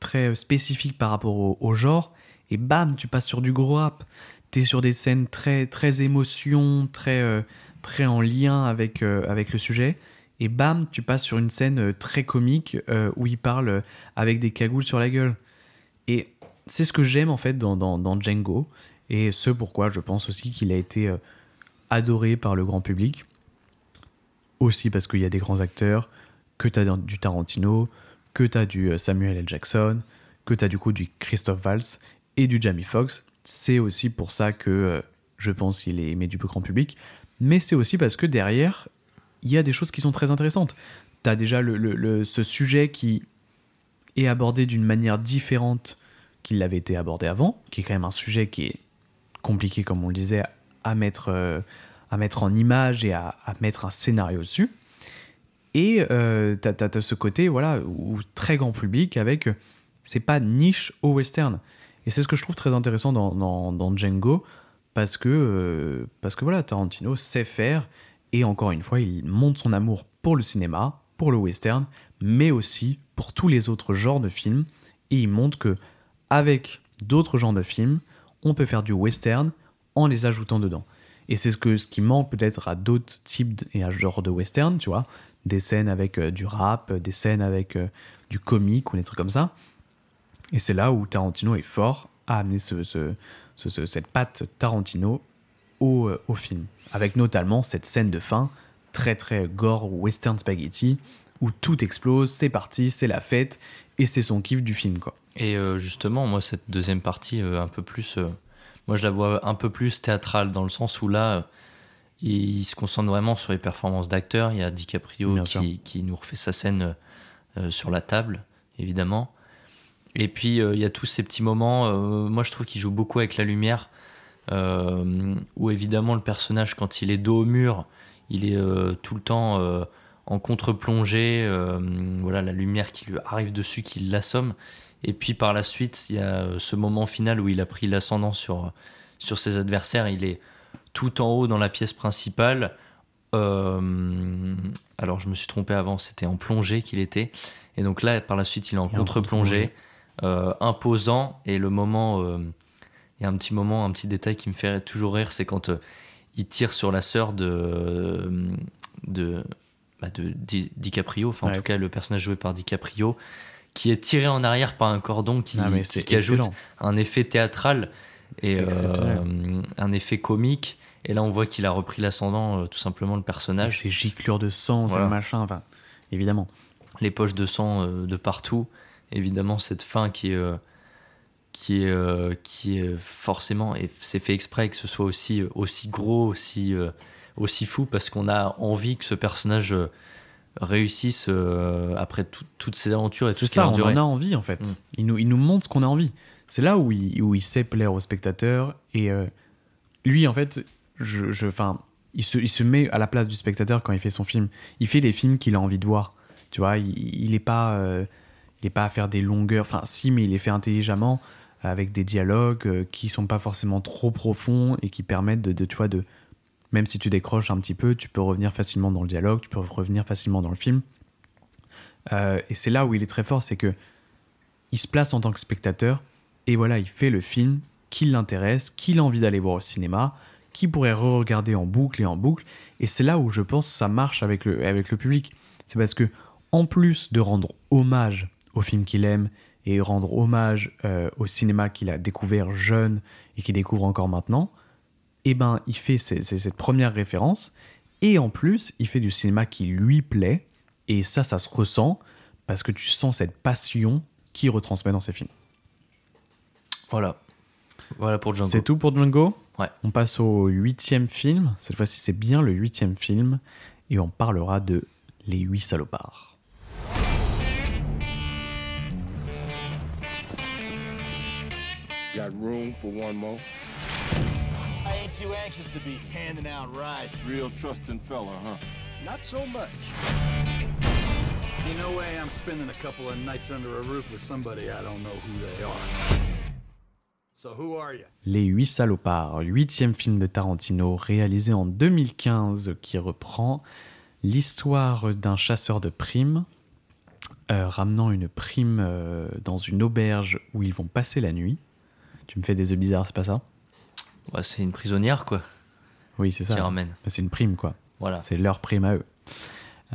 très spécifique par rapport au, au genre, et bam, tu passes sur du gros rap. T'es sur des scènes très, très émotion, très, euh, très en lien avec, euh, avec le sujet, et bam, tu passes sur une scène euh, très comique euh, où il parle euh, avec des cagoules sur la gueule. Et c'est ce que j'aime en fait dans, Django, et ce pourquoi je pense aussi qu'il a été adoré par le grand public aussi parce qu'il y a des grands acteurs, que tu as du Tarantino, que tu as du Samuel L. Jackson, que tu as du coup du Christophe Valls et du Jamie Foxx. C'est aussi pour ça que je pense qu'il est aimé du grand public. Mais c'est aussi parce que derrière, il y a des choses qui sont très intéressantes. Tu as déjà ce sujet qui est abordé d'une manière différente qu'il l'avait été abordé avant, qui est quand même un sujet qui est compliqué, comme on le disait, à mettre, euh, à mettre en image et à, mettre un scénario dessus. Et euh, t'as- t'as ce côté, voilà, où très grand public avec, euh, c'est pas niche au western. Et c'est ce que je trouve très intéressant dans Django, parce que, euh, parce que voilà, Tarantino sait faire, et encore une fois, il montre son amour pour le cinéma, pour le western, mais aussi pour tous les autres genres de films, et il montre que avec d'autres genres de films, on peut faire du western en les ajoutant dedans. Et c'est ce, que, ce qui manque peut-être à d'autres types et à genres de western, tu vois, des scènes avec euh, du rap, des scènes avec euh, du comique ou des trucs comme ça. Et c'est là où Tarantino est fort à amener ce, ce- ce- ce- cette patte Tarantino au, euh, au film. Avec notamment cette scène de fin très très gore western spaghetti où tout explose, c'est parti, c'est la fête et c'est son kiff du film quoi. Et euh, justement, moi, cette deuxième partie, euh, un peu plus. euh, moi, je la vois un peu plus théâtrale, dans le sens où là, il, il se concentre vraiment sur les performances d'acteurs. Il y a DiCaprio qui, qui nous refait sa scène sur la table, évidemment. Et puis, il y a tous ces petits moments. moi, je trouve qu'il joue beaucoup avec la lumière. Euh, où évidemment, le personnage, quand il est dos au mur, il est euh, tout le temps euh, en contre-plongée. voilà, la lumière qui lui arrive dessus, qui l'assomme. Et puis par la suite, il y a ce moment final où il a pris l'ascendant sur, sur ses adversaires. Il est tout en haut dans la pièce principale. Euh, alors je me suis trompé avant, c'était en plongée qu'il était. Et donc là, par la suite, il est en contre-plongée, euh, imposant. Et le moment, euh, il y a un petit moment, un petit détail qui me fait toujours rire, c'est quand euh, il tire sur la sœur de, de, bah, de Di- DiCaprio, enfin en tout cas le personnage joué par DiCaprio, qui est tiré en arrière par un cordon qui, Ah, qui- qui ajoute un effet théâtral et euh, un effet comique. Et là, on voit qu'il a repris l'ascendant, euh, tout simplement, le personnage. ces giclures de sang, Voilà. ces machins, enfin évidemment. Les poches de sang euh, de partout. Évidemment, cette fin qui est, euh, qui est, euh, qui est forcément, et c'est fait exprès que ce soit aussi, euh, aussi gros, aussi, euh, aussi fou, parce qu'on a envie que ce personnage euh, réussisse après tout- toutes ses aventures et tout ce qu'il a ça, on en a envie en fait. Mm. Il, nous, il nous montre ce qu'on a envie. C'est là où il, où il sait plaire aux spectateurs. Et lui, en fait, je, je, il, se, il se met à la place du spectateur quand il fait son film. Il fait les films qu'il a envie de voir. Tu vois, il, il est pas, il est pas à faire des longueurs. Enfin, si, mais il les fait intelligemment. Avec des dialogues euh, qui sont pas forcément trop profonds et qui permettent de, tu vois, de, même si tu décroches un petit peu, tu peux revenir facilement dans le dialogue, tu peux revenir facilement dans le film. Euh, et c'est là où il est très fort, c'est que il se place en tant que spectateur et voilà, il fait le film qui l'intéresse, qu'il a envie d'aller voir au cinéma, qui pourrait re-regarder en boucle et en boucle. Et c'est là où je pense que ça marche avec le, avec le public. C'est parce que, en plus de rendre hommage au film qu'il aime et rendre hommage euh, au cinéma qu'il a découvert jeune et qu'il découvre encore maintenant, eh ben, il fait cette première référence. Et en plus, il fait du cinéma qui lui plaît. Et ça, ça se ressent parce que tu sens cette passion qu'il retransmet dans ses films. Voilà. Voilà pour Django. C'est tout pour Django? Ouais. On passe au huitième film. Cette fois-ci, c'est bien le huitième film. Et on parlera de Les Huit Salopards. Got room for one more? I ain't too anxious to be handing out rides. Real trusting fella, huh? Not so much. Ain't no way I'm spending a couple of nights under a roof with somebody I don't know who they are. So who are you? Les Huit Salopards, huitième film de Tarantino réalisé en 2015 qui reprend l'histoire d'un chasseur de primes euh, ramenant une prime euh, dans une auberge où ils vont passer la nuit. Tu me fais des œufs bizarres, c'est pas ça Ouais, c'est une prisonnière, quoi. Oui, c'est ça. Qui ramène. Bah, C'est une prime, quoi. Voilà. C'est leur prime à eux.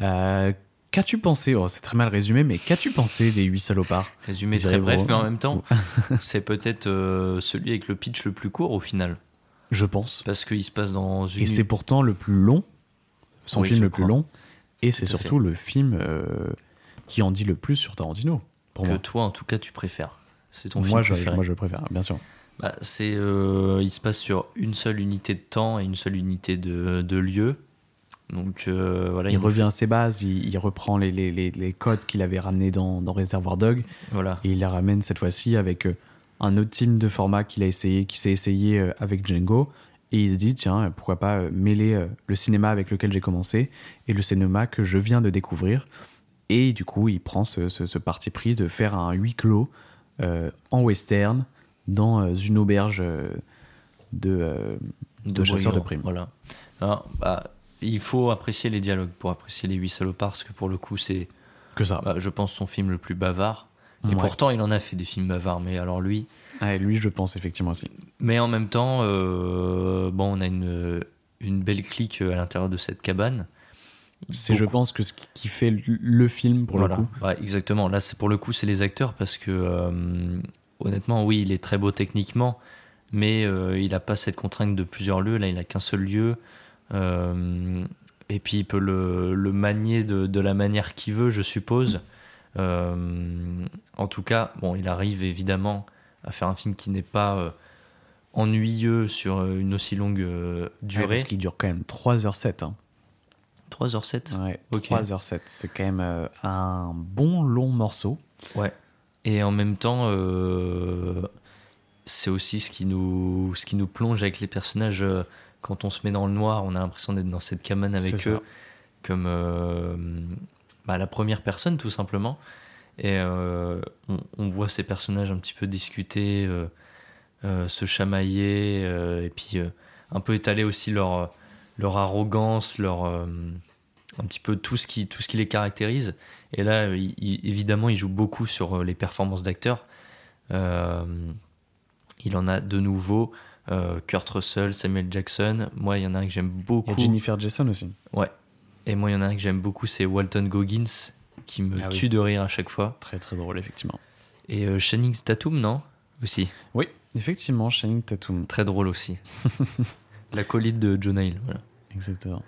Euh, qu'as-tu pensé oh, C'est très mal résumé, mais qu'as-tu pensé des Huit Salopards Résumé très bref, mais en même temps, c'est peut-être euh, celui avec le pitch le plus court au final. Je pense. Parce qu'il se passe dans une. Et c'est pourtant le plus long, son Oui, film le plus long, et c'est surtout fait. le film euh, qui en dit le plus sur Tarantino. Pour que moi. toi, en tout cas, tu préfères. C'est ton moi, film je, préféré. moi, je le préfère, bien sûr. Bah, c'est, euh, il se passe sur une seule unité de temps et une seule unité de, de lieu. Donc euh, voilà, il revient à ses bases, il, il reprend les, les- les- les codes qu'il avait ramenés dans, dans Reservoir Dog, Voilà. et il les ramène cette fois-ci avec euh, un autre type de format qu'il a essayé, qui s'est essayé avec Django, et il se dit tiens pourquoi pas mêler le cinéma avec lequel j'ai commencé et le cinéma que je viens de découvrir, et du coup il prend ce, ce- ce parti pris de faire un huis clos en western dans euh, une auberge euh, de, euh, de, chasseurs de primes. Voilà. Alors, bah, il faut apprécier les dialogues pour apprécier les huit salopards, parce que pour le coup, c'est. Que ça. bah, je pense son film le plus bavard. Et Ouais. pourtant, il en a fait des films bavards, mais alors lui. Ah, et lui, je pense effectivement aussi. Mais en même temps, euh, bon, on a une, une belle clique à l'intérieur de cette cabane. C'est, je pense, que ce qui fait le- film pour Voilà. le coup. Ouais, exactement. Là, c'est pour le coup, c'est les acteurs parce que euh, honnêtement, oui, il est très beau techniquement, mais euh, il n'a pas cette contrainte de plusieurs lieux. Là, il n'a qu'un seul lieu. Euh, et puis, il peut le, le manier de, de la manière qu'il veut, je suppose. Euh, en tout cas, bon, il arrive évidemment à faire un film qui n'est pas euh, ennuyeux sur une aussi longue euh, Ouais, durée. parce qu'il dure quand même 3h07. Hein. 3h07 Ouais, Ok. 3h07. C'est quand même euh, un bon long morceau. Ouais. Et en même temps, euh, c'est aussi ce qui, nous, ce qui nous plonge avec les personnages. euh, Quand on se met dans le noir, on a l'impression d'être dans cette cabane avec eux, ça. comme euh, bah, la première personne, tout simplement. Et euh, on, on voit ces personnages un petit peu discuter, euh, euh, se chamailler, euh, et puis euh, un peu étaler aussi leur, leur arrogance, leur, euh, un petit peu tout ce, qui, tout ce qui les caractérise. Et là, il- il- évidemment, il joue beaucoup sur euh, les performances d'acteurs. Euh, il en a de nouveau euh, Kurt Russell, Samuel Jackson. Moi, il y en a un que j'aime beaucoup. Il y a Jennifer Jason aussi. Ouais. Et moi, il y en a un que j'aime beaucoup, c'est Walton Goggins, qui me Ah oui. tue de rire à chaque fois. Très très drôle, effectivement. Et euh, Channing Tatum, non? Aussi. Oui, effectivement, Channing Tatum. Très drôle aussi. La colite de Jonah Hill, voilà. Exactement.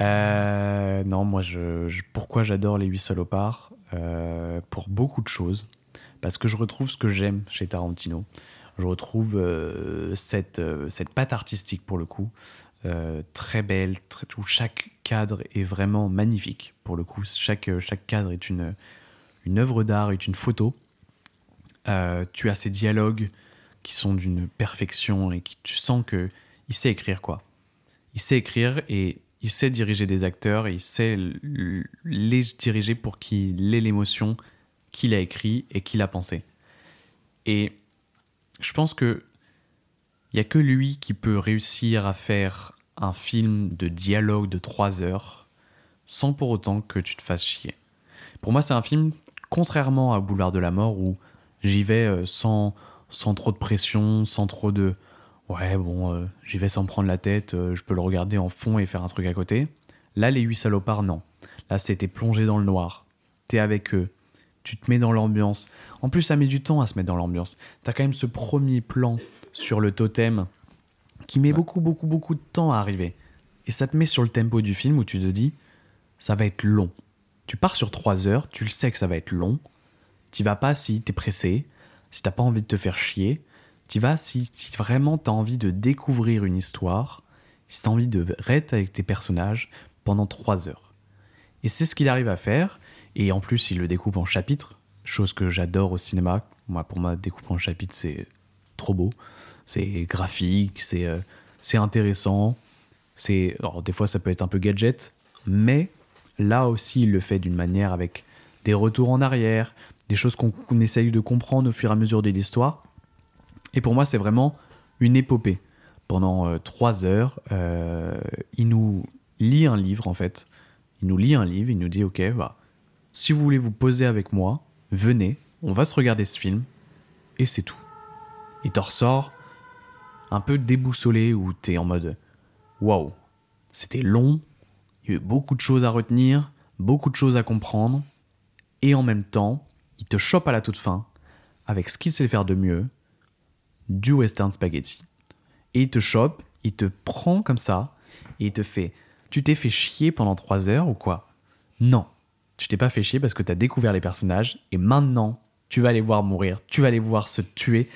Euh, non, moi, je, pourquoi j'adore les huit salopards Euh, Pour beaucoup de choses. Parce que je retrouve ce que j'aime chez Tarantino. Je retrouve euh, cette, cette patte artistique, pour le coup, très belle, où chaque cadre est vraiment magnifique, pour le coup. Chaque, chaque cadre est une, une œuvre d'art, est une photo. Tu as ces dialogues qui sont d'une perfection et qui tu sens que il sait écrire quoi. Il sait écrire et il sait diriger des acteurs et il sait les diriger pour qu'il ait l'émotion qu'il a écrit et qu'il a pensé. Et je pense que il y a que lui qui peut réussir à faire un film de dialogue de 3 heures sans pour autant que tu te fasses chier. Pour moi, c'est un film, contrairement à Boulevard de la Mort, où j'y vais euh, sans, sans trop de pression, sans trop de. Ouais, bon, euh, j'y vais sans prendre la tête, euh, je peux le regarder en fond et faire un truc à côté. Là, les huit salopards, non. Là, c'était plongé dans le noir. T'es avec eux. Tu te mets dans l'ambiance. En plus, ça met du temps à se mettre dans l'ambiance. T'as quand même ce premier plan sur le totem qui met beaucoup, beaucoup, beaucoup de temps à arriver. Et ça te met sur le tempo du film où tu te dis, ça va être long. Tu pars sur 3 heures, tu le sais que ça va être long. Tu vas pas si t'es pressé, si t'as pas envie de te faire chier. Tu vas si, vraiment t'as envie de découvrir une histoire, si t'as envie de rester avec tes personnages pendant 3 heures. Et c'est ce qu'il arrive à faire. Et en plus, il le découpe en chapitres, chose que j'adore au cinéma. Moi, pour moi, découpe en chapitres, c'est trop beau. C'est graphique, c'est euh, c'est intéressant. C'est des fois, ça peut être un peu gadget, mais là aussi, il le fait d'une manière avec des retours en arrière, des choses qu'on essaye de comprendre au fur et à mesure de l'histoire. Et pour moi, c'est vraiment une épopée. Pendant euh, trois heures, euh, il nous lit un livre, en fait. Il nous lit un livre, il nous dit, OK, bah, si vous voulez vous poser avec moi, venez, on va se regarder ce film, et c'est tout. Il te ressort un peu déboussolé, où t'es en mode, waouh, c'était long, il y a eu beaucoup de choses à retenir, beaucoup de choses à comprendre, et en même temps, il te chope à la toute fin, avec ce qu'il sait faire de mieux, du western spaghetti. Et il te chope, il te prend comme ça, et il te fait Tu t'es fait chier pendant trois heures ou quoi? Non, tu t'es pas fait chier parce que tu as découvert les personnages, et maintenant, tu vas les voir mourir, tu vas les voir se tuer,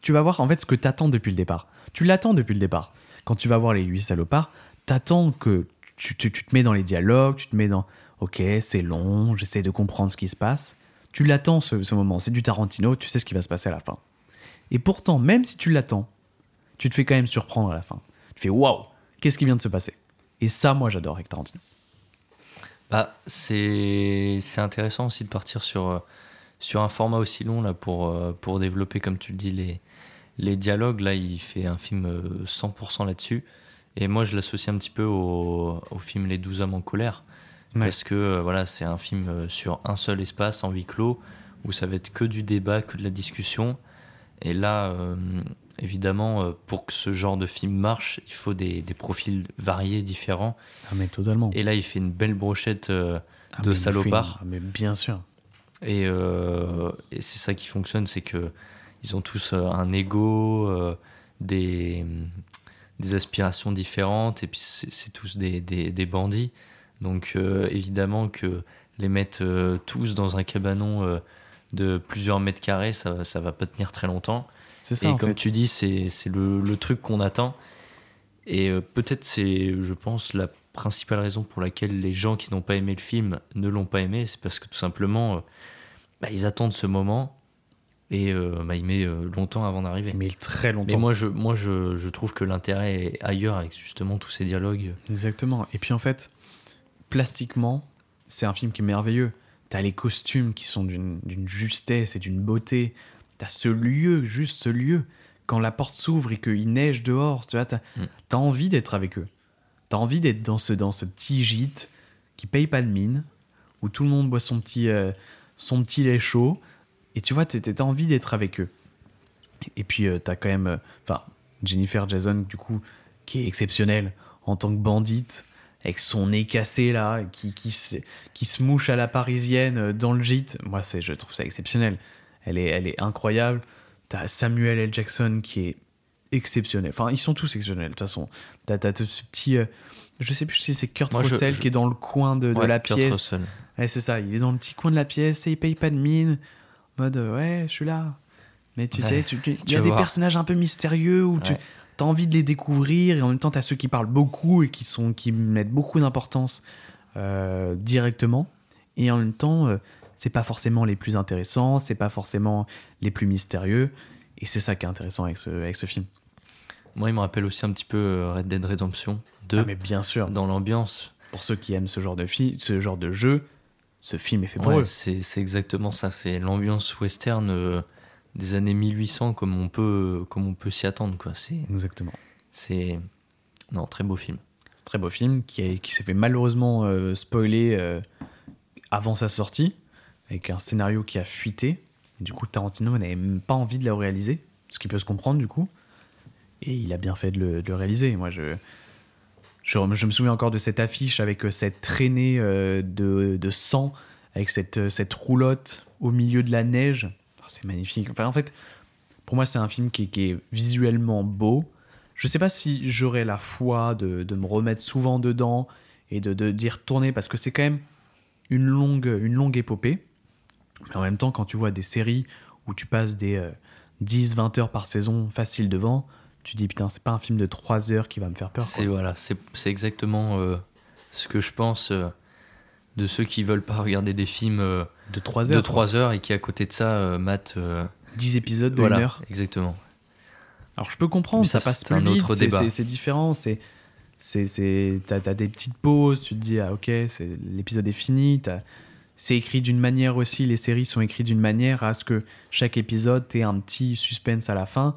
tu vas voir en fait ce que t'attends depuis le départ. Tu l'attends depuis le départ. Quand tu vas voir les huit salopards, t'attends que tu te mets dans les dialogues, tu te mets dans Ok, c'est long, j'essaie de comprendre ce qui se passe. Tu l'attends ce, ce moment, c'est du Tarantino, tu sais ce qui va se passer à la fin. Et pourtant, même si tu l'attends, tu te fais quand même surprendre à la fin. Tu fais waouh, qu'est-ce qui vient de se passer? Et ça, moi, j'adore avec Tarantino. Bah, c'est c'est intéressant aussi de partir sur, euh, sur un format aussi long là, pour, euh, pour développer, comme tu le dis, les, les dialogues. Là, il fait un film euh, 100% là-dessus. Et moi, je l'associe un petit peu au, au film Les 12 hommes en colère. Ouais. Parce que euh, voilà, c'est un film euh, sur un seul espace, en huis clos, où ça va être que du débat, que de la discussion. Et là, euh, évidemment, euh, pour que ce genre de film marche, il faut des, des profils variés, différents. Ah, mais totalement. Et là, il fait une belle brochette euh, Ah, de salopards. ah, mais bien sûr. Et, euh, et c'est ça qui fonctionne, c'est que ils ont tous un ego, euh, des, des aspirations différentes, et puis c'est tous des, des, des bandits. Donc euh, évidemment que les mettre tous dans un cabanon de plusieurs mètres carrés, ça, ça va pas tenir très longtemps. C'est ça, Et comme fait. tu dis, c'est le, le truc qu'on attend. Et euh, peut-être c'est, je pense, la principale raison pour laquelle les gens qui n'ont pas aimé le film ne l'ont pas aimé, c'est parce que tout simplement, euh, bah, ils attendent ce moment et euh, bah, il met euh, longtemps avant d'arriver. Mais très longtemps. Mais moi, je, moi je, je trouve que l'intérêt est ailleurs avec justement tous ces dialogues. Exactement. Et puis en fait, plastiquement, c'est un film qui est merveilleux. T'as les costumes qui sont d'une justesse et d'une beauté. T'as ce lieu, juste ce lieu. Quand la porte s'ouvre et qu'il neige dehors, tu vois, t'as t'as envie d'être avec eux. T'as envie d'être dans ce, dans ce petit gîte qui paye pas de mine, où tout le monde boit son petit, euh, son petit lait chaud. Et tu vois, t'as t'as envie d'être avec eux. Et puis, euh, t'as quand même. euh, Enfin, Jennifer Jason, du coup, qui est exceptionnelle en tant que bandite, avec son nez cassé là, qui, qui, se, qui se mouche à la parisienne euh, dans le gîte. Moi, c'est, je trouve ça exceptionnel. Elle est, elle est incroyable. T'as Samuel L. Jackson qui est exceptionnel. Enfin, ils sont tous exceptionnels, de toute façon. T'as, t'as ce petit. euh, je sais plus si c'est Kurt Moi, Russell je- qui est dans le coin de, de Ouais, la Kurt pièce. Russell. Ouais, c'est ça. Il est dans le petit coin de la pièce et il paye pas de mine. En mode, euh, ouais, je suis là. Mais tu Ouais, sais, tu- tu- y a des voir. personnages un peu mystérieux où tu Ouais. as envie de les découvrir et en même temps, tu as ceux qui parlent beaucoup et qui, sont, qui mettent beaucoup d'importance euh, directement. Et en même temps, euh, c'est pas forcément les plus intéressants, c'est pas forcément les plus mystérieux. Et c'est ça qui est intéressant avec ce, avec ce film. Moi, il me rappelle aussi un petit peu euh, Red Dead Redemption 2. Ah, mais bien sûr. Dans l'ambiance. Pour ceux qui aiment ce genre de, fi- ce genre de jeu, ce film est fait pour Ouais, eux. c'est c'est exactement ça. C'est l'ambiance western euh, des années 1800 comme on peut, comme on peut s'y attendre. Quoi. C'est, Exactement. c'est non très beau film. C'est un très beau film qui, a- qui s'est fait malheureusement euh, spoiler euh, avant sa sortie, avec un scénario qui a fuité. Du coup, Tarantino n'avait même pas envie de le réaliser, ce qui peut se comprendre du coup. Et il a bien fait de le, de le réaliser. Moi, je, je, je me souviens encore de cette affiche avec euh, cette traînée euh, de, de sang, avec cette, cette roulotte au milieu de la neige. Oh, c'est magnifique. Enfin, en fait, pour moi, c'est un film qui, qui est visuellement beau. Je sais pas si j'aurais la foi de, de me remettre souvent dedans et de, de d'y retourner parce que c'est quand même une longue, une longue épopée. Mais en même temps, quand tu vois des séries où tu passes des 10-20 heures par saison facile devant, tu dis putain, c'est pas un film de 3 heures qui va me faire peur. C'est voilà, c'est, c'est exactement euh, ce que je pense euh, de ceux qui veulent pas regarder des films euh, De 3 de heures, trois heures et qui à côté de ça euh, matent euh, 10 épisodes de voilà, une heure. Exactement. Alors je peux comprendre, Mais ça, ça, passe c'est plus un vite, autre c'est- débat. c'est différent, c'est t'as t'as des petites pauses, tu te dis ah ok c'est l'épisode est fini, c'est écrit d'une manière aussi, les séries sont écrites d'une manière à ce que chaque épisode ait un petit suspense à la fin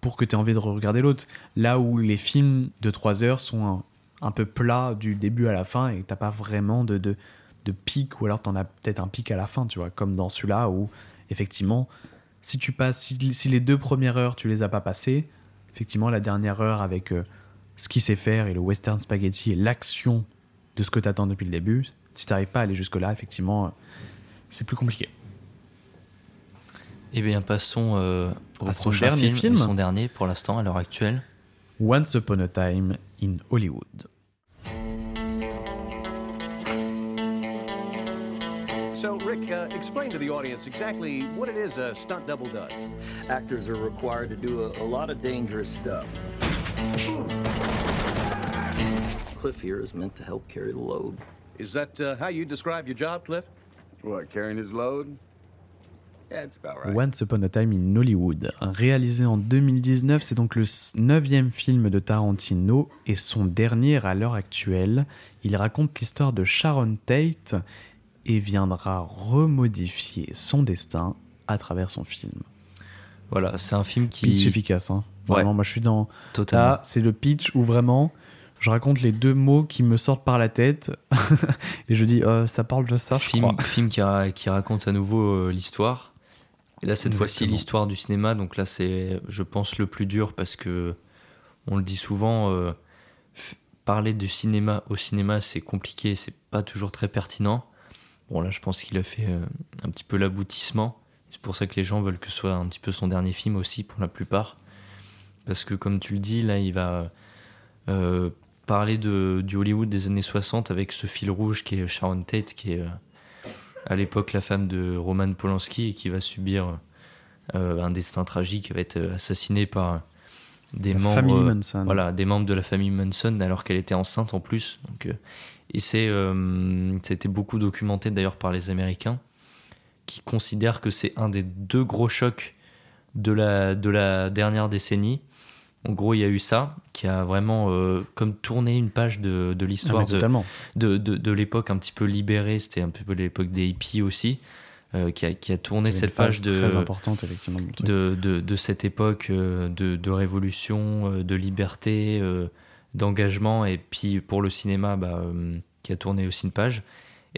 pour que tu aies envie de regarder l'autre. Là où les films de 3 heures sont un, un peu plats du début à la fin et t'as pas vraiment de, de, de pic ou alors t'en as peut-être un pic à la fin, tu vois, comme dans celui-là où effectivement si tu passes, si, si les deux premières heures tu les as pas passées, effectivement la dernière heure avec euh, ce qu'il sait faire et le western spaghetti et l'action de ce que tu attends depuis le début, si t'arrives pas à aller jusque là, effectivement, euh, c'est plus compliqué. Eh bien, passons euh, au À son prochain dernier film, film. son dernier pour l'instant à l'heure actuelle. Once Upon a Time in Hollywood. So, Rick, uh, explain to the audience exactly what it is a stunt double does. Actors are required to do a, a lot of dangerous stuff. Cliff here is meant to help carry the load. Is that uh, how you describe your job, Cliff? What, carrying his load? Yeah, it's about right. Once Upon a Time in Hollywood, réalisé en 2019, c'est donc le neuvième film de Tarantino et son dernier à l'heure actuelle. Il raconte l'histoire de Sharon Tate et viendra remodifier son destin à travers son film. Voilà, c'est un film qui. Pitch efficace, hein. Vraiment, Ouais. moi je suis dans. Totalement. Là, c'est le pitch où vraiment je raconte les deux mots qui me sortent par la tête et je dis euh, ça parle de ça, je film, crois. film qui, ra- qui raconte à nouveau euh, l'histoire. Et là, cette fois-ci, l'histoire du cinéma. Donc là, c'est, je pense, le plus dur parce que on le dit souvent. euh, parler du cinéma au cinéma, c'est compliqué, c'est pas toujours très pertinent. Bon, là, je pense qu'il a fait euh, un petit peu l'aboutissement. C'est pour ça que les gens veulent que ce soit un petit peu son dernier film aussi, pour la plupart. Parce que, comme tu le dis, là, il va euh, parler de, du Hollywood des années 60 avec ce fil rouge qui est Sharon Tate, qui est à l'époque la femme de Roman Polanski et qui va subir euh, un destin tragique, va être assassinée par des La membres, voilà, des membres de la famille Manson alors qu'elle était enceinte en plus. Donc, euh, et c'est, euh, ça a été beaucoup documenté d'ailleurs par les Américains qui considèrent que c'est un des deux gros chocs de la, de la dernière décennie. En gros, il y a eu ça, qui a vraiment euh, comme tourné une page de, de l'histoire Ah, de, de, l'époque un petit peu libérée. C'était un peu l'époque des hippies aussi, euh, qui, a, qui a tourné cette page de, très importante, effectivement, de, de, de cette époque euh, de, révolution, de liberté, euh, d'engagement, et puis pour le cinéma, bah, qui a tourné aussi une page.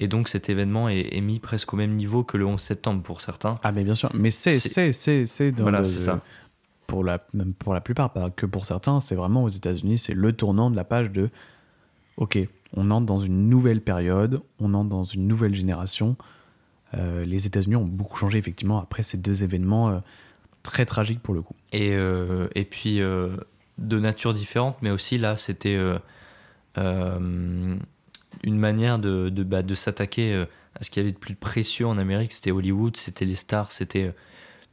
Et donc cet événement est, est mis presque au même niveau que le 11 septembre pour certains. Ah mais bien sûr, mais c'est C'est- c'est dans Voilà, le- c'est ça. Pour la même pour la plupart, pas que pour certains, c'est vraiment aux États-Unis, c'est le tournant de la page de OK, on entre dans une nouvelle période, on entre dans une nouvelle génération. Euh, les États-Unis ont beaucoup changé effectivement après ces deux événements euh, très tragiques pour le coup. Et, euh, et puis de nature différente, mais aussi là, c'était une manière de, de, bah, s'attaquer à ce qu'il y avait de plus précieux en Amérique. C'était Hollywood, c'était les stars, c'était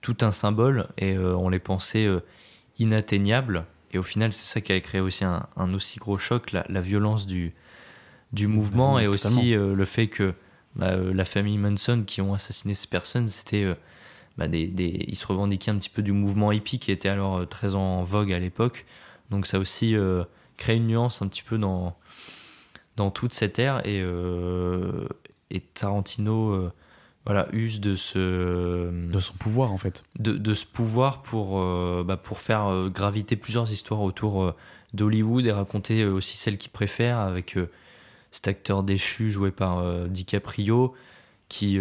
tout un symbole et euh, on les pensait euh, inatteignables. Et au final, c'est ça qui a créé aussi un, un aussi gros choc, la, la violence du, du mouvement Ouais, et totalement. aussi euh, le fait que bah, euh, la famille Manson qui ont assassiné ces personnes, c'était euh, bah, des, des- ils se revendiquaient un petit peu du mouvement hippie qui était alors très en vogue à l'époque. Donc ça aussi créé une nuance un petit peu dans, dans toute cette ère et, et Tarantino voilà, use de ce. De son pouvoir, en fait. De, de ce pouvoir pour, euh, bah, pour faire euh, graviter plusieurs histoires autour euh, d'Hollywood et raconter aussi celle qu'il préfère avec cet acteur déchu joué par DiCaprio qui,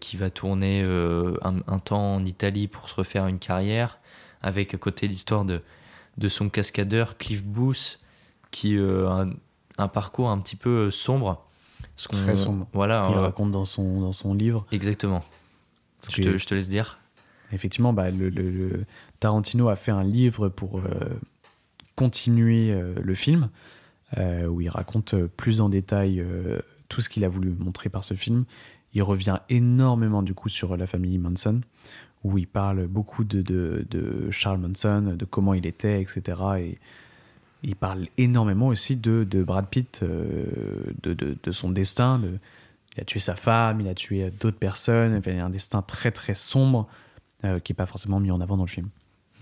qui va tourner un, un temps en Italie pour se refaire une carrière avec à côté l'histoire de, de son cascadeur Cliff Booth qui a un, un parcours un petit peu sombre. Qu'on- Très sombre. Voilà. Il euh, raconte dans son, dans son livre. Exactement. Je que- te, je te laisse dire. Effectivement, bah, le, le- le- Tarantino a fait un livre pour euh, continuer euh, le film, euh, où il raconte euh, plus en détail euh, tout ce qu'il a voulu montrer par ce film. Il revient énormément du coup sur la famille Manson, où il parle beaucoup de, de- de Charles Manson, de comment il était, etc. Et il parle énormément aussi de, de Brad Pitt, euh, de, de- de son destin. de- il a tué sa femme, il a tué d'autres personnes. Enfin, il a un destin très très sombre euh, qui n'est pas forcément mis en avant dans le film.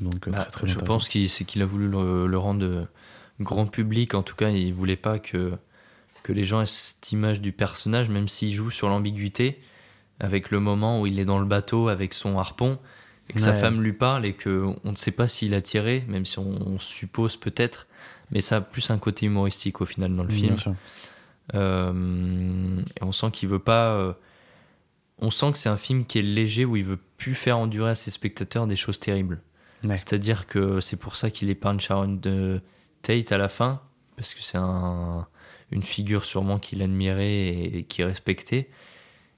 Donc euh, Bah, très très je pense qu'il c'est qu'il a voulu le, le rendre euh, grand public. En tout cas, il voulait pas que, que les gens aient cette image du personnage, même s'il joue sur l'ambiguïté, avec le moment où il est dans le bateau avec son harpon, et que sa femme lui parle, et qu'on ne sait pas s'il a tiré, même si on, on suppose peut-être. Mais ça a plus un côté humoristique au final dans le film. Euh, et on sent qu'il veut pas. euh, on sent que c'est un film qui est léger où il veut plus faire endurer à ses spectateurs des choses terribles. Ouais. C'est-à-dire que c'est pour ça qu'il épargne Sharon de Tate à la fin, parce que c'est un- une figure sûrement qu'il admirait et, et qui respectait.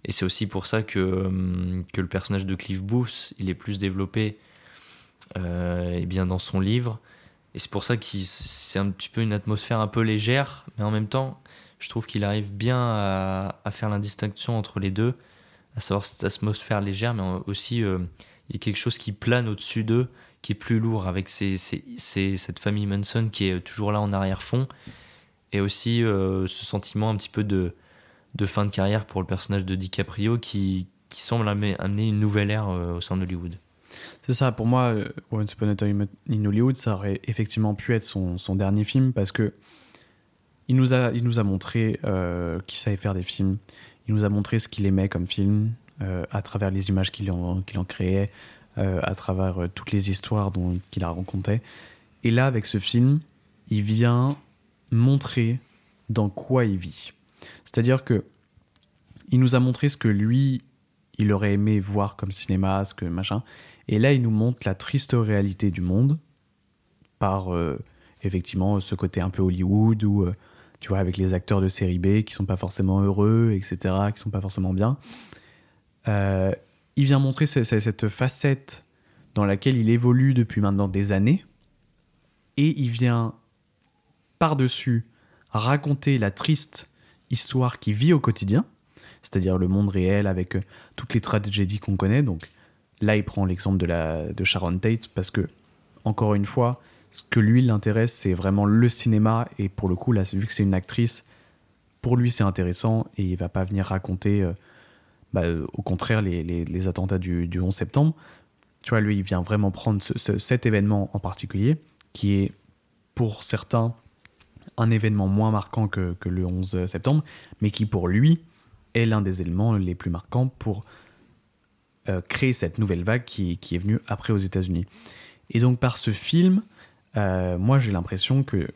Et c'est aussi pour ça que, hum, que le personnage de Cliff Booth, il est plus développé euh, eh bien dans son livre. Et c'est pour ça que c'est un petit peu une atmosphère un peu légère, mais en même temps, je trouve qu'il arrive bien à, faire la distinction entre les deux, à savoir cette atmosphère légère, mais aussi euh, il y a quelque chose qui plane au-dessus d'eux, qui est plus lourd, avec cette famille Manson qui est toujours là en arrière-fond, et aussi euh, ce sentiment un petit peu de, fin de carrière pour le personnage de DiCaprio qui, qui semble amener, amener une nouvelle ère euh, au sein d'Hollywood. C'est ça, pour moi, euh, Once Upon a Time in Hollywood, ça aurait effectivement pu être son, son dernier film parce que il nous a, il nous a montré euh, qu'il savait faire des films. Il nous a montré ce qu'il aimait comme film euh, à travers les images qu'il en, en créait, euh, à travers euh, toutes les histoires qu'il a racontées. Et là, avec ce film, il vient montrer dans quoi il vit. C'est-à-dire que il nous a montré ce que lui, il aurait aimé voir comme cinéma, ce que machin. Et là, il nous montre la triste réalité du monde par euh, effectivement ce côté un peu Hollywood où euh, tu vois avec les acteurs de série B qui sont pas forcément heureux, etc., qui sont pas forcément bien. Euh, il vient montrer ce- ce- cette facette dans laquelle il évolue depuis maintenant des années et il vient par-dessus raconter la triste histoire qui vit au quotidien, c'est-à-dire le monde réel avec toutes les tragédies qu'on connaît. Donc là, il prend l'exemple de, Sharon Tate parce que, encore une fois, ce que lui l'intéresse, c'est vraiment le cinéma. Et pour le coup, là, vu que c'est une actrice, pour lui, c'est intéressant et il va pas venir raconter, euh, bah, au contraire, les, attentats du, du 11 septembre. Tu vois, lui, il vient vraiment prendre ce- ce- cet événement en particulier, qui est pour certains un événement moins marquant que, que le 11 septembre, mais qui pour lui est l'un des éléments les plus marquants pour euh, créer cette nouvelle vague qui, qui est venue après aux États-Unis. Et donc par ce film, euh, moi j'ai l'impression que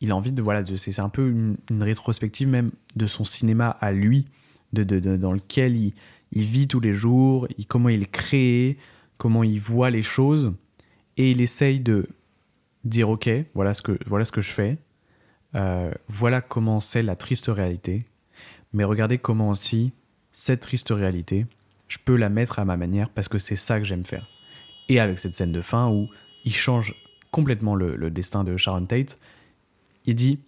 il a envie de voilà, c'est un peu une, rétrospective même de son cinéma à lui, de, de- dans lequel il, il vit tous les jours, comment il créé, comment il voit les choses, et il essaye de dire ok, voilà ce que, voilà ce que je fais, euh, voilà comment c'est la triste réalité, mais regardez comment aussi cette triste réalité, je peux la mettre à ma manière parce que c'est ça que j'aime faire. Et avec cette scène de fin où il change complètement le, destin de Sharon Tate, il dit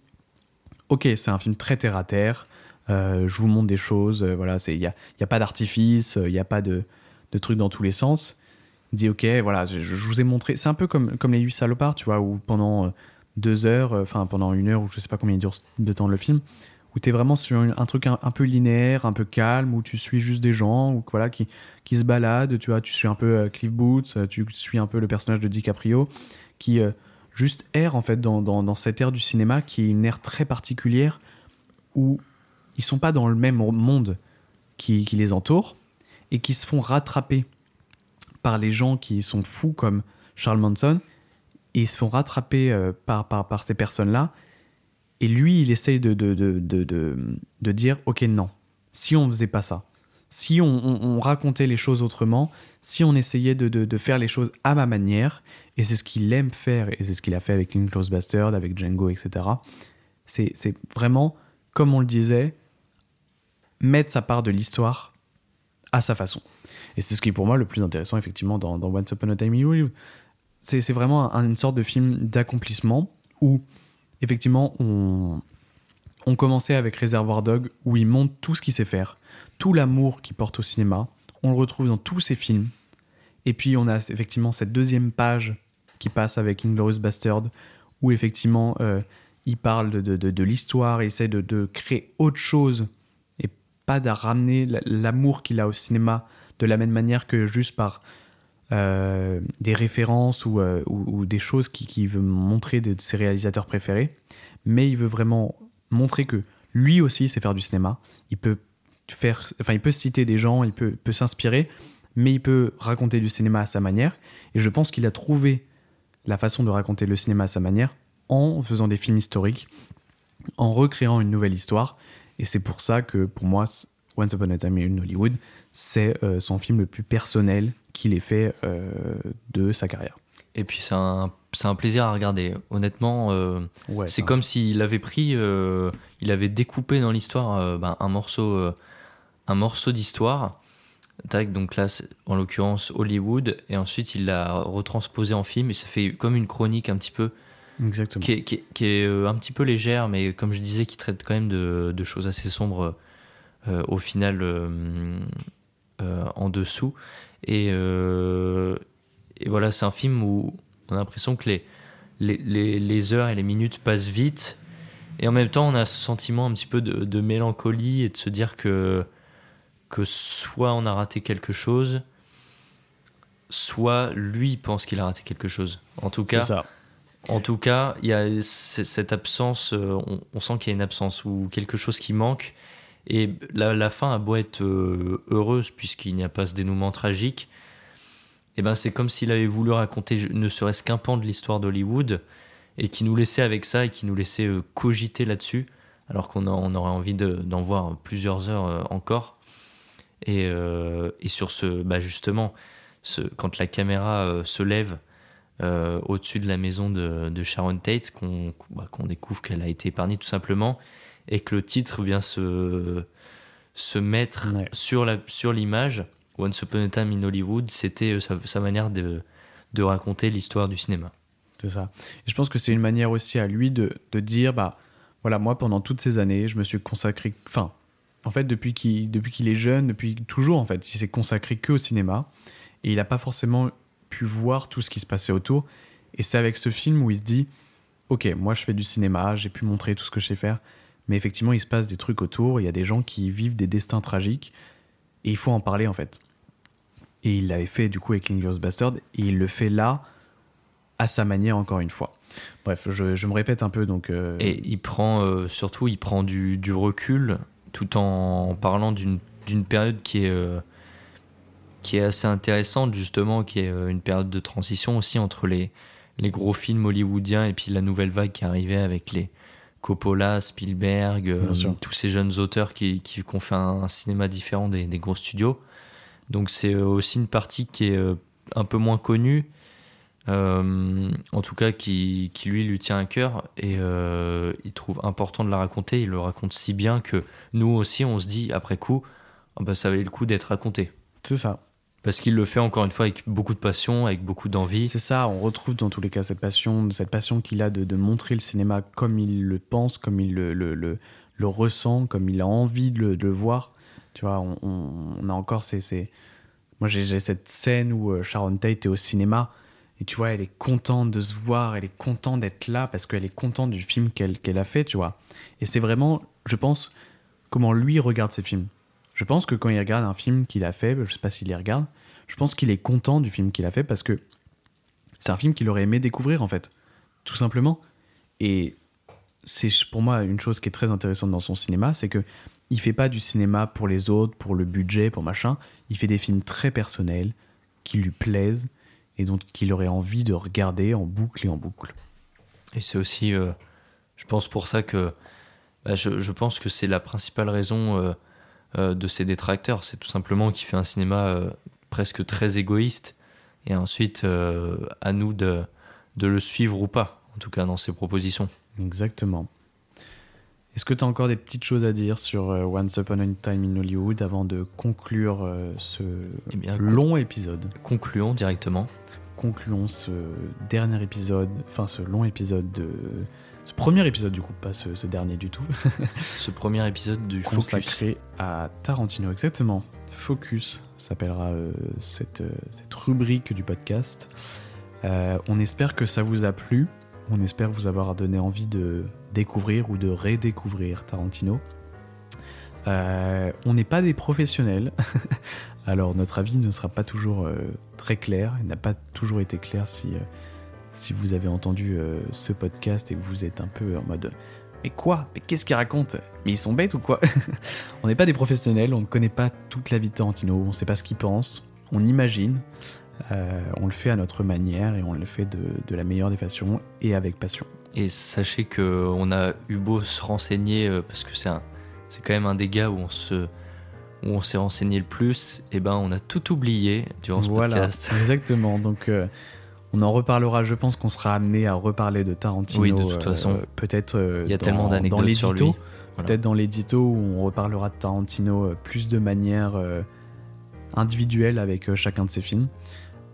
Ok, c'est un film très terre à terre, euh, je vous montre des choses, euh, voilà, il n'y a, y a pas d'artifice, il n'y a pas de, de trucs dans tous les sens. Il dit Ok, voilà, je, vous ai montré. C'est un peu comme, Les 8 salopards, tu vois, où pendant euh, deux heures, euh, enfin pendant une heure, ou je sais pas combien il dure de temps le film, où tu es vraiment sur un, truc un, peu linéaire, un peu calme, où tu suis juste des gens ou, voilà, qui, qui se baladent, tu vois, tu suis un peu euh, Cliff Booth, euh, tu suis un peu le personnage de DiCaprio, qui euh, juste erre en fait dans, dans, cette ère du cinéma qui est une ère très particulière où ils sont pas dans le même monde. qui, qui les entourent et qui se font rattraper par les gens qui sont fous comme Charles Manson et ils se font rattraper par, par, par ces personnes-là. Et lui, il essaye de, de, de, de, dire Ok, non, si on faisait pas ça, si on, on- on racontait les choses autrement, si on essayait de, de, de faire les choses à ma manière, et c'est ce qu'il aime faire, et c'est ce qu'il a fait avec Inglourious Bastard, avec Django, etc. C'est vraiment, comme on le disait, mettre sa part de l'histoire à sa façon. Et c'est ce qui est pour moi le plus intéressant, effectivement, dans, dans Once Upon a Time in Hollywood. C'est vraiment un- une sorte de film d'accomplissement où, effectivement, on, commençait avec Réservoir Dog, où il montre tout ce qu'il sait faire, tout l'amour qu'il porte au cinéma. On le retrouve dans tous ses films. Et puis, on a effectivement cette deuxième page qui passe avec Inglourious Bastard, où effectivement, euh, il parle de, de, de- l'histoire, il essaie de, créer autre chose et pas de ramener l'amour qu'il a au cinéma de la même manière que juste par euh, des références ou, euh, ou- ou des choses qu'il qui veut montrer de, de ses réalisateurs préférés, mais il veut vraiment montrer que lui aussi sait faire du cinéma. Il peut faire, enfin, il peut citer des gens, il peut, peut s'inspirer, mais il peut raconter du cinéma à sa manière. Et je pense qu'il a trouvé la façon de raconter le cinéma à sa manière en faisant des films historiques, en recréant une nouvelle histoire. Et c'est pour ça que pour moi, Once Upon a Time in Hollywood, c'est euh, son film le plus personnel qu'il ait fait euh, de sa carrière. Et puis c'est un, c'est un plaisir à regarder. Honnêtement, euh, Ouais, c'est comme s'il avait pris, euh, il avait découpé dans l'histoire euh, ben, un morceau, un morceau d'histoire. Tac, donc là, en l'occurrence Hollywood, et ensuite il l'a retransposé en film et ça fait comme une chronique un petit peu Exactement. qui est, qui est- qui est, un petit peu légère, mais comme je disais, qui traite quand même de, de choses assez sombres au final en dessous. Et, euh, et voilà, c'est un film où on a l'impression que les, les, les- les heures et les minutes passent vite. Et en même temps, on a ce sentiment un petit peu de, de mélancolie et de se dire que, que soit on a raté quelque chose, soit lui pense qu'il a raté quelque chose. En tout cas, ça. en tout cas, il y a cette absence, euh, on, on sent qu'il y a une absence ou quelque chose qui manque. Et la, la fin a beau être euh, heureuse puisqu'il n'y a pas ce dénouement tragique, et ben c'est comme s'il avait voulu raconter ne serait-ce qu'un pan de l'histoire d'Hollywood et qui nous laissait avec ça et qui nous laissait euh, cogiter là-dessus, alors qu'on aurait envie de- d'en voir plusieurs heures euh, encore. Et, sur ce, bah justement, quand la caméra se lève au-dessus de la maison de, Sharon Tate, bah, qu'on découvre qu'elle a été épargnée tout simplement, et que le titre vient se, se mettre sur la sur l'image. Once Upon a Time in Hollywood, c'était euh, sa, sa manière de, de raconter l'histoire du cinéma. C'est ça. Et je pense que c'est une manière aussi à lui de, de dire, bah voilà, moi pendant toutes ces années, je me suis consacré, enfin, en fait depuis qu'il depuis qu'il est jeune, depuis toujours en fait, il s'est consacré que au cinéma et il n'a pas forcément pu voir tout ce qui se passait autour. Et c'est avec ce film où il se dit, ok, moi je fais du cinéma, j'ai pu montrer tout ce que je sais faire, mais effectivement il se passe des trucs autour, il y a des gens qui vivent des destins tragiques et il faut en parler en fait. Et il l'avait fait du coup avec Inglourious Bastard et il le fait là à sa manière encore une fois. Bref, je, je me répète un peu donc. euh, Et il prend euh, surtout, il prend du, du recul tout en parlant d'une période qui est euh, qui est assez intéressante justement, qui est une période de transition aussi entre les les gros films hollywoodiens et puis la nouvelle vague qui arrivait avec les Coppola, Spielberg, euh, tous ces jeunes auteurs qui, qui, qui ont fait un, un cinéma différent des, des gros studios. Donc c'est euh, aussi une partie qui est euh, un peu moins connue, euh, en tout cas qui, qui lui lui tient à cœur et euh, il trouve important de la raconter. Il le raconte si bien que nous aussi on se dit après coup, Ah bah, ça valait le coup d'être raconté. C'est ça. Parce qu'il le fait encore une fois avec beaucoup de passion, avec beaucoup d'envie. C'est ça, on retrouve dans tous les cas cette passion, cette passion qu'il a de, montrer le cinéma comme il le pense, comme il le, le, le, ressent, comme il a envie de le, de le voir. Tu vois, on, a encore ces. ces- Moi, j'ai cette scène où euh, Sharon Tate est au cinéma et tu vois, elle est contente de se voir, elle est contente d'être là parce qu'elle est contente du film qu'elle qu'elle a fait, tu vois. Et c'est vraiment, je pense, comment lui regarde ses films. Je pense que quand il regarde un film qu'il a fait, je sais pas s'il les regarde, je pense qu'il est content du film qu'il a fait parce que c'est un film qu'il aurait aimé découvrir en fait, tout simplement. Et c'est pour moi une chose qui est très intéressante dans son cinéma, c'est que il fait pas du cinéma pour les autres, pour le budget, pour machin. Il fait des films très personnels qui lui plaisent et dont il aurait envie de regarder en boucle et en boucle. Et c'est aussi, euh, je pense pour ça que, bah, je, pense que c'est la principale raison euh, euh, de ses détracteurs. C'est tout simplement qu'il fait un cinéma presque très égoïste. Et ensuite, euh, à nous de, de le suivre ou pas, en tout cas dans ses propositions. Exactement. Est-ce que tu as encore des petites choses à dire sur euh, Once Upon a Time in Hollywood avant de conclure euh, ce Eh bien, long épisode? Concluons directement. Concluons ce dernier épisode, enfin ce long épisode de. Ce premier épisode du coup, pas ce, ce dernier du tout. Ce premier épisode du Focus. consacré à Tarantino, exactement. Focus s'appellera euh, cette, euh, cette rubrique du podcast. Euh, on espère que ça vous a plu. On espère vous avoir donné envie de découvrir ou de redécouvrir Tarantino. On n'est pas des professionnels, alors notre avis ne sera pas toujours très clair. Il n'a pas toujours été clair si, si vous avez entendu ce podcast et que vous êtes un peu en mode mais quoi Mais qu'est-ce qu'ils racontent Mais ils sont bêtes ou quoi On n'est pas des professionnels, on ne connaît pas toute la vie de Tarantino, on ne sait pas ce qu'il pense, on imagine, euh, on le fait à notre manière et on le fait de, de la meilleure des façons et avec passion. Et sachez que on a eu beau se renseigner, euh, parce que c'est un, c'est quand même un des gars où on se, où on s'est renseigné le plus. Et ben, on a tout oublié durant ce voilà, podcast. exactement. Donc, euh, on en reparlera. Je pense qu'on sera amené à reparler de Tarantino. Oui, de toute euh, façon. peut-être. euh, Il y a dans- tellement d'anecdotes sur l'édito. lui. Voilà. Peut-être dans l'édito où on reparlera de Tarantino euh, plus de manière euh, individuelle avec euh, chacun de ses films.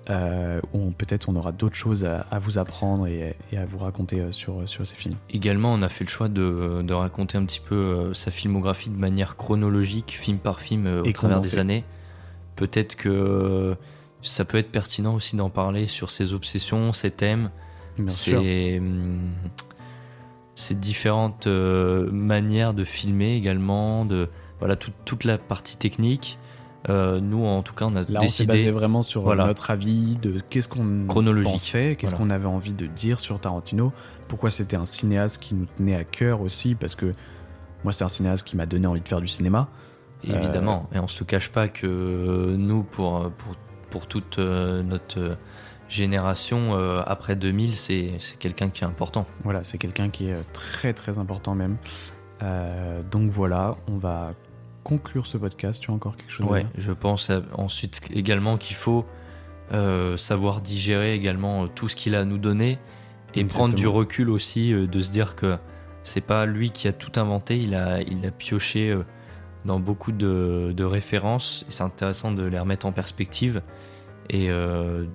Euh, où peut-être on aura d'autres choses à, à vous apprendre et, et à vous raconter euh, sur, sur ces films. Également, on a fait le choix de, de raconter un petit peu euh, sa filmographie de manière chronologique, film par film, euh, au Et travers des années. Peut-être que euh, ça peut être pertinent aussi d'en parler sur ses obsessions, ses thèmes, Bien ses, hum, ses différentes euh, manières de filmer également, de voilà tout- toute la partie technique. Euh, nous, en tout cas, on a Là, on décidé. basé vraiment sur euh, Voilà. notre avis de qu'est-ce qu'on pensait, qu'est-ce Voilà. qu'on avait envie de dire sur Tarantino, pourquoi c'était un cinéaste qui nous tenait à cœur aussi, parce que moi, c'est un cinéaste qui m'a donné envie de faire du cinéma. Euh, Évidemment, et on se le cache pas que nous, pour, pour, pour toute euh, notre euh, génération, euh, après 2000, c'est c'est quelqu'un qui est important. Voilà, c'est quelqu'un qui est très très important même. Euh, donc voilà, on va conclure ce podcast. Tu as encore quelque chose à Ouais, dire? je pense ensuite également qu'il faut euh, savoir digérer également tout ce qu'il a à nous donner et Exactement. prendre du recul aussi, de se dire que c'est pas lui qui a tout inventé, il a, il a pioché dans beaucoup de, de références et c'est intéressant de les remettre en perspective et euh,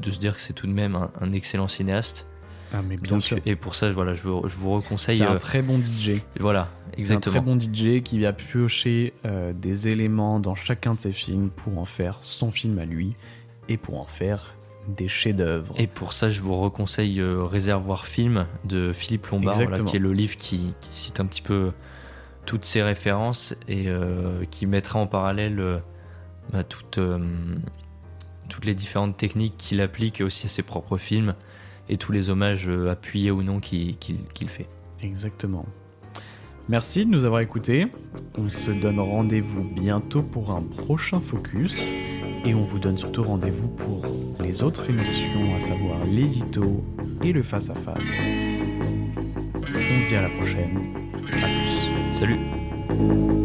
de se dire que c'est tout de même un, un excellent cinéaste. Ah, mais bien Donc, sûr. Et pour ça, voilà, je vous, je vous reconseille. C'est un euh, très bon DJ. Voilà, C'est un très exactement. bon DJ qui a pioché euh, des éléments dans chacun de ses films pour en faire son film à lui et pour en faire des chefs-d'œuvre. Et pour ça, je vous reconseille euh, Réservoir Film de Philippe Lombard, voilà, Exactement. qui est le livre qui, qui cite un petit peu toutes ces références et qui mettra en parallèle bah, toutes, euh, toutes les différentes techniques qu'il applique aussi à ses propres films et tous les hommages euh, appuyés ou non qu'il fait. Exactement. Merci de nous avoir écoutés. On se donne rendez-vous bientôt pour un prochain focus. Et on vous donne surtout rendez-vous pour les autres émissions, à savoir l'édito et le face-à-face. On se dit à la prochaine. À plus. Salut